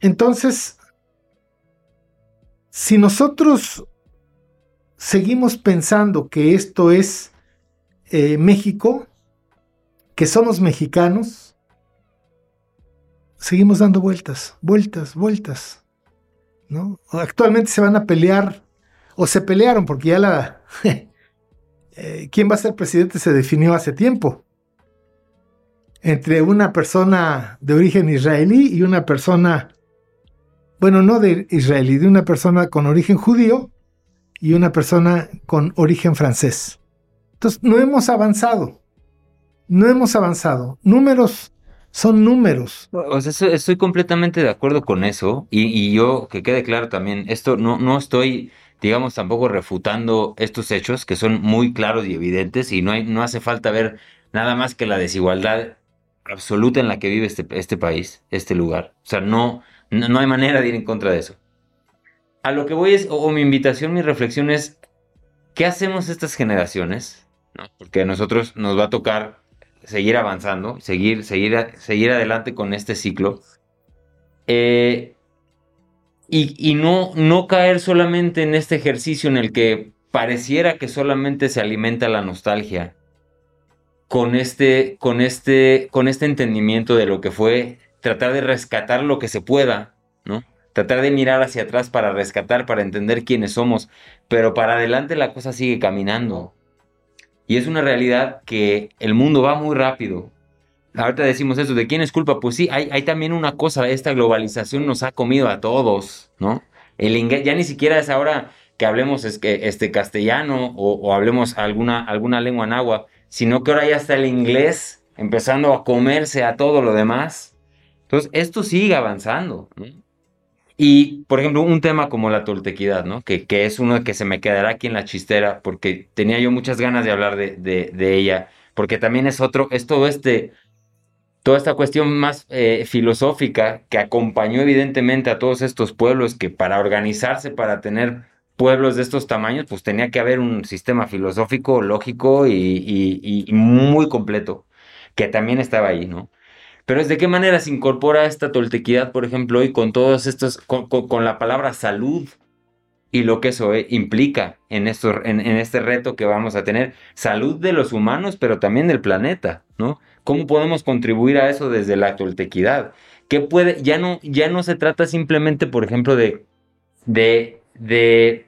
Entonces, si nosotros seguimos pensando que esto es eh, México, que somos mexicanos, seguimos dando vueltas, vueltas, vueltas. ¿no? Actualmente se van a pelear, o se pelearon, porque ya la... Eh, ¿Quién va a ser presidente se definió hace tiempo. Entre una persona de origen israelí y una persona, bueno, no de israelí, de una persona con origen judío y una persona con origen francés. Entonces, no hemos avanzado. No hemos avanzado. Números son números. Estoy completamente de acuerdo con eso. Y, yo, que quede claro también, esto no, no estoy, digamos, tampoco refutando estos hechos que son muy claros y evidentes. Y no, hay, no hace falta ver nada más que la desigualdad absoluta en la que vive este, este país, este lugar. O sea, no, no hay manera de ir en contra de eso a lo que voy es, o, mi invitación, mi reflexión es, ¿qué hacemos estas generaciones? Porque a nosotros nos va a tocar seguir avanzando, seguir, seguir, seguir adelante con este ciclo. Eh, y, y no, no caer solamente en este ejercicio en el que pareciera que solamente se alimenta la nostalgia con este, con este, con este entendimiento de lo que fue tratar de rescatar lo que se pueda, ¿no? tratar de mirar hacia atrás para rescatar, para entender quiénes somos, pero para adelante la cosa sigue caminando. Y es una realidad que el mundo va muy rápido. Ahorita decimos eso, ¿de quién es culpa? Pues sí, hay, hay también una cosa, esta globalización nos ha comido a todos, ¿no? El inglés, ya ni siquiera es ahora que hablemos este castellano o, hablemos alguna, alguna lengua náhuatl, sino que ahora ya está el inglés empezando a comerse a todo lo demás. Entonces, esto sigue avanzando. ¿no? Y, por ejemplo, un tema como la toltequidad, ¿no? Que, que, es uno que se me quedará aquí en la chistera, porque tenía yo muchas ganas de hablar de, de, ella, porque también es otro, es todo este, toda esta cuestión más eh, filosófica que acompañó evidentemente a todos estos pueblos que para organizarse, para tener pueblos de estos tamaños, pues tenía que haber un sistema filosófico, lógico y, y, y muy completo, que también estaba ahí, ¿no? Pero es de qué manera se incorpora esta toltequidad, por ejemplo, hoy con todos estos, con, la palabra salud y lo que eso eh, implica en, en, este reto que vamos a tener. Salud de los humanos, pero también del planeta, ¿no? ¿Cómo podemos contribuir a eso desde la toltequidad? ¿Qué puede, ya no, ya no se trata simplemente, por ejemplo, de, de, de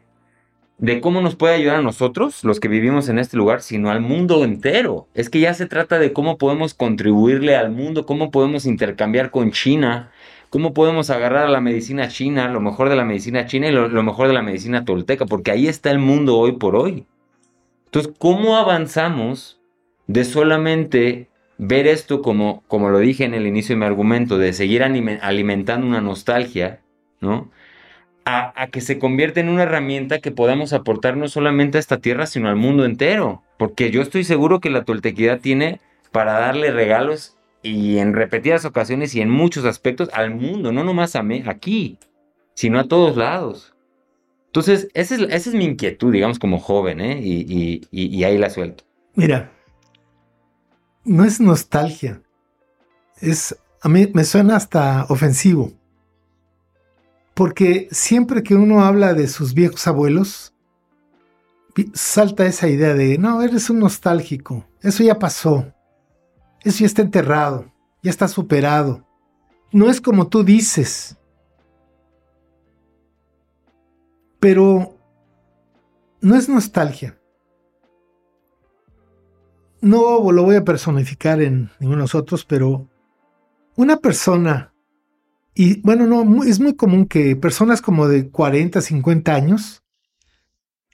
de cómo nos puede ayudar a nosotros, los que vivimos en este lugar, sino al mundo entero. Es que ya se trata de cómo podemos contribuirle al mundo, cómo podemos intercambiar con China, cómo podemos agarrar a la medicina china, lo mejor de la medicina china y lo, mejor de la medicina tolteca, porque ahí está el mundo hoy por hoy. Entonces, ¿cómo avanzamos de solamente ver esto como, como lo dije en el inicio de mi argumento, de seguir alimentando una nostalgia, ¿no? A, que se convierta en una herramienta que podamos aportar no solamente a esta tierra, sino al mundo entero. Porque yo estoy seguro que la toltequidad tiene para darle regalos y en repetidas ocasiones y en muchos aspectos al mundo, no nomás a mí, aquí, sino a todos lados. Entonces, esa es, mi inquietud, digamos, como joven, ¿eh? y, y ahí la suelto. Mira, no es nostalgia, es, a mí me suena hasta ofensivo. Porque siempre que uno habla de sus viejos abuelos, salta esa idea de, no, eres un nostálgico, eso ya pasó, eso ya está enterrado, ya está superado. No es como tú dices. Pero no es nostalgia. No lo voy a personificar en ninguno de nosotros, pero una persona y bueno, no, es muy común que personas como de 40, 50 años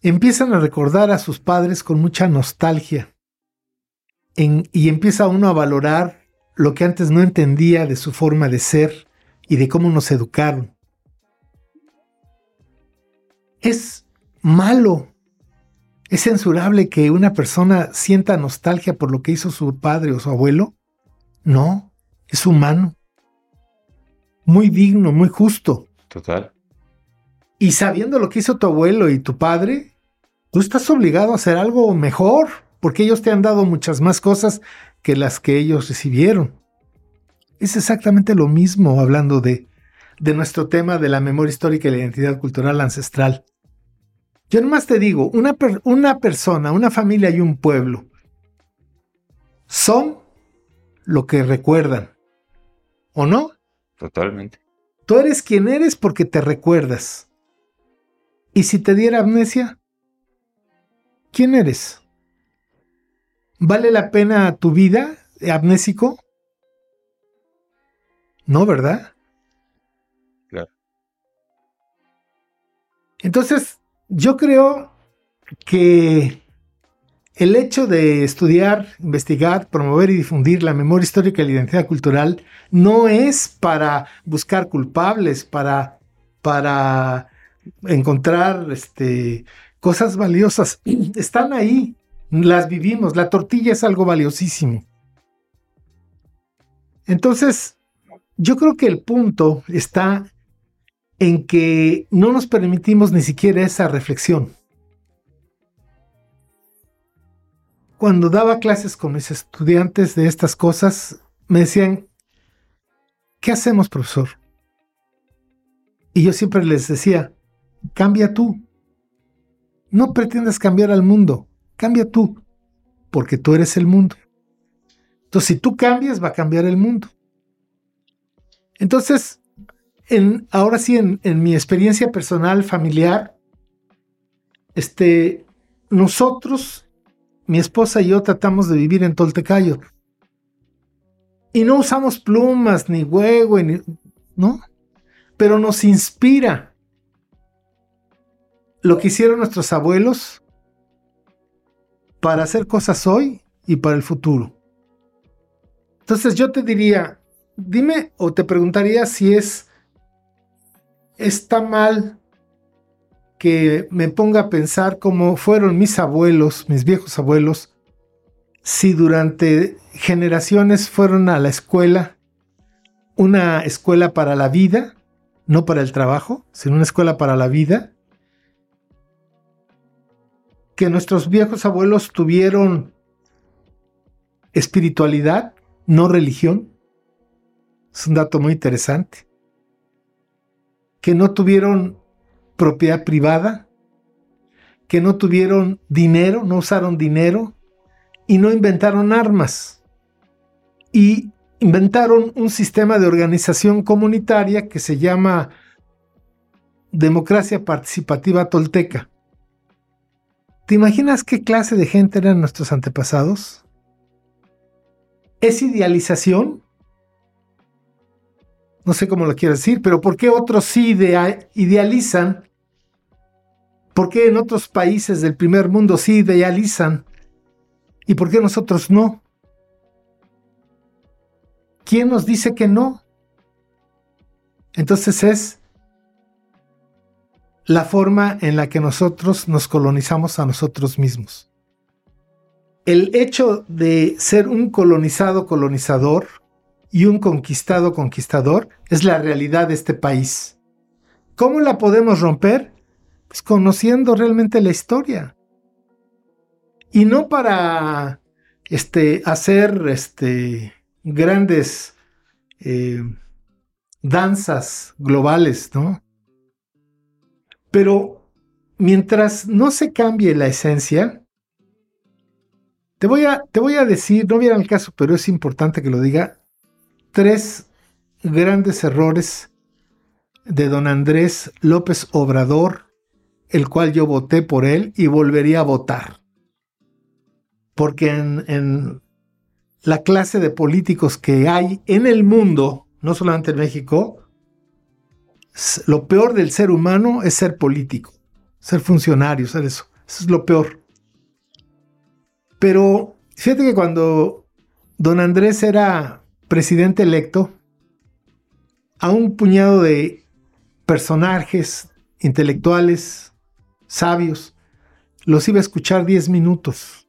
empiezan a recordar a sus padres con mucha nostalgia. y empieza uno a valorar lo que antes no entendía de su forma de ser y de cómo nos educaron. Es malo, es censurable que una persona sienta nostalgia por lo que hizo su padre o su abuelo. No, es humano. Muy digno, muy justo. Total. Y sabiendo lo que hizo tu abuelo y tu padre, tú estás obligado a hacer algo mejor, porque ellos te han dado muchas más cosas que las que ellos recibieron. Es exactamente lo mismo hablando de, de nuestro tema de la memoria histórica y la identidad cultural ancestral. Yo nomás te digo, una, una persona, una familia y un pueblo son lo que recuerdan. ¿O no? Totalmente. Tú eres quien eres porque te recuerdas. ¿Y si te diera amnesia? ¿Quién eres? ¿Vale la pena tu vida amnésico? No, ¿verdad? Claro. Entonces, yo creo que el hecho de estudiar, investigar, promover y difundir la memoria histórica y la identidad cultural no es para buscar culpables, para, para encontrar este, cosas valiosas. Están ahí, las vivimos. La tortilla es algo valiosísimo. Entonces, yo creo que el punto está en que no nos permitimos ni siquiera esa reflexión. Cuando daba clases con mis estudiantes de estas cosas, me decían, ¿qué hacemos, profesor? Y yo siempre les decía, cambia tú. No pretendas cambiar al mundo, cambia tú, porque tú eres el mundo. Entonces, si tú cambias, va a cambiar el mundo. Entonces, en, ahora sí, en, en mi experiencia personal, familiar, este, nosotros mi esposa y yo tratamos de vivir en Toltecayo. Y no usamos plumas, ni huevo, ni, ¿no? Pero nos inspira lo que hicieron nuestros abuelos para hacer cosas hoy y para el futuro. Entonces yo te diría, dime o te preguntaría si es está mal que me ponga a pensar cómo fueron mis abuelos, mis viejos abuelos, si durante generaciones fueron a la escuela, una escuela para la vida, no para el trabajo, sino una escuela para la vida, que nuestros viejos abuelos tuvieron espiritualidad, no religión. Es un dato muy interesante. Que no tuvieron propiedad privada, que no tuvieron dinero, no usaron dinero y no inventaron armas. Y inventaron un sistema de organización comunitaria que se llama democracia participativa tolteca. ¿Te imaginas qué clase de gente eran nuestros antepasados? ¿Es idealización? No sé cómo lo quiero decir, pero ¿por qué otros sí idealizan ¿Por qué en otros países del primer mundo sí idealizan y por qué nosotros no? ¿Quién nos dice que no? Entonces es la forma en la que nosotros nos colonizamos a nosotros mismos. El hecho de ser un colonizado colonizador y un conquistado conquistador es la realidad de este país. ¿Cómo la podemos romper? Pues conociendo realmente la historia. Y no para este, hacer este, grandes eh, danzas globales, ¿no? Pero mientras no se cambie la esencia, te voy a, te voy a decir, no viera el caso, pero es importante que lo diga, tres grandes errores de don Andrés López Obrador el cual yo voté por él y volvería a votar. Porque en, la clase de políticos que hay en el mundo, no solamente en México, lo peor del ser humano es ser político, ser funcionario, ser eso. Eso es lo peor. Pero fíjate que cuando don Andrés era presidente electo, a un puñado de personajes intelectuales, sabios, los iba a escuchar 10 minutos.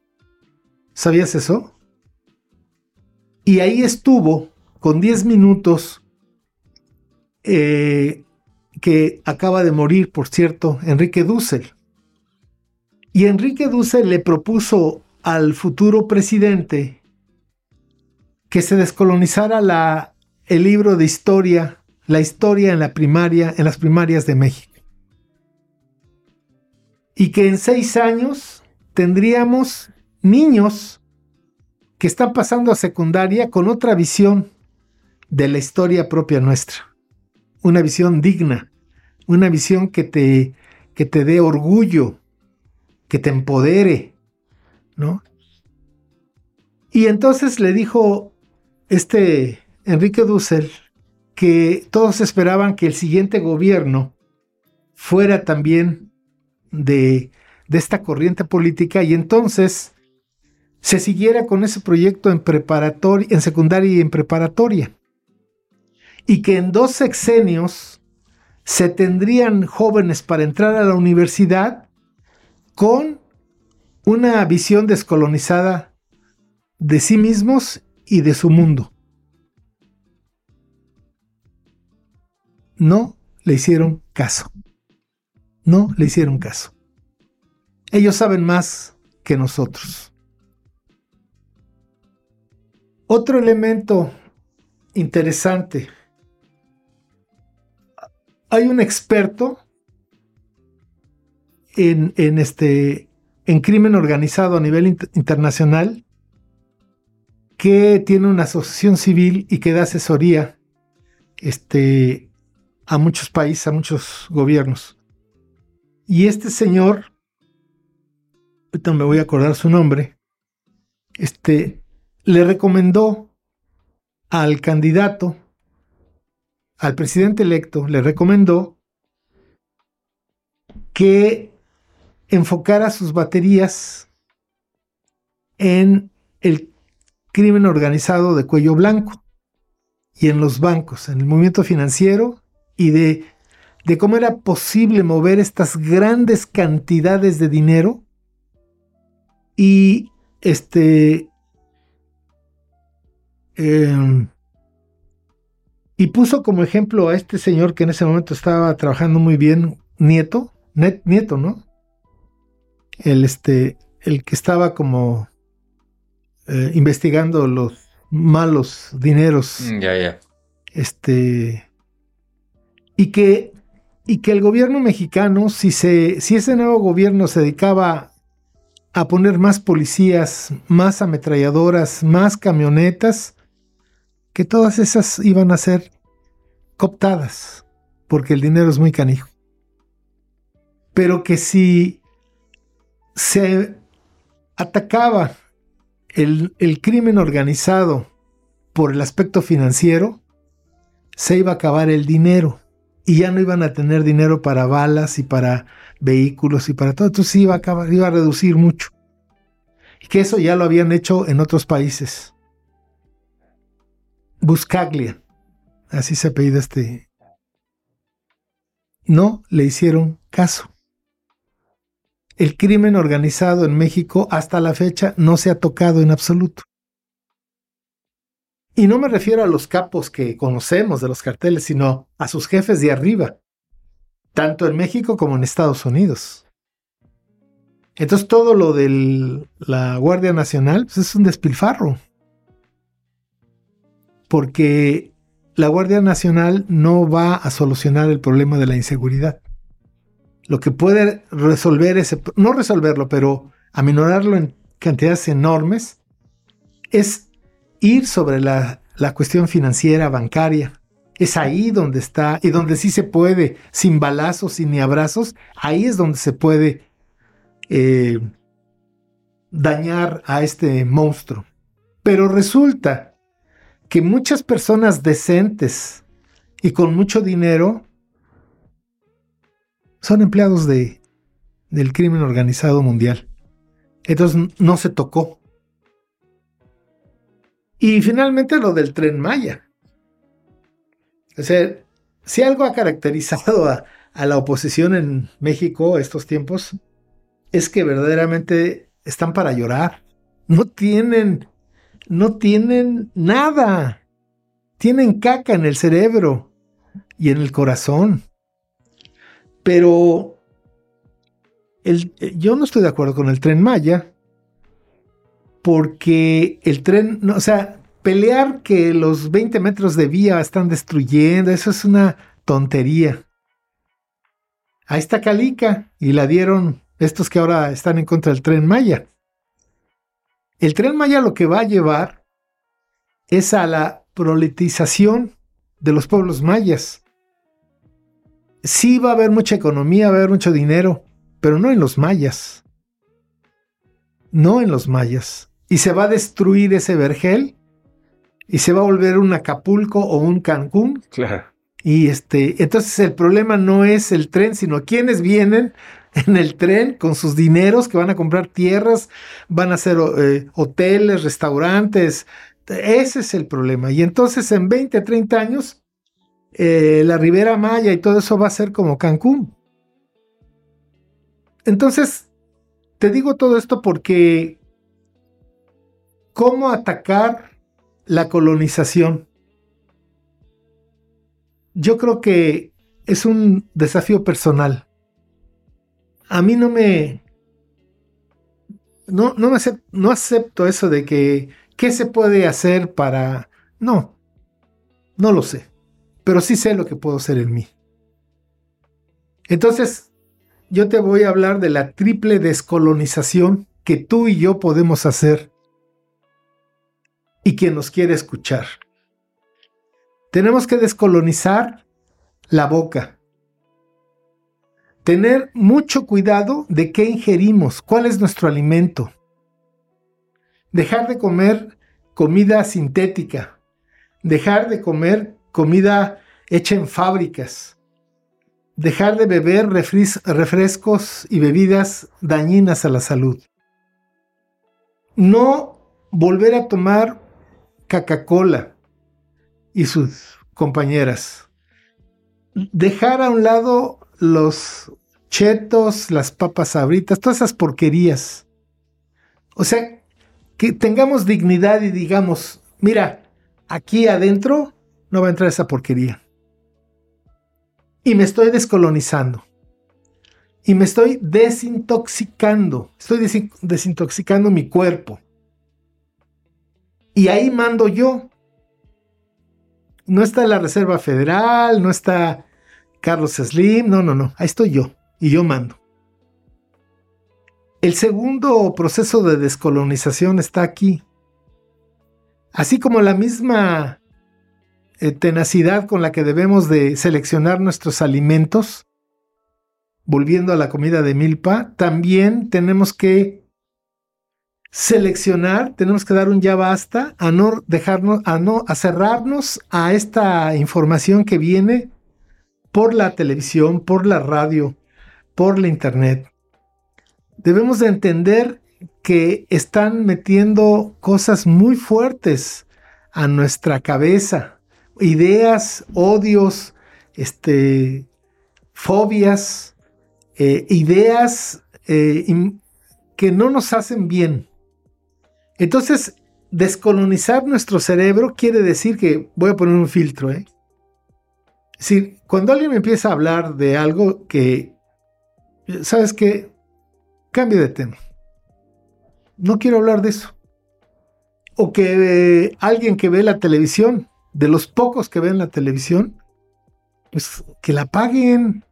¿Sabías eso? Y ahí estuvo con 10 minutos eh, que acaba de morir, por cierto, Enrique Dussel. Y Enrique Dussel le propuso al futuro presidente que se descolonizara la, el libro de historia, la historia en la primaria, en las primarias de México. Y que en seis años tendríamos niños que están pasando a secundaria con otra visión de la historia propia nuestra. Una visión digna, una visión que te, que te dé orgullo, que te empodere, ¿no? Y entonces le dijo este Enrique Dussel que todos esperaban que el siguiente gobierno fuera también de, de esta corriente política y entonces se siguiera con ese proyecto en en secundaria y en preparatoria. Y que en dos sexenios se tendrían jóvenes para entrar a la universidad con una visión descolonizada de sí mismos y de su mundo. No le hicieron caso. No le hicieron caso. Ellos saben más que nosotros. Otro elemento interesante. Hay un experto en, este, en crimen organizado a nivel internacional que tiene una asociación civil y que da asesoría este, a muchos países, a muchos gobiernos. Y este señor, ahorita me voy a acordar su nombre, este, le recomendó al candidato, al presidente electo, le recomendó que enfocara sus baterías en el crimen organizado de cuello blanco y en los bancos, en el movimiento financiero y de, de cómo era posible mover estas grandes cantidades de dinero y este em, y puso como ejemplo a este señor que en ese momento estaba trabajando muy bien, Nieto, Nieto, ¿no? el, este, el que estaba como eh, investigando los malos dineros. Mm, ya, ya. Este. Y que, y que el gobierno mexicano, si, se, ese nuevo gobierno se dedicaba a poner más policías, más ametralladoras, más camionetas, que todas esas iban a ser cooptadas, porque el dinero es muy canijo. Pero que si se atacaba el, crimen organizado por el aspecto financiero, se iba a acabar el dinero y ya no iban a tener dinero para balas y para vehículos y para todo. Entonces iba a, iba a reducir mucho. Y que eso ya lo habían hecho en otros países. Buscaglia, así se apellida este. No le hicieron caso el crimen organizado en México hasta la fecha no se ha tocado en absoluto. Y no me refiero a los capos que conocemos de los carteles, sino a sus jefes de arriba, tanto en México como en Estados Unidos. Entonces todo lo de la Guardia Nacional pues, es un despilfarro. Porque la Guardia Nacional no va a solucionar el problema de la inseguridad lo que puede resolver ese, no resolverlo, pero aminorarlo en cantidades enormes, es ir sobre la, cuestión financiera, bancaria. Es ahí donde está, y donde sí se puede, sin balazos, sin ni abrazos, ahí es donde se puede eh, dañar a este monstruo. Pero resulta que muchas personas decentes y con mucho dinero son empleados de, del crimen organizado mundial. Entonces no se tocó. Y finalmente lo del tren Maya. O sea, si algo ha caracterizado a, la oposición en México estos tiempos, es que verdaderamente están para llorar. No tienen, no tienen nada. Tienen caca en el cerebro y en el corazón. Pero el, yo no estoy de acuerdo con el tren Maya, porque el tren, o sea, pelear que los 20 metros de vía están destruyendo, eso es una tontería. Ahí está Calica y la dieron estos que ahora están en contra del tren Maya. El tren Maya lo que va a llevar es a la proletización de los pueblos mayas. Sí va a haber mucha economía, va a haber mucho dinero, pero no en los mayas. No en los mayas. Y se va a destruir ese vergel y se va a volver un Acapulco o un Cancún. Claro. Y este, entonces el problema no es el tren, sino quienes vienen en el tren con sus dineros que van a comprar tierras, van a hacer eh, hoteles, restaurantes. Ese es el problema. Y entonces en 20, 30 años, eh, la Ribera Maya y todo eso va a ser como Cancún. Entonces, te digo todo esto porque cómo atacar la colonización. Yo creo que es un desafío personal a mí no me... No, no, acepto, no acepto eso de que, ¿qué se puede hacer para...? No, no lo sé, pero sí sé lo que puedo hacer en mí. Entonces, yo te voy a hablar de la triple descolonización que tú y yo podemos hacer y quien nos quiere escuchar. Tenemos que descolonizar la boca, tener mucho cuidado de qué ingerimos, cuál es nuestro alimento. Dejar de comer comida sintética, dejar de comer comida hecha en fábricas, dejar de beber refrescos y bebidas dañinas a la salud. No volver a tomar Coca-Cola y sus compañeras. Dejar a un lado los chetos, las papas sabritas, todas esas porquerías. O sea, que tengamos dignidad y digamos, mira, aquí adentro no va a entrar esa porquería. Y me estoy descolonizando. Y me estoy desintoxicando. Estoy desintoxicando mi cuerpo. Y ahí mando yo. No está la Reserva Federal, no está Carlos Slim, no, no, no, ahí estoy yo y yo mando. El segundo proceso de descolonización está aquí. Así como la misma eh, tenacidad con la que debemos de seleccionar nuestros alimentos, volviendo a la comida de milpa, también tenemos que seleccionar, tenemos que dar un ya basta a no dejarnos, a no a cerrarnos a esta información que viene por la televisión, por la radio, por la internet. Debemos de entender que están metiendo cosas muy fuertes a nuestra cabeza, ideas, odios, este, fobias, eh, ideas eh, que no nos hacen bien. Entonces, descolonizar nuestro cerebro quiere decir que voy a poner un filtro, ¿eh? Es decir, cuando alguien me empieza a hablar de algo que, ¿sabes qué? Cambio de tema. No quiero hablar de eso. O que eh, alguien que ve la televisión, de los pocos que ven la televisión, pues que la paguen.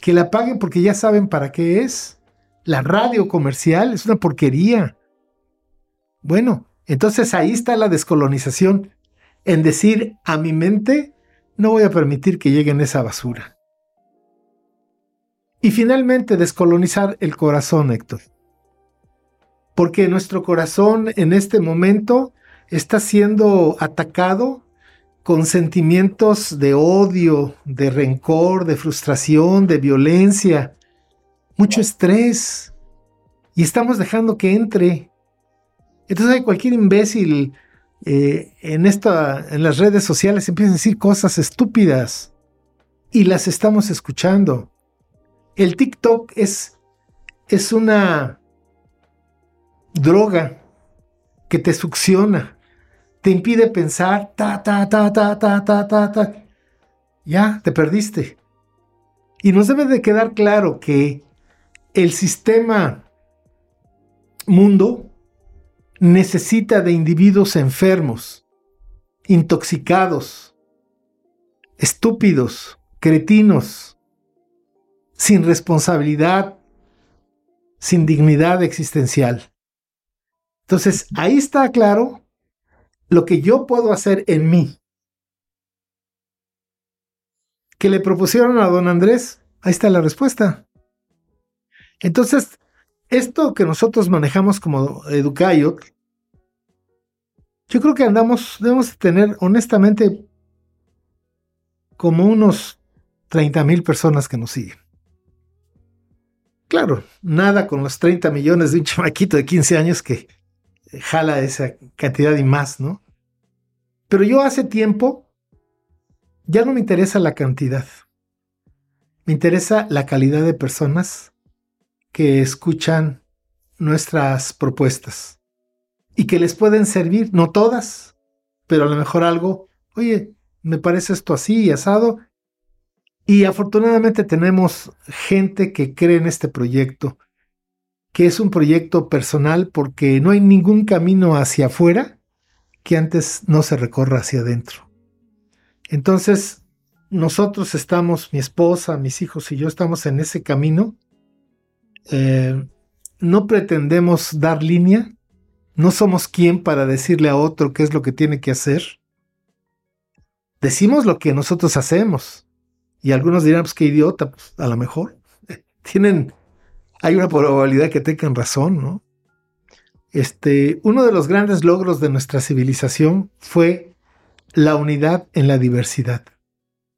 Que la paguen porque ya saben para qué es. La radio comercial es una porquería. Bueno, entonces ahí está la descolonización. En decir a mi mente, no voy a permitir que lleguen esa basura. Y finalmente descolonizar el corazón, Héctor. Porque nuestro corazón en este momento está siendo atacado con sentimientos de odio, de rencor, de frustración, de violencia, mucho estrés. Y estamos dejando que entre. Entonces hay cualquier imbécil eh, en, esta, en las redes sociales empiezan a decir cosas estúpidas y las estamos escuchando. El TikTok es, es una droga que te succiona, te impide pensar, ta, ta, ta, ta, ta, ta, ta, ta. Ya, te perdiste. Y nos debe de quedar claro que el sistema mundo necesita de individuos enfermos, intoxicados, estúpidos, cretinos, sin responsabilidad, sin dignidad existencial. Entonces, ahí está claro lo que yo puedo hacer en mí. Que le propusieron a don Andrés, ahí está la respuesta. Entonces, esto que nosotros manejamos como Educayot, yo creo que andamos, debemos tener honestamente como unos 30 mil personas que nos siguen. Claro, nada con los 30 millones de un chamaquito de 15 años que jala esa cantidad y más, ¿no? Pero yo hace tiempo ya no me interesa la cantidad. Me interesa la calidad de personas que escuchan nuestras propuestas y que les pueden servir, no todas, pero a lo mejor algo, oye, me parece esto así y asado. Y afortunadamente tenemos gente que cree en este proyecto, que es un proyecto personal porque no hay ningún camino hacia afuera que antes no se recorra hacia adentro. Entonces, nosotros estamos, mi esposa, mis hijos y yo estamos en ese camino. Eh, no pretendemos dar línea, no somos quien para decirle a otro qué es lo que tiene que hacer. Decimos lo que nosotros hacemos. Y algunos dirán, pues qué idiota, pues, a lo mejor. Tienen hay una probabilidad que tengan razón, ¿no? Este, uno de los grandes logros de nuestra civilización fue la unidad en la diversidad.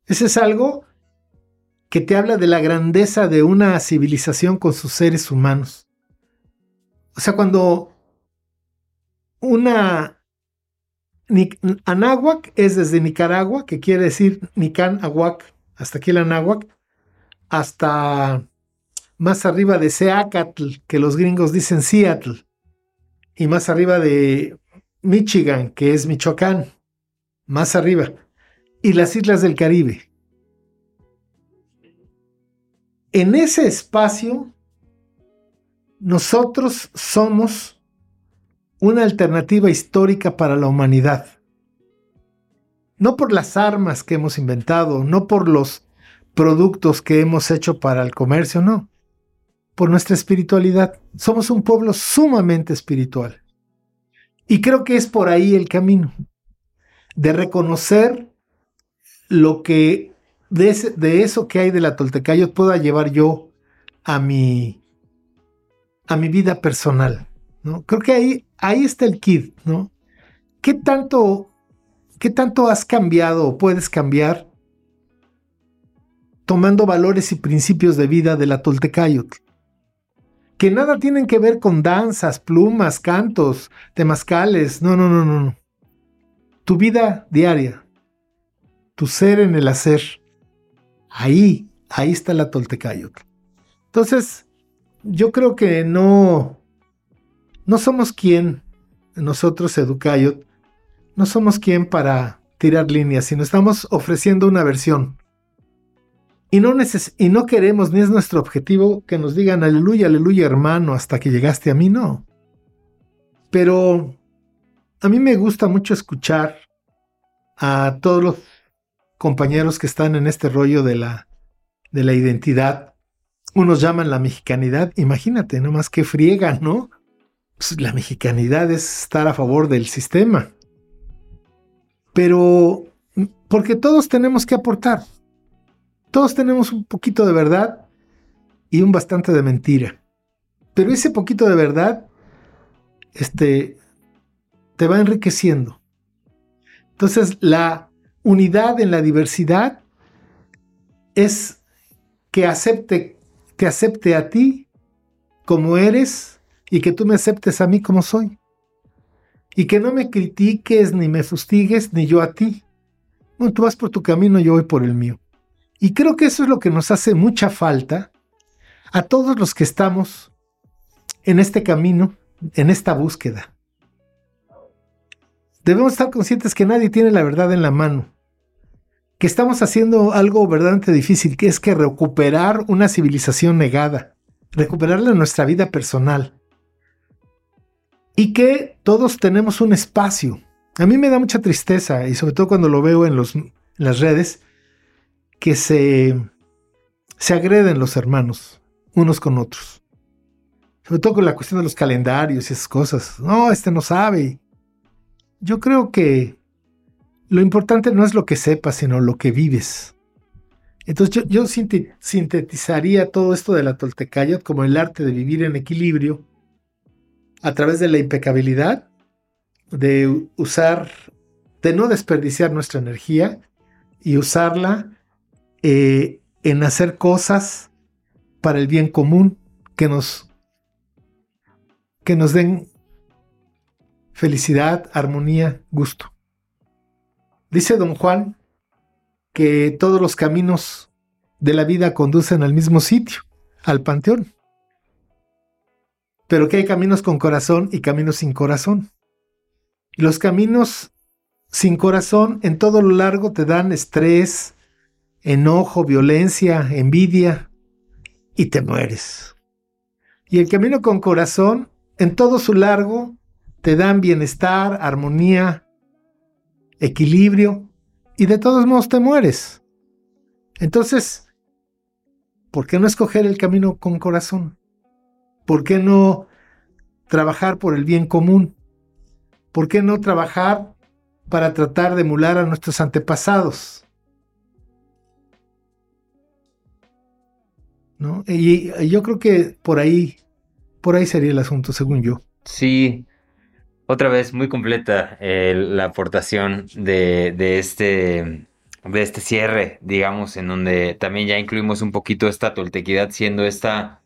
Ese es algo que te habla de la grandeza de una civilización con sus seres humanos. O sea, cuando una Anáhuac es desde Nicaragua, que quiere decir Nican Aguac, hasta aquí el Anáhuac, hasta más arriba de Seacatl, que los gringos dicen Seattle, y más arriba de Michigan, que es Michoacán, más arriba, y las islas del Caribe. En ese espacio, nosotros somos una alternativa histórica para la humanidad. No por las armas que hemos inventado, no por los productos que hemos hecho para el comercio, no por nuestra espiritualidad. Somos un pueblo sumamente espiritual. Y creo que es por ahí el camino, de reconocer lo que de, eso que hay de la Toltecayo pueda llevar yo a mi, a mi vida personal. ¿no? Creo que ahí, ahí está el kit, ¿no? ¿Qué tanto, ¿Qué tanto has cambiado o puedes cambiar tomando valores y principios de vida de la Toltecayotl? que nada tienen que ver con danzas, plumas, cantos, temazcales. No, no, no, no, no. Tu vida diaria, tu ser en el hacer, ahí, ahí está la Toltecayotl. Entonces, yo creo que no, no somos quien, nosotros Educayot, no somos quien para tirar líneas, sino estamos ofreciendo una versión y no, y no queremos, ni es nuestro objetivo, que nos digan aleluya, aleluya hermano, hasta que llegaste a mí, no. Pero a mí me gusta mucho escuchar a todos los compañeros que están en este rollo de la, de la identidad. Unos llaman la mexicanidad, imagínate, nomás que friegan, ¿no? Pues la mexicanidad es estar a favor del sistema. Pero, porque todos tenemos que aportar. Todos tenemos un poquito de verdad y un bastante de mentira. Pero ese poquito de verdad, este, te va enriqueciendo. Entonces, la unidad en la diversidad es que acepte, te acepte a ti como eres y que tú me aceptes a mí como soy. Y que no me critiques ni me fustigues, ni yo a ti. Bueno, tú vas por tu camino, yo voy por el mío. Y creo que eso es lo que nos hace mucha falta a todos los que estamos en este camino, en esta búsqueda. Debemos estar conscientes que nadie tiene la verdad en la mano, que estamos haciendo algo verdaderamente difícil, que es que recuperar una civilización negada, recuperarla en nuestra vida personal, y que todos tenemos un espacio. A mí me da mucha tristeza, y sobre todo cuando lo veo en, las redes, que se, se agreden los hermanos unos con otros. Sobre todo con la cuestión de los calendarios y esas cosas. No, este no sabe. Yo creo que lo importante no es lo que sepas, sino lo que vives. Entonces yo, yo sintetizaría todo esto de la Toltecayot como el arte de vivir en equilibrio a través de la impecabilidad, de usar, de no desperdiciar nuestra energía y usarla eh, en hacer cosas para el bien común que nos, que nos den felicidad, armonía, gusto. Dice don Juan que todos los caminos de la vida conducen al mismo sitio, al panteón. Pero que hay caminos con corazón y caminos sin corazón. Y los caminos sin corazón en todo lo largo te dan estrés, enojo, violencia, envidia, y te mueres. Y el camino con corazón, en todo su largo, te dan bienestar, armonía, equilibrio, y de todos modos te mueres. Entonces, ¿por qué no escoger el camino con corazón? ¿Por qué no trabajar por el bien común? ¿Por qué no trabajar para tratar de emular a nuestros antepasados? ¿no? Y, yo creo que por ahí, por ahí sería el asunto, según yo. Sí, otra vez muy completa la aportación de, de, este, de este cierre, digamos, en donde también ya incluimos un poquito esta toltequidad siendo esta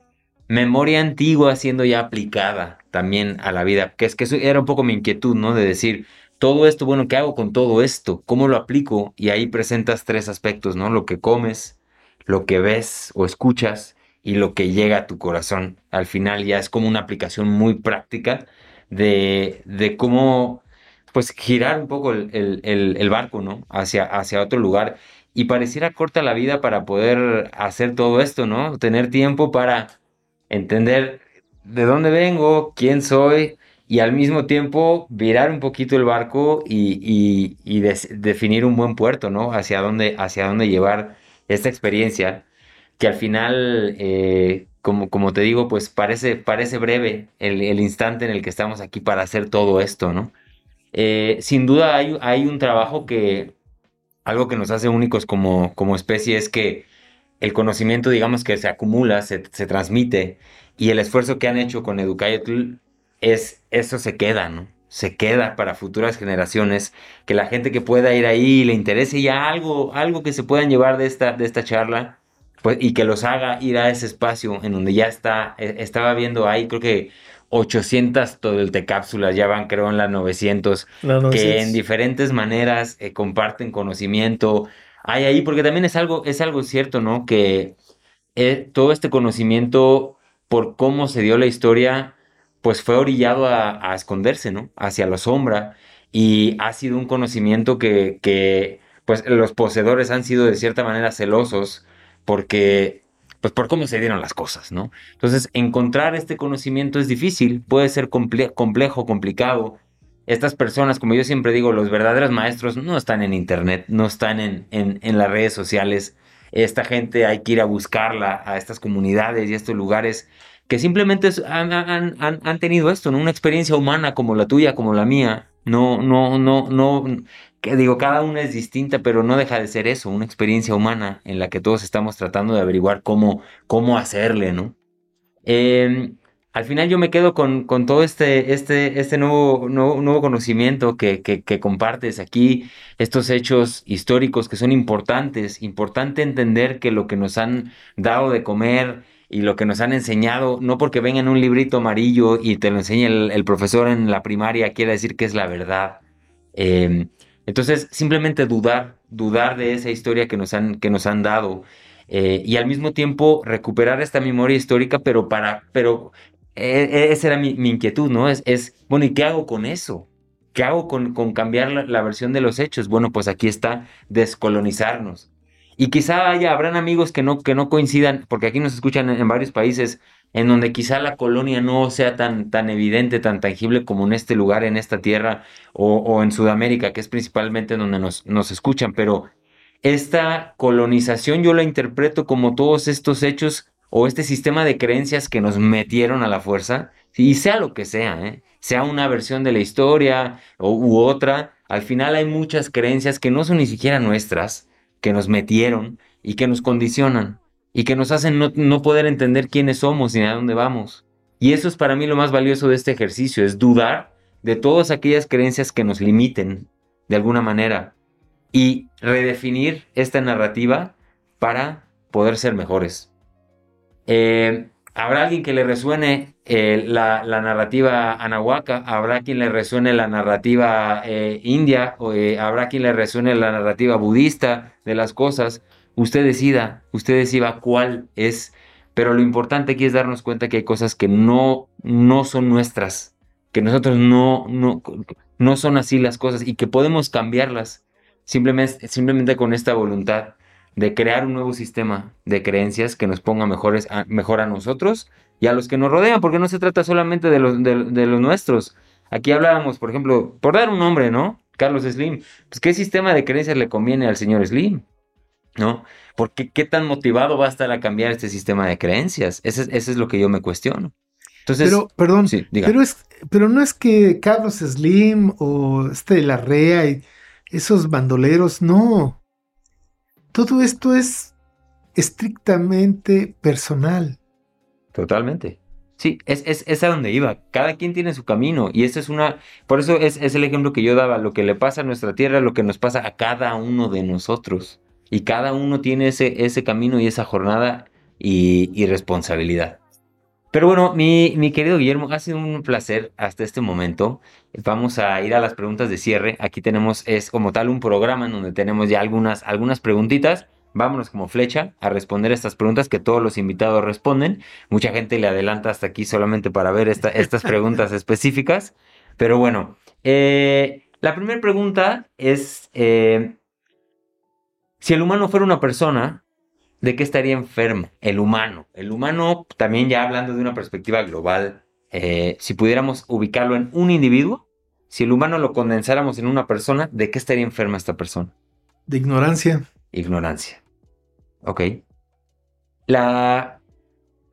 memoria antigua siendo ya aplicada también a la vida, que es que eso era un poco mi inquietud, ¿no? De decir, todo esto, bueno, ¿qué hago con todo esto? ¿Cómo lo aplico? Y ahí presentas tres aspectos, ¿no? Lo que comes, lo que ves o escuchas y lo que llega a tu corazón. Al final ya es como una aplicación muy práctica de, de cómo pues girar un poco el, barco, ¿no? Hacia, hacia otro lugar. Y pareciera corta la vida para poder hacer todo esto, ¿no? Tener tiempo para entender de dónde vengo, quién soy, y al mismo tiempo virar un poquito el barco y, definir un buen puerto, ¿no? Hacia dónde, hacia dónde llevar esta experiencia que al final, eh, como, te digo, pues parece, parece breve el, instante en el que estamos aquí para hacer todo esto, ¿no? Eh, sin duda hay, un trabajo que, algo que nos hace únicos como especie es que el conocimiento, digamos, que se acumula, se, se transmite, y el esfuerzo que han hecho con Educayotl es, eso se queda, ¿no? se queda para futuras generaciones, que la gente que pueda ir ahí le interese ya algo, algo que se puedan llevar de esta, de esta charla, pues, y que los haga ir a ese espacio en donde ya está, e, estaba viendo ahí, creo que 800 cápsulas, ya van creo en las 900, que en diferentes maneras eh, comparten conocimiento. Hay ahí, porque también es algo, es algo cierto, ¿no? Que eh, todo este conocimiento por cómo se dio la historia, pues fue orillado a, esconderse, ¿no? Hacia la sombra y ha sido un conocimiento que, pues los poseedores han sido de cierta manera celosos porque, pues por cómo se dieron las cosas, ¿no? Entonces, encontrar este conocimiento es difícil, puede ser complejo, complicado. Estas personas, como yo siempre digo, los verdaderos maestros no están en internet, no están en, en, las redes sociales. Esta gente hay que ir a buscarla a estas comunidades y a estos lugares que simplemente han, han, tenido esto, ¿no? Una experiencia humana como la tuya, como la mía. No, no, no, no, que digo, cada una es distinta, pero no deja de ser eso, una experiencia humana en la que todos estamos tratando de averiguar cómo, cómo hacerle, ¿no? Em, al final yo me quedo con, con todo este, este, este nuevo, nuevo, conocimiento que, que, compartes aquí, estos hechos históricos que son importantes, importante entender que lo que nos han dado de comer, y lo que nos han enseñado, no porque venga en un librito amarillo y te lo enseñe el, profesor en la primaria, quiere decir que es la verdad. Em, entonces, simplemente dudar, dudar de esa historia que nos han, que nos han dado. Eh, y al mismo tiempo recuperar esta memoria histórica, pero para, pero e, e, esa era mi, inquietud, ¿no? Es, bueno, ¿y qué hago con eso? ¿Qué hago con, cambiar la, versión de los hechos? Bueno, pues aquí está descolonizarnos. Y quizá haya, habrán amigos que no, que no coincidan, porque aquí nos escuchan en, varios países en donde quizá la colonia no sea tan, tan evidente, tan tangible como en este lugar, en esta tierra, o, o en Sudamérica, que es principalmente donde nos, nos escuchan, pero esta colonización yo la interpreto como todos estos hechos o este sistema de creencias que nos metieron a la fuerza, y sea lo que sea, ¿eh? sea una versión de la historia o, u otra, al final hay muchas creencias que no son ni siquiera nuestras, que nos metieron y que nos condicionan y que nos hacen no, no poder entender quiénes somos ni a dónde vamos. Y eso es para mí lo más valioso de este ejercicio, es dudar de todas aquellas creencias que nos limiten de alguna manera y redefinir esta narrativa para poder ser mejores. Eh, habrá alguien que le resuene eh, la, narrativa anahuaca, habrá quien le resuene la narrativa eh, india, o, habrá quien le resuene la narrativa budista de las cosas. Usted decida, usted decida cuál es, pero lo importante aquí es darnos cuenta que hay cosas que no, no son nuestras, que nosotros no, no, no son así las cosas y que podemos cambiarlas simplemente, simplemente con esta voluntad de crear un nuevo sistema de creencias que nos ponga mejores mejor a nosotros y a los que nos rodean, porque no se trata solamente de los, de, los nuestros. Aquí hablábamos, por ejemplo, por dar un nombre, ¿no? Carlos Slim. Pues, ¿qué sistema de creencias le conviene al señor Slim? ¿No? Porque qué tan motivado va a estar a cambiar este sistema de creencias. Eso es, lo que yo me cuestiono. Entonces, pero, perdón, pero, es, pero no es que Carlos Slim o este Larrea y esos bandoleros, no. Todo esto es estrictamente personal. Totalmente. Sí, es, a donde iba. Cada quien tiene su camino y esto es una... Por eso es, el ejemplo que yo daba. Lo que le pasa a nuestra tierra, lo que nos pasa a cada uno de nosotros. Y cada uno tiene ese, ese camino y esa jornada y responsabilidad. Pero bueno, mi, mi, querido Guillermo, ha sido un placer hasta este momento. Vamos a ir a las preguntas de cierre. Aquí tenemos, es como tal un programa en donde tenemos ya algunas, algunas preguntitas. Vámonos como flecha a responder estas preguntas que todos los invitados responden. Mucha gente le adelanta hasta aquí solamente para ver estas preguntas específicas. Pero bueno, eh, la primera pregunta es, eh, si el humano fuera una persona, ¿de qué estaría enfermo? El humano. El humano, también ya hablando de una perspectiva global, eh, si pudiéramos ubicarlo en un individuo, si el humano lo condensáramos en una persona, ¿de qué estaría enferma esta persona? De ignorancia. Ignorancia. Ok. La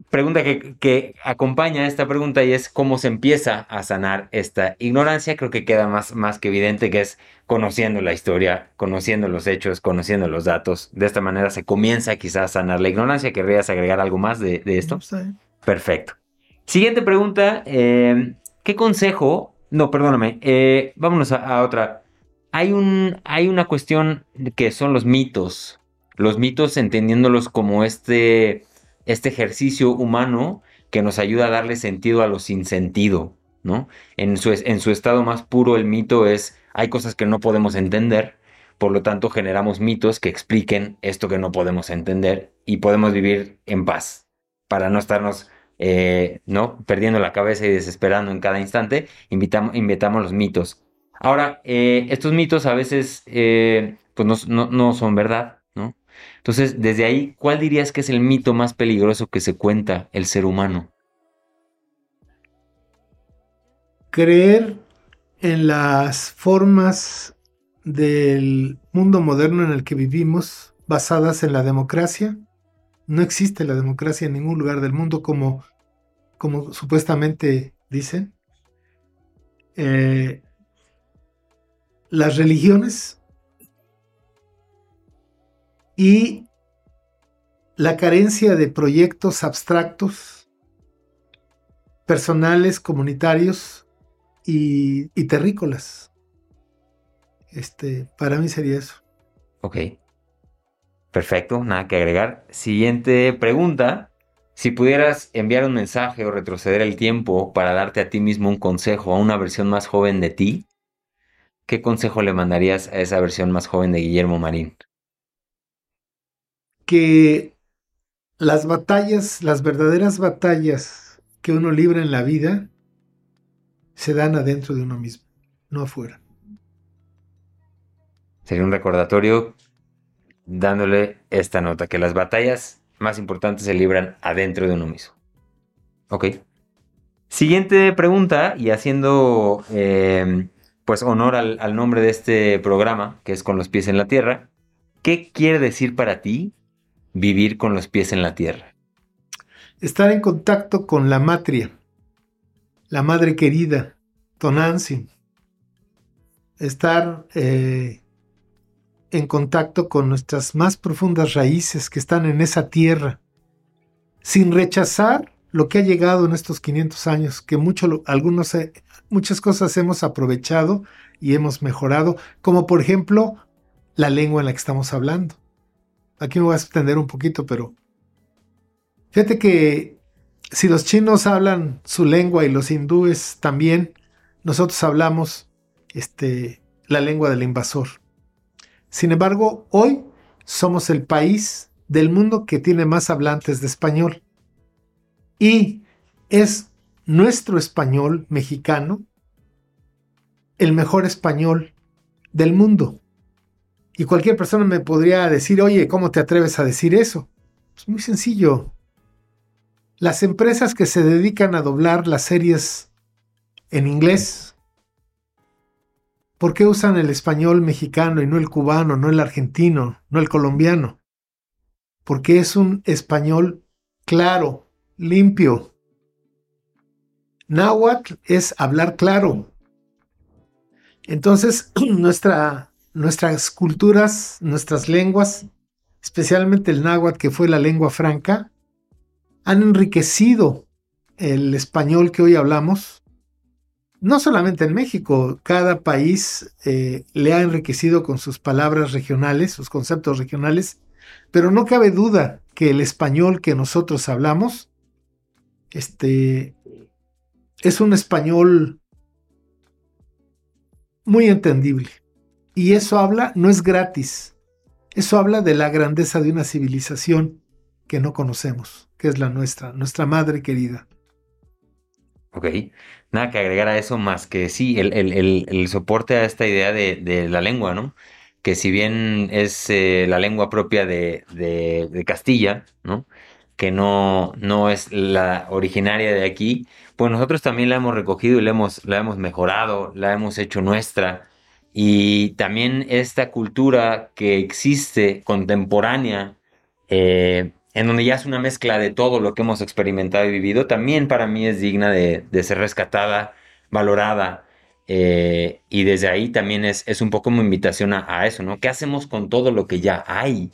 pregunta que, acompaña a esta pregunta y es cómo se empieza a sanar esta ignorancia. Creo que queda más, más que evidente que es conociendo la historia, conociendo los hechos, conociendo los datos. De esta manera se comienza quizás a sanar la ignorancia. ¿Querrías agregar algo más de, esto? Perfecto. Siguiente pregunta. Eh, ¿Qué consejo? No, perdóname. Eh, vámonos a, otra. Hay, un, hay una cuestión que son los mitos. Los mitos entendiéndolos como este este ejercicio humano que nos ayuda a darle sentido a lo sin sentido, ¿no? En su, estado más puro el mito es, hay cosas que no podemos entender, por lo tanto generamos mitos que expliquen esto que no podemos entender y podemos vivir en paz para no estarnos eh, ¿no? perdiendo la cabeza y desesperando en cada instante, invitamos, los mitos. Ahora, eh, estos mitos a veces eh, pues no, son verdad, entonces, desde ahí, ¿cuál dirías que es el mito más peligroso que se cuenta el ser humano? Creer en las formas del mundo moderno en el que vivimos basadas en la democracia. No existe la democracia en ningún lugar del mundo como, como supuestamente dicen. Eh, las religiones y la carencia de proyectos abstractos, personales, comunitarios y, terrícolas. Este, para mí sería eso. Ok. Perfecto, nada que agregar. Siguiente pregunta. Si pudieras enviar un mensaje o retroceder el tiempo para darte a ti mismo un consejo a una versión más joven de ti, ¿qué consejo le mandarías a esa versión más joven de Guillermo Marín? Que las batallas, las verdaderas batallas que uno libra en la vida, se dan adentro de uno mismo, no afuera. Sería un recordatorio dándole esta nota, que las batallas más importantes se libran adentro de uno mismo. Ok. Siguiente pregunta, y haciendo em, pues honor al, al, nombre de este programa, que es Con los pies en la tierra, ¿qué quiere decir para ti vivir con los pies en la tierra? Estar en contacto con la matria, la madre querida, Tonantzin. Estar eh, en contacto con nuestras más profundas raíces que están en esa tierra, sin rechazar lo que ha llegado en estos 500 años, que algunos, muchas cosas hemos aprovechado y hemos mejorado, como por ejemplo la lengua en la que estamos hablando. Aquí me voy a extender un poquito, pero fíjate que si los chinos hablan su lengua y los hindúes también, nosotros hablamos este, la lengua del invasor. Sin embargo, hoy somos el país del mundo que tiene más hablantes de español. Y es nuestro español mexicano el mejor español del mundo. Y cualquier persona me podría decir, oye, ¿cómo te atreves a decir eso? Es muy sencillo. Las empresas que se dedican a doblar las series en inglés ¿Por qué usan el español mexicano y no el cubano, no el argentino, no el colombiano? Porque es un español claro, limpio. Náhuatl es hablar claro. Entonces, nuestra, nuestras culturas, nuestras lenguas, especialmente el náhuatl, que fue la lengua franca, han enriquecido el español que hoy hablamos no solamente en México, cada país eh, le ha enriquecido con sus palabras regionales, sus conceptos regionales, pero no cabe duda que el español que nosotros hablamos, este, es un español muy entendible. Y eso habla, no es gratis, eso habla de la grandeza de una civilización que no conocemos, que es la nuestra, nuestra madre querida. Ok, nada que agregar a eso más que sí, el, soporte a esta idea de, la lengua, ¿no? Que si bien es eh, la lengua propia de, Castilla, ¿no? Que no, no es la originaria de aquí, pues nosotros también la hemos recogido y la hemos, la hemos mejorado, la hemos hecho nuestra. Y también esta cultura que existe contemporánea, eh, en donde ya es una mezcla de todo lo que hemos experimentado y vivido, también para mí es digna de, ser rescatada, valorada. Eh, y desde ahí también es, es un poco una invitación a, eso, ¿no? ¿Qué hacemos con todo lo que ya hay?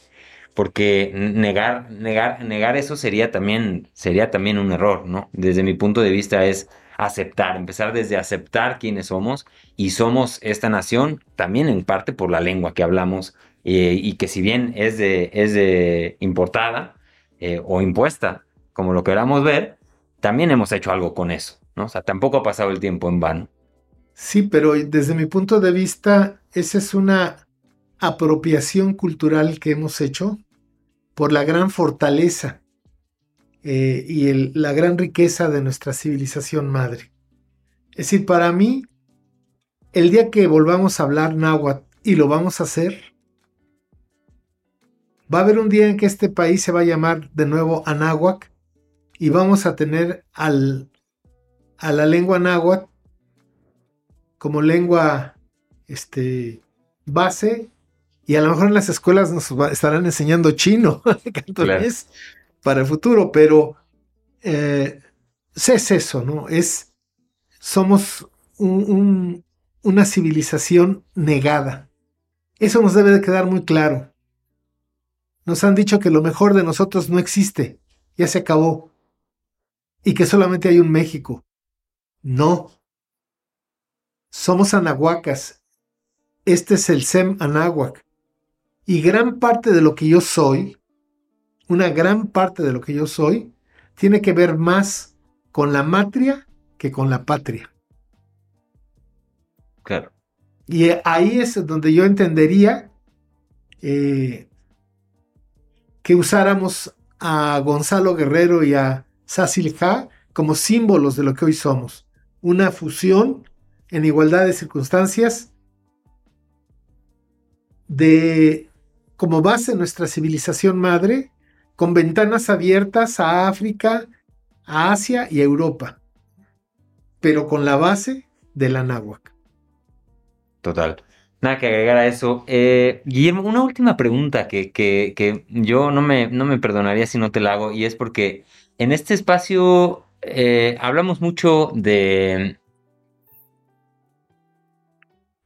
Porque negar, negar, negar eso sería también, sería también un error, ¿no? Desde mi punto de vista es aceptar, empezar desde aceptar quiénes somos y somos esta nación también en parte por la lengua que hablamos eh, y que si bien es de, es de importada, eh, o impuesta, como lo queramos ver, también hemos hecho algo con eso, ¿no? O sea, tampoco ha pasado el tiempo en vano. Sí, pero desde mi punto de vista, esa es una apropiación cultural que hemos hecho por la gran fortaleza eh, y la gran riqueza de nuestra civilización madre. Es decir, para mí, el día que volvamos a hablar náhuatl, y lo vamos a hacer, Va a haber un día en que este país se va a llamar de nuevo Anáhuac y vamos a tener al, a la lengua náhuatl como lengua este, base y a lo mejor en las escuelas nos estarán enseñando chino, para el futuro, pero eh, es eso, ¿no? Es, somos una civilización negada. Eso nos debe de quedar muy claro. Nos han dicho que lo mejor de nosotros no existe, ya se acabó, y que solamente hay un México. No. Somos anahuacas. Este es el Sem Anáhuac. Y gran parte de lo que yo soy, una gran parte de lo que yo soy, tiene que ver más con la matria que con la patria. Claro. Y ahí es donde yo entendería eh, que usáramos a Gonzalo Guerrero y a Sassil como símbolos de lo que hoy somos. Una fusión en igualdad de circunstancias de como base nuestra civilización madre, con ventanas abiertas a África, a Asia y a Europa, pero con la base de la náhuac. Total. Nada que agregar a eso. Eh, Guillermo, una última pregunta que, que, yo no me, no me perdonaría si no te la hago, y es porque en este espacio eh, hablamos mucho de,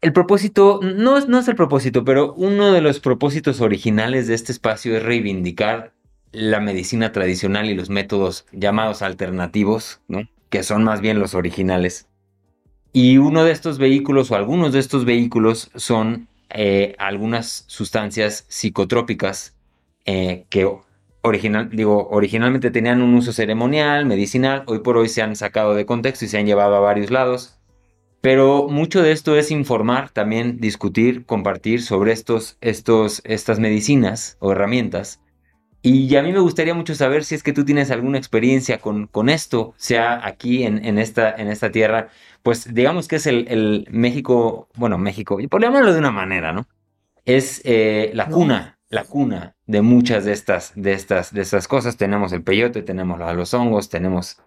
el propósito, no es, no es el propósito, pero uno de los propósitos originales de este espacio es reivindicar la medicina tradicional y los métodos llamados alternativos, ¿no? que son más bien los originales. Y uno de estos vehículos o algunos de estos vehículos son eh, algunas sustancias psicotrópicas eh, que original, digo, originalmente tenían un uso ceremonial, medicinal, hoy por hoy se han sacado de contexto y se han llevado a varios lados. Pero mucho de esto es informar, también discutir, compartir sobre estos, estos, estas medicinas o herramientas. Y a mí me gustaría mucho saber si es que tú tienes alguna experiencia con, con esto, sea aquí en, en, esta, en esta tierra, pues digamos que es el, el México, bueno, México, y por llamarlo de una manera, ¿no? Es eh, la cuna, la cuna de muchas de estas, de estas, de estas cosas. Tenemos el peyote, tenemos los hongos, tenemos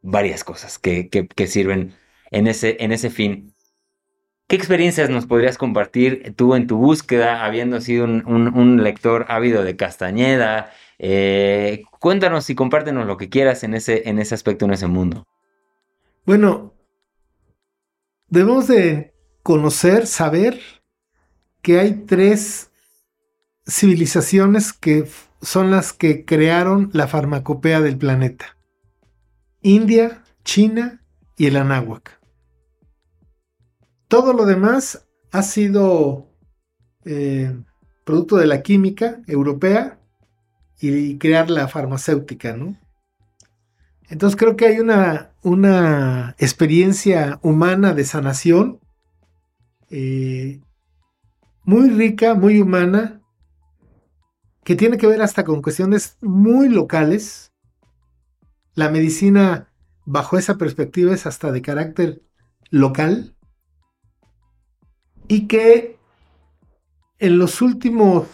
varias cosas que, que, que sirven en ese, en ese fin. ¿Qué experiencias nos podrías compartir tú en tu búsqueda, habiendo sido un, lector ávido de Castañeda? Eh, cuéntanos y compártenos lo que quieras en ese, en ese aspecto, en ese mundo. Bueno, debemos de conocer, saber que hay tres civilizaciones que son las que crearon la farmacopea del planeta. India, China y el Anáhuac. Todo lo demás ha sido eh, producto de la química europea y, crear la farmacéutica, ¿no? Entonces creo que hay una, una experiencia humana de sanación eh, muy rica, muy humana, que tiene que ver hasta con cuestiones muy locales. La medicina bajo esa perspectiva es hasta de carácter local y que en los últimos,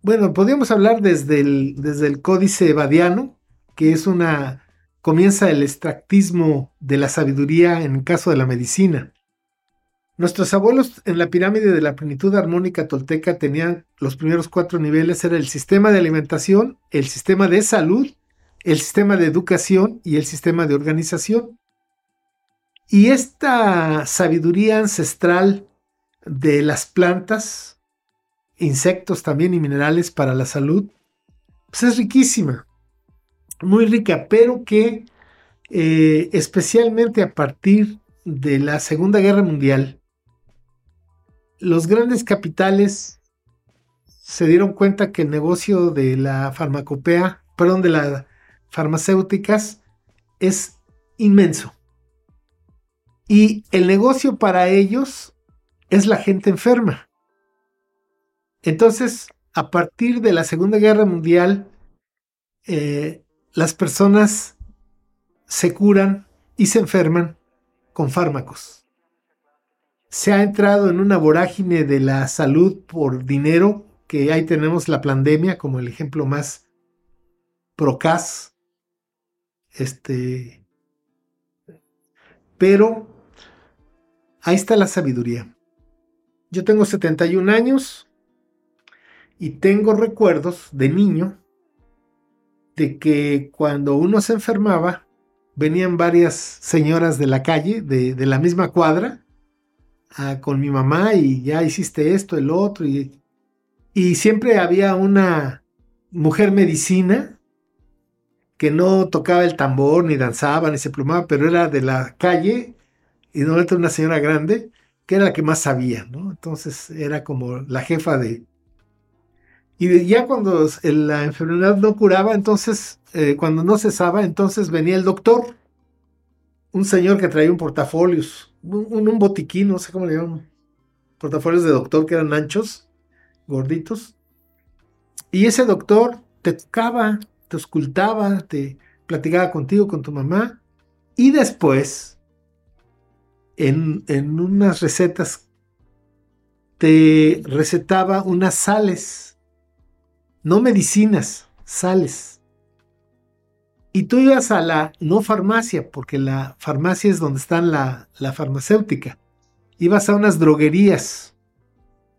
bueno, podríamos hablar desde el, desde el códice badiano, que es una, comienza el extractismo de la sabiduría en el caso de la medicina. Nuestros abuelos en la pirámide de la plenitud armónica tolteca tenían los primeros cuatro niveles, era el sistema de alimentación, el sistema de salud, el sistema de educación y el sistema de organización. Y esta sabiduría ancestral de las plantas, insectos también y minerales para la salud, pues es riquísima, muy rica, pero que eh, especialmente a partir de la Segunda Guerra Mundial, los grandes capitales se dieron cuenta que el negocio de la farmacopea, perdón, de las farmacéuticas es inmenso. Y el negocio para ellos es la gente enferma. Entonces, a partir de la Segunda Guerra Mundial, eh, las personas se curan y se enferman con fármacos. Se ha entrado en una vorágine de la salud por dinero, que ahí tenemos la pandemia como el ejemplo más procaz. Este, pero Ahí está la sabiduría. Yo tengo 71 años y tengo recuerdos de niño de que cuando uno se enfermaba, venían varias señoras de la calle, de, la misma cuadra, con mi mamá y ya hiciste esto, el otro, y, y siempre había una mujer medicina que no tocaba el tambor, ni danzaba, ni se plumaba, pero era de la calle y normalmente una señora grande, que era la que más sabía, ¿no? Entonces era como la jefa de... Y ya cuando la enfermedad no curaba, entonces, eh, cuando no cesaba, entonces venía el doctor, un señor que traía un portafolios, un, un botiquín, no sé cómo le llaman, portafolios de doctor que eran anchos, gorditos. Y ese doctor te tocaba, te ocultaba, te platicaba contigo, con tu mamá, y después, en, en unas recetas, te recetaba unas sales no medicinas, sales. Y tú ibas a la no farmacia, porque la farmacia es donde está la, la farmacéutica. Ibas a unas droguerías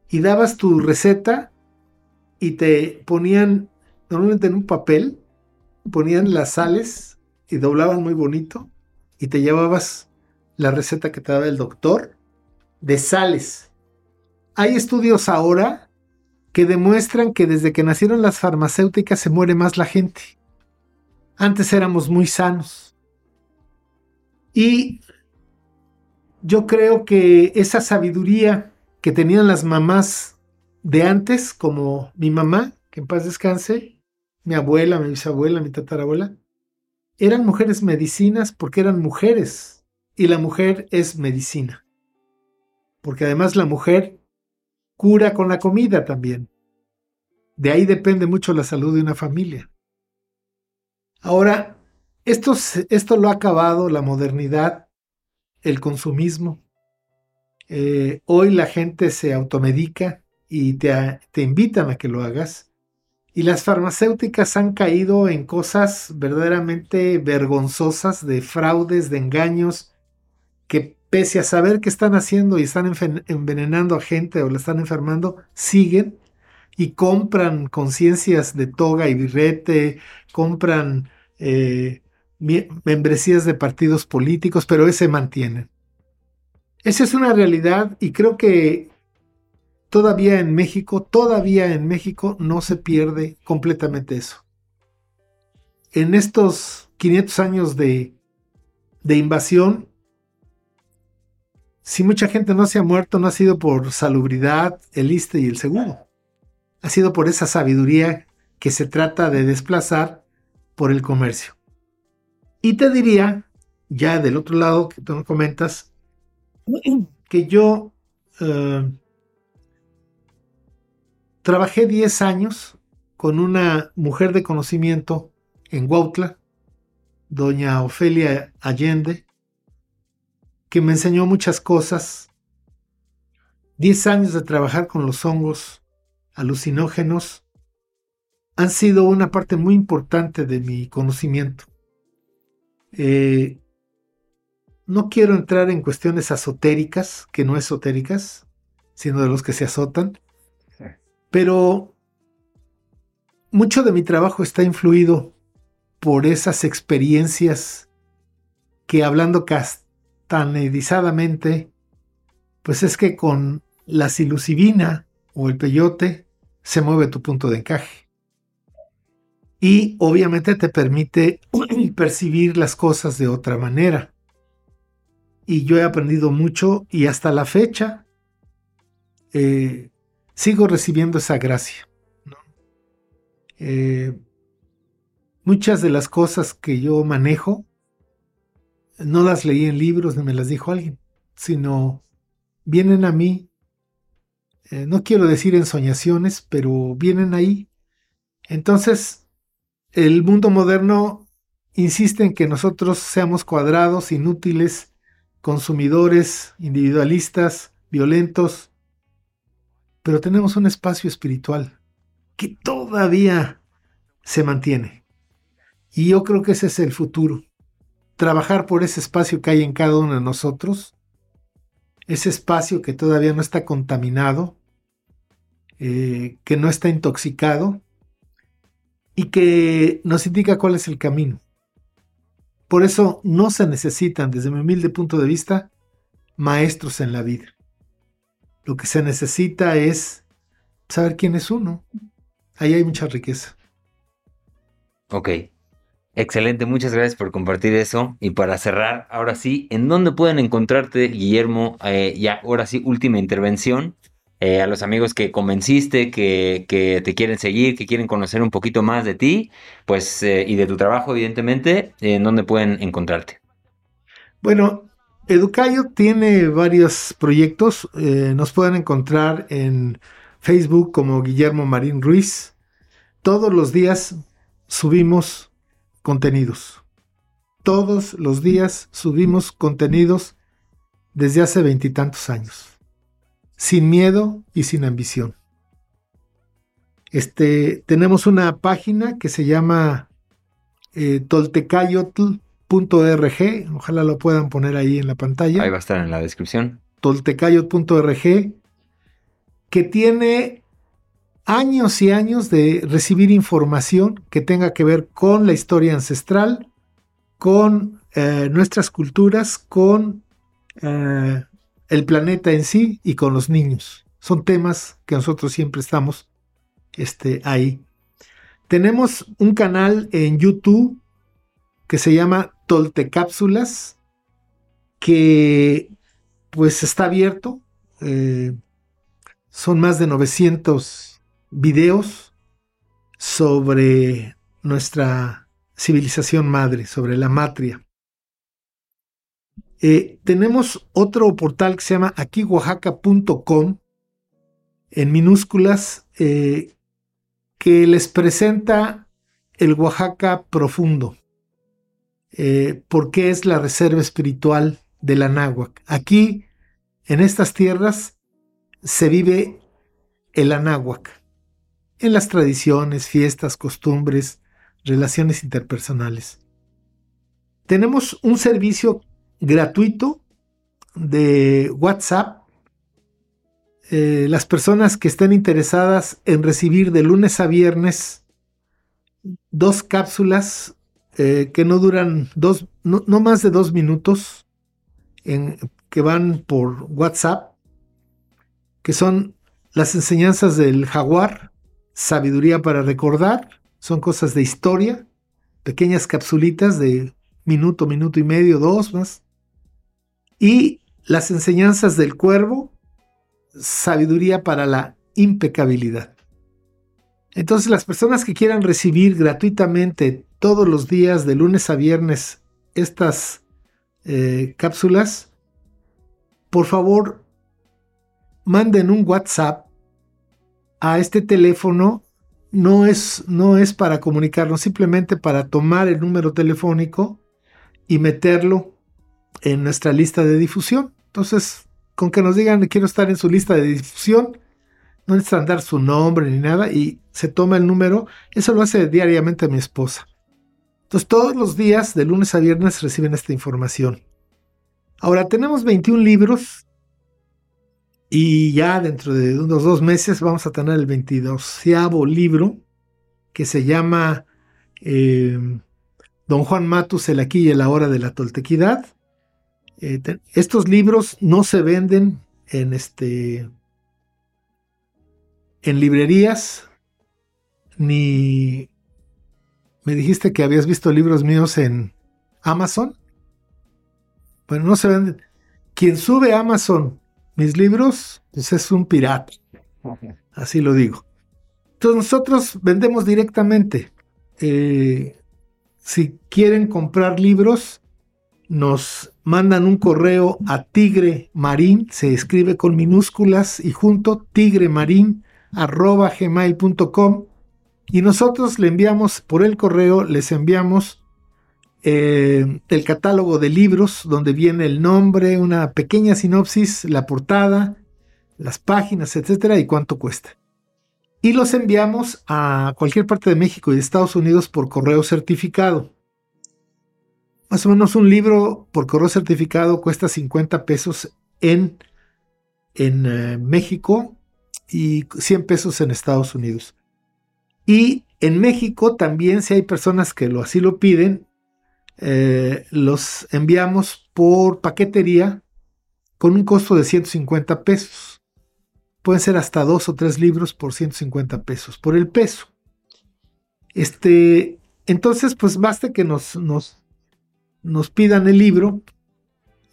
y dabas tu receta y te ponían, normalmente en un papel, ponían las sales y doblaban muy bonito y te llevabas la receta que te daba el doctor de sales. Hay estudios ahora que demuestran que desde que nacieron las farmacéuticas se muere más la gente. Antes éramos muy sanos. Y yo creo que esa sabiduría que tenían las mamás de antes, como mi mamá, que en paz descanse, mi abuela, mi bisabuela, mi tatarabuela, eran mujeres medicinas porque eran mujeres y la mujer es medicina. Porque además la mujer cura con la comida también. De ahí depende mucho la salud de una familia. Ahora, esto, esto lo ha acabado la modernidad, el consumismo. Eh, hoy la gente se automedica y te, te invitan a que lo hagas. Y las farmacéuticas han caído en cosas verdaderamente vergonzosas de fraudes, de engaños, que pese a saber qué están haciendo y están envenenando a gente o la están enfermando, siguen y compran conciencias de toga y birrete, compran eh, membresías de partidos políticos, pero ese mantienen. Esa es una realidad y creo que todavía en México, todavía en México no se pierde completamente eso. En estos 500 años de invasión, si mucha gente no se ha muerto, no ha sido por salubridad, el ISTE y el seguro. Ha sido por esa sabiduría que se trata de desplazar por el comercio. Y te diría, ya del otro lado que tú me comentas, que yo eh, trabajé 10 años con una mujer de conocimiento en Huautla, doña Ofelia Allende, que me enseñó muchas cosas. Diez años de trabajar con los hongos alucinógenos han sido una parte muy importante de mi conocimiento. Eh, no quiero entrar en cuestiones esotéricas, que no esotéricas, sino de los que se azotan, pero mucho de mi trabajo está influido por esas experiencias que hablando cast tan edizadamente, pues es que con la silucibina o el peyote se mueve tu punto de encaje. Y obviamente te permite percibir las cosas de otra manera. Y yo he aprendido mucho y hasta la fecha eh, sigo recibiendo esa gracia. Eh, muchas de las cosas que yo manejo no las leí en libros ni me las dijo alguien, sino vienen a mí, eh, no quiero decir ensoñaciones, pero vienen ahí. Entonces, el mundo moderno insiste en que nosotros seamos cuadrados, inútiles, consumidores, individualistas, violentos, pero tenemos un espacio espiritual que todavía se mantiene. Y yo creo que ese es el futuro trabajar por ese espacio que hay en cada uno de nosotros, ese espacio que todavía no está contaminado, eh, que no está intoxicado y que nos indica cuál es el camino. Por eso no se necesitan, desde mi humilde punto de vista, maestros en la vida. Lo que se necesita es saber quién es uno. Ahí hay mucha riqueza. Ok, Excelente, muchas gracias por compartir eso. Y para cerrar, ahora sí, ¿en dónde pueden encontrarte, Guillermo? Eh, ya, ahora sí, última intervención. eh, a los amigos que convenciste, que, que, te quieren seguir, que quieren conocer un poquito más de ti, pues, eh, y de tu trabajo, evidentemente, ¿en dónde pueden encontrarte? Bueno, Educayo tiene varios proyectos. Eh, nos pueden encontrar en Facebook como Guillermo Marín Ruiz. Todos los días subimos contenidos. Todos los días subimos contenidos desde hace veintitantos años sin miedo y sin ambición. Este, tenemos una página que se llama eh, toltecayotl.org, ojalá lo puedan poner ahí en la pantalla. Ahí va a estar en la descripción. Toltecayot.org, que tiene años y años de recibir información que tenga que ver con la historia ancestral, con eh, nuestras culturas, con eh, el planeta en sí y con los niños. Son temas que nosotros siempre estamos este, ahí. Tenemos un canal en YouTube que se llama Toltecápsulas, que pues está abierto. Eh, son más de 900 videos sobre nuestra civilización madre, sobre la matria. Eh, tenemos otro portal que se llama aquioaxaca.com en minúsculas eh, que les presenta el Oaxaca profundo, eh, porque es la reserva espiritual de la. Aquí, en estas tierras, se vive el anáhuac, en las tradiciones, fiestas, costumbres, relaciones interpersonales. Tenemos un servicio gratuito de WhatsApp. Eh, las personas que estén interesadas en recibir de lunes a viernes dos cápsulas eh, que no duran dos, no, más de dos minutos, que van por WhatsApp, que son las enseñanzas del jaguar, sabiduría para recordar, son cosas de historia, pequeñas capsulitas de minuto, minuto y medio, dos más y las enseñanzas del cuervo, sabiduría para la impecabilidad. Entonces las personas que quieran recibir gratuitamente todos los días de lunes a viernes estas eh, cápsulas, por favor manden un WhatsApp a este teléfono. No es, no es para comunicarnos, simplemente para tomar el número telefónico y meterlo en nuestra lista de difusión. Entonces, con que nos digan quiero estar en su lista de difusión, no necesitan dar su nombre ni nada y se toma el número. Eso lo hace diariamente mi esposa. Entonces, todos los días, de lunes a viernes, reciben esta información. Ahora, tenemos 21 libros y ya dentro de unos dos meses vamos a tener el 22 libro que se llama eh, Don Juan Matus, el aquí y el ahora de la toltequidad. Eh, estos libros no se venden en este en librerías ni me dijiste que habías visto libros míos en Amazon. Bueno, no se venden. Quien sube a Amazon mis libros, pues es un pirata. Así lo digo. Entonces nosotros vendemos directamente. Eh, si quieren comprar libros, nos mandan un correo a Tigre Marín, se escribe con minúsculas y junto tigremarín arroba gmail.com y nosotros le enviamos por el correo, les enviamos eh, el catálogo de libros donde viene el nombre, una pequeña sinopsis, la portada, las páginas, etcétera y cuánto cuesta. Y los enviamos a cualquier parte de México y de Estados Unidos por correo certificado. Más o menos un libro por correo certificado cuesta 50 pesos en, en eh, México y 100 pesos en Estados Unidos. Y en México también, si hay personas que lo, así lo piden, eh, los enviamos por paquetería con un costo de 150 pesos. Pueden ser hasta dos o tres libros por 150 pesos, por el peso. Este, entonces, pues basta que nos, nos pidan el libro,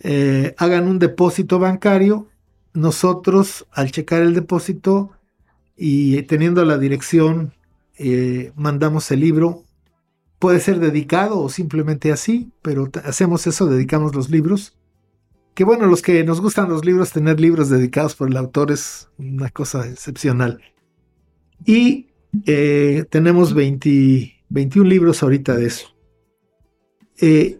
eh, hagan un depósito bancario, nosotros al checar el depósito y teniendo la dirección, eh, mandamos el libro. Puede ser dedicado o simplemente así, pero hacemos eso, dedicamos los libros. Que bueno, los que nos gustan los libros, tener libros dedicados por el autor es una cosa excepcional. Y eh, tenemos 21 libros ahorita de eso. Eh,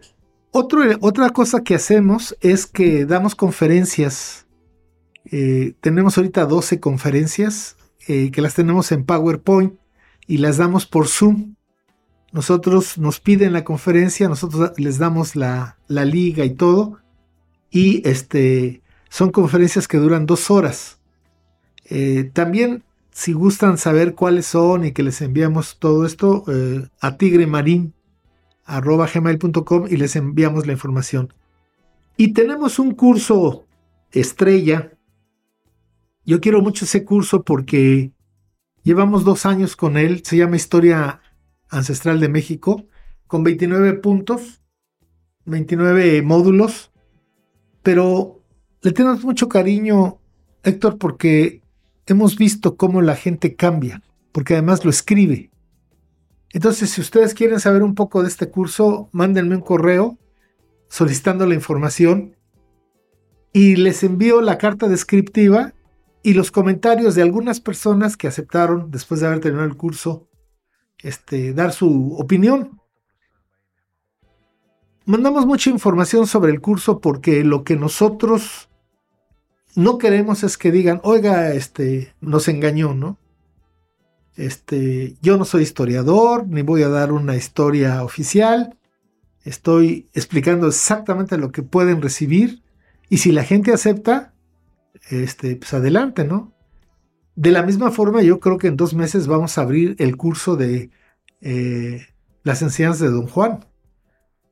otra cosa que hacemos es que damos conferencias. Eh, tenemos ahorita 12 conferencias que las tenemos en PowerPoint y las damos por Zoom. Nosotros nos piden la conferencia, nosotros les damos la, la liga y todo. Y este, son conferencias que duran dos horas. también si gustan saber cuáles son y que les enviamos todo esto, eh, a tigremarin.com y les enviamos la información. Y tenemos un curso estrella. Yo quiero mucho ese curso porque llevamos dos años con él. Se llama Historia Ancestral de México, con 29 puntos, 29 módulos. Pero le tenemos mucho cariño, Héctor, porque hemos visto cómo la gente cambia, porque además lo escribe. Entonces, si ustedes quieren saber un poco de este curso, mándenme un correo solicitando la información y les envío la carta descriptiva y los comentarios de algunas personas que aceptaron, después de haber terminado el curso, este, dar su opinión. Mandamos mucha información sobre el curso porque lo que nosotros no queremos es que digan, oiga, este, nos engañó, ¿no? Este, yo no soy historiador, ni voy a dar una historia oficial. Estoy explicando exactamente lo que pueden recibir. Y si la gente acepta, este, pues adelante, ¿no? De la misma forma, yo creo que en dos meses vamos a abrir el curso de eh, las enseñanzas de Don Juan.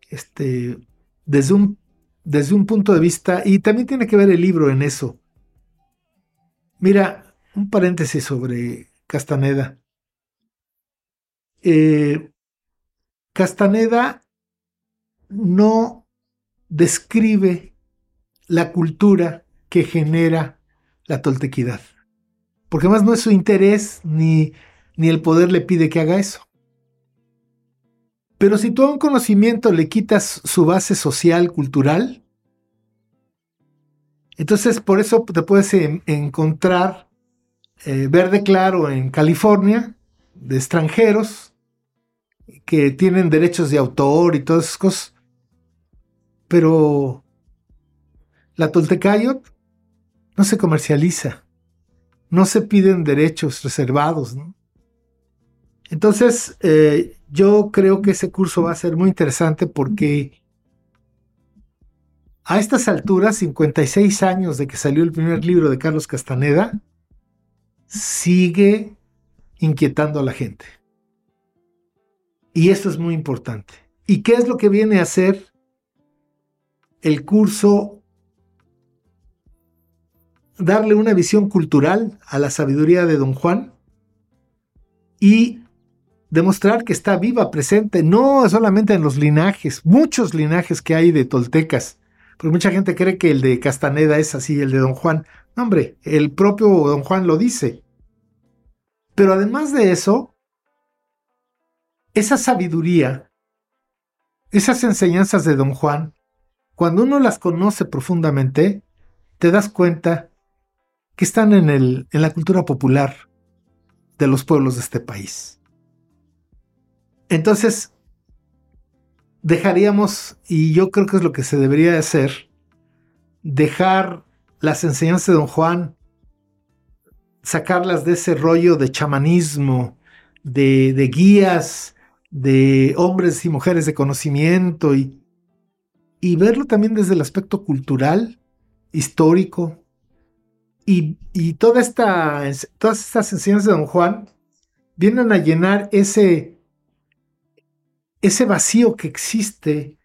Este, desde un desde un punto de vista, y también tiene que ver el libro en eso. Mira, un paréntesis sobre Castaneda. Eh, Castaneda no describe la cultura que genera la toltequidad, porque más no es su interés ni, ni el poder le pide que haga eso. Pero si tú a un conocimiento le quitas su base social, cultural, entonces por eso te puedes encontrar eh, verde claro en California de extranjeros que tienen derechos de autor y todas esas cosas. Pero la Toltecayot no se comercializa, no se piden derechos reservados. Entonces, eh, yo creo que ese curso va a ser muy interesante porque a estas alturas, 56 años de que salió el primer libro de Carlos Castaneda, sigue inquietando a la gente. Y esto es muy importante. ¿Y qué es lo que viene a hacer el curso? Darle una visión cultural a la sabiduría de Don Juan y demostrar que está viva, presente, no solamente en los linajes, muchos linajes que hay de toltecas, porque mucha gente cree que el de Castaneda es así, el de Don Juan. No, hombre, el propio Don Juan lo dice. Pero además de eso, esa sabiduría, esas enseñanzas de Don Juan, cuando uno las conoce profundamente, te das cuenta que están en, el, en la cultura popular de los pueblos de este país. Entonces, dejaríamos, y yo creo que es lo que se debería hacer, dejar las enseñanzas de don Juan, sacarlas de ese rollo de chamanismo, de, de guías, de hombres y mujeres de conocimiento, y, y verlo también desde el aspecto cultural, histórico, y, y toda esta, todas estas enseñanzas de don Juan vienen a llenar ese ese vacío que existe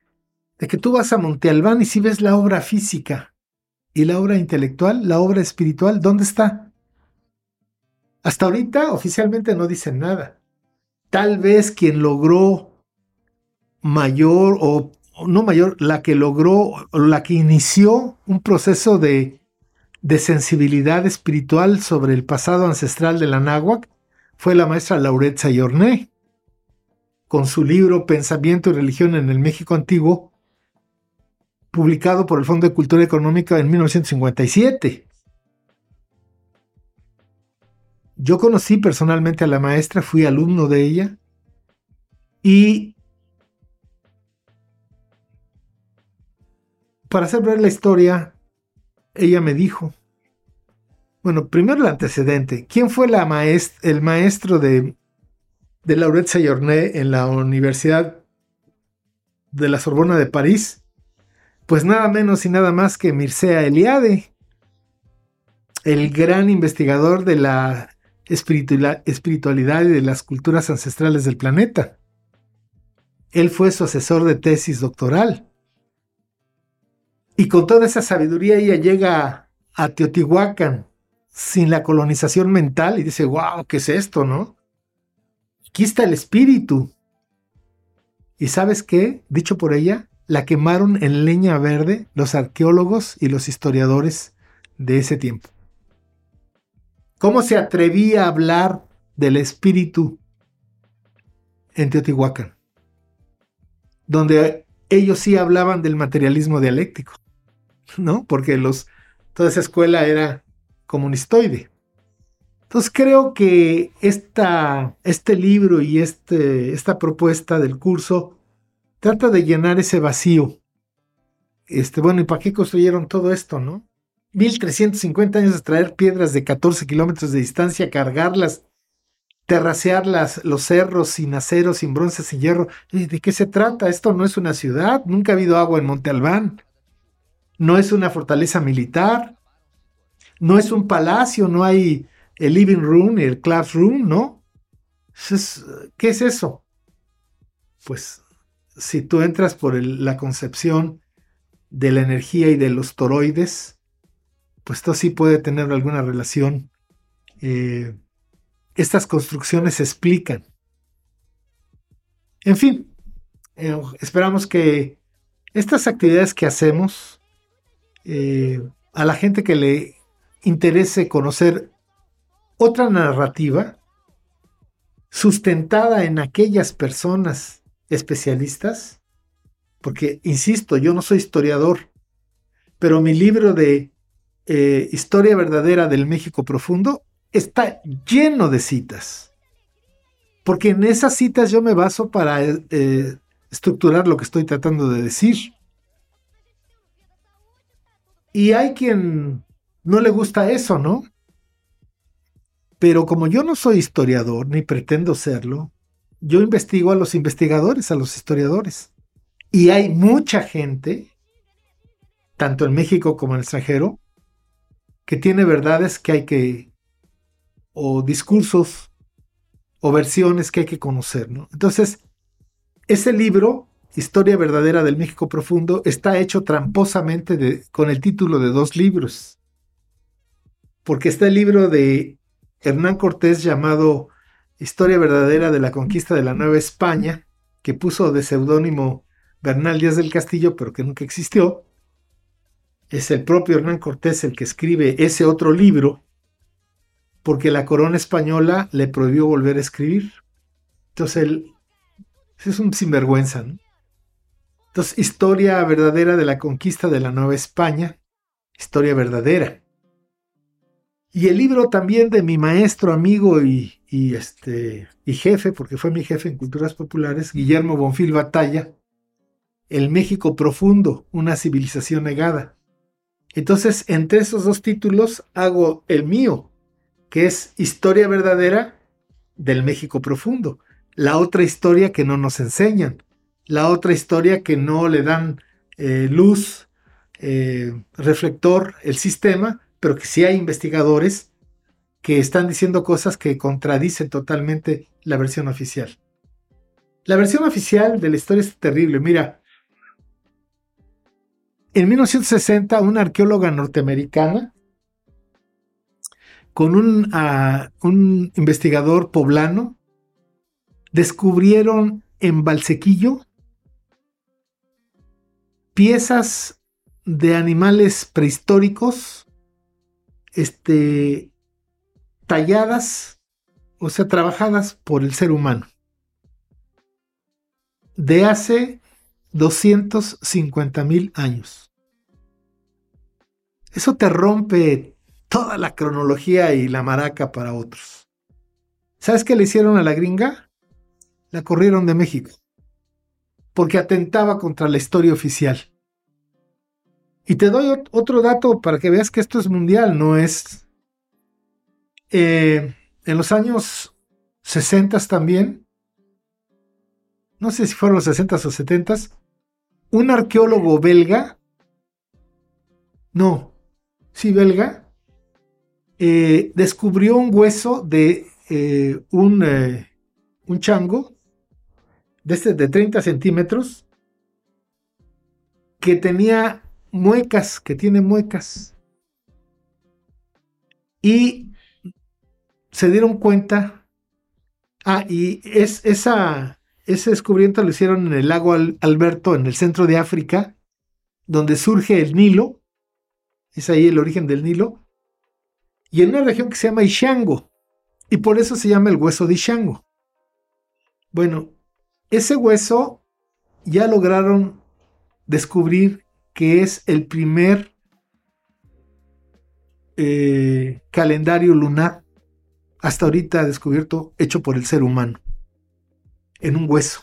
de que tú vas a Monte Albán y si ves la obra física y la obra intelectual, la obra espiritual, ¿dónde está? Hasta ahorita oficialmente no dicen nada. Tal vez quien logró mayor o no mayor, la que logró, la que inició un proceso de, de sensibilidad espiritual sobre el pasado ancestral de la náhuac fue la maestra Lauret Sayorné, con su libro Pensamiento y Religión en el México Antiguo, publicado por el Fondo de Cultura Económica en 1957. Yo conocí personalmente a la maestra, fui alumno de ella y para hacer ver la historia, ella me dijo, bueno, primero el antecedente, ¿quién fue el maestro de, de Laurette Sayorné en la Universidad de la Sorbona de París? Pues nada menos y nada más que Mircea Eliade, el gran investigador de la espiritualidad y de las culturas ancestrales del planeta. Él fue su asesor de tesis doctoral. Y con toda esa sabiduría ella llega a Teotihuacán sin la colonización mental y dice, wow, ¿qué es esto, no? Aquí está el espíritu. ¿Y sabes qué? Dicho por ella, la quemaron en leña verde los arqueólogos y los historiadores de ese tiempo. ¿Cómo se atrevía a hablar del espíritu en Teotihuacán? Donde ellos sí hablaban del materialismo dialéctico, ¿no? Porque los, toda esa escuela era comunistoide. Entonces creo que esta, este libro y este, esta propuesta del curso trata de llenar ese vacío. Este, bueno, ¿y para qué construyeron todo esto, no? 1350 años de traer piedras de 14 kilómetros de distancia, cargarlas, terracear los cerros sin acero, sin bronce, sin hierro. ¿De qué se trata? Esto no es una ciudad, nunca ha habido agua en Monte Albán, no es una fortaleza militar, no es un palacio, no hay el living room, el classroom, ¿no? ¿Qué es eso? Pues si tú entras por la concepción de la energía y de los toroides, pues esto sí puede tener alguna relación. Eh, estas construcciones explican. En fin, eh, esperamos que estas actividades que hacemos, eh, a la gente que le interese conocer otra narrativa sustentada en aquellas personas especialistas, porque, insisto, yo no soy historiador, pero mi libro de eh, Historia verdadera del México profundo está lleno de citas. Porque en esas citas yo me baso para eh, estructurar lo que estoy tratando de decir. Y hay quien no le gusta eso, ¿no? Pero como yo no soy historiador, ni pretendo serlo, yo investigo a los investigadores, a los historiadores. Y hay mucha gente, tanto en México como en el extranjero, que tiene verdades que hay que, o discursos, o versiones que hay que conocer, ¿no? Entonces, ese libro, Historia Verdadera del México Profundo, está hecho tramposamente con el título de dos libros. Porque está el libro de Hernán Cortés llamado Historia Verdadera de la Conquista de la Nueva España, que puso de seudónimo Bernal Díaz del Castillo, pero que nunca existió es el propio Hernán Cortés el que escribe ese otro libro, porque la corona española le prohibió volver a escribir. Entonces él es un sinvergüenza. ¿no? Entonces, historia verdadera de la conquista de la Nueva España, historia verdadera. Y el libro también de mi maestro, amigo este, y jefe, porque fue mi jefe en Culturas Populares, Guillermo Bonfil Batalla, El México Profundo, una civilización negada. Entonces, entre esos dos títulos hago el mío, que es Historia verdadera del México profundo. La otra historia que no nos enseñan. La otra historia que no le dan eh, luz, eh, reflector, el sistema, pero que sí hay investigadores que están diciendo cosas que contradicen totalmente la versión oficial. La versión oficial de la historia es terrible. Mira, en 1960, una arqueóloga norteamericana con un, ah, un investigador poblano descubrieron en Valsequillo piezas de animales prehistóricos este, talladas, o sea, trabajadas por el ser humano. De hace 250 mil años. Eso te rompe toda la cronología y la maraca para otros. ¿Sabes qué le hicieron a la gringa? La corrieron de México. Porque atentaba contra la historia oficial. Y te doy otro dato para que veas que esto es mundial, no es... Eh, en los años 60 también, no sé si fueron los 60 o 70, un arqueólogo belga, no, sí belga, eh, descubrió un hueso de eh, un, un, chango de, este, de 30 centímetros que tenía muecas, que tiene muecas. Y se dieron cuenta. Ah, y es, esa, ese descubrimiento lo hicieron en el lago Alberto, en el centro de África, donde surge el Nilo. Es ahí el origen del Nilo. Y en una región que se llama Ishango. Y por eso se llama el hueso de Ishango. Bueno, ese hueso ya lograron descubrir que es el primer eh, calendario lunar hasta ahorita descubierto hecho por el ser humano en un hueso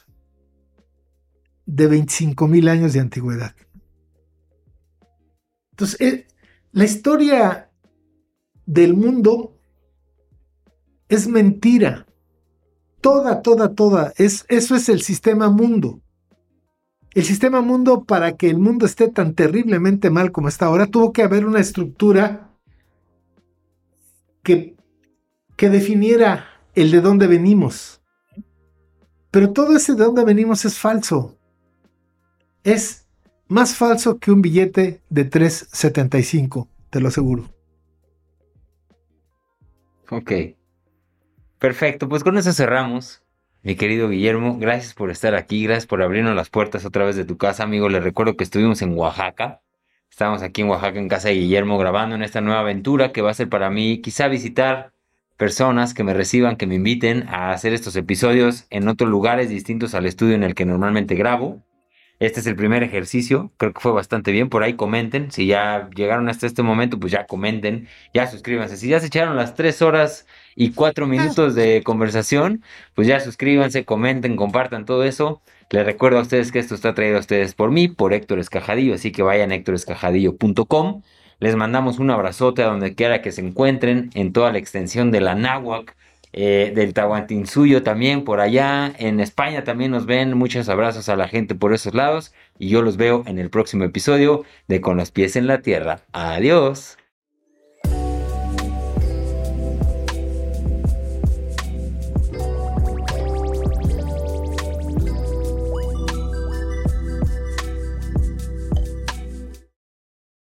de 25 mil años de antigüedad. Entonces, eh, la historia del mundo es mentira. Toda, toda, toda. Es, eso es el sistema mundo. El sistema mundo, para que el mundo esté tan terriblemente mal como está ahora, tuvo que haber una estructura que, que definiera el de dónde venimos. Pero todo ese de dónde venimos es falso. Es más falso que un billete de 3.75, te lo aseguro. Ok. Perfecto, pues con eso cerramos. Mi querido Guillermo, gracias por estar aquí, gracias por abrirnos las puertas otra vez de tu casa, amigo. Les recuerdo que estuvimos en Oaxaca. Estamos aquí en Oaxaca, en casa de Guillermo, grabando en esta nueva aventura que va a ser para mí quizá visitar personas que me reciban, que me inviten a hacer estos episodios en otros lugares distintos al estudio en el que normalmente grabo. Este es el primer ejercicio, creo que fue bastante bien. Por ahí comenten, si ya llegaron hasta este momento, pues ya comenten, ya suscríbanse. Si ya se echaron las tres horas y cuatro ah. minutos de conversación, pues ya suscríbanse, comenten, compartan todo eso. Les recuerdo a ustedes que esto está traído a ustedes por mí, por Héctor Escajadillo, así que vayan a héctorescajadillo.com. Les mandamos un abrazote a donde quiera que se encuentren en toda la extensión de la Náhuac eh, del Tahuantinsuyo también por allá. En España también nos ven. Muchos abrazos a la gente por esos lados. Y yo los veo en el próximo episodio de Con los pies en la tierra. Adiós.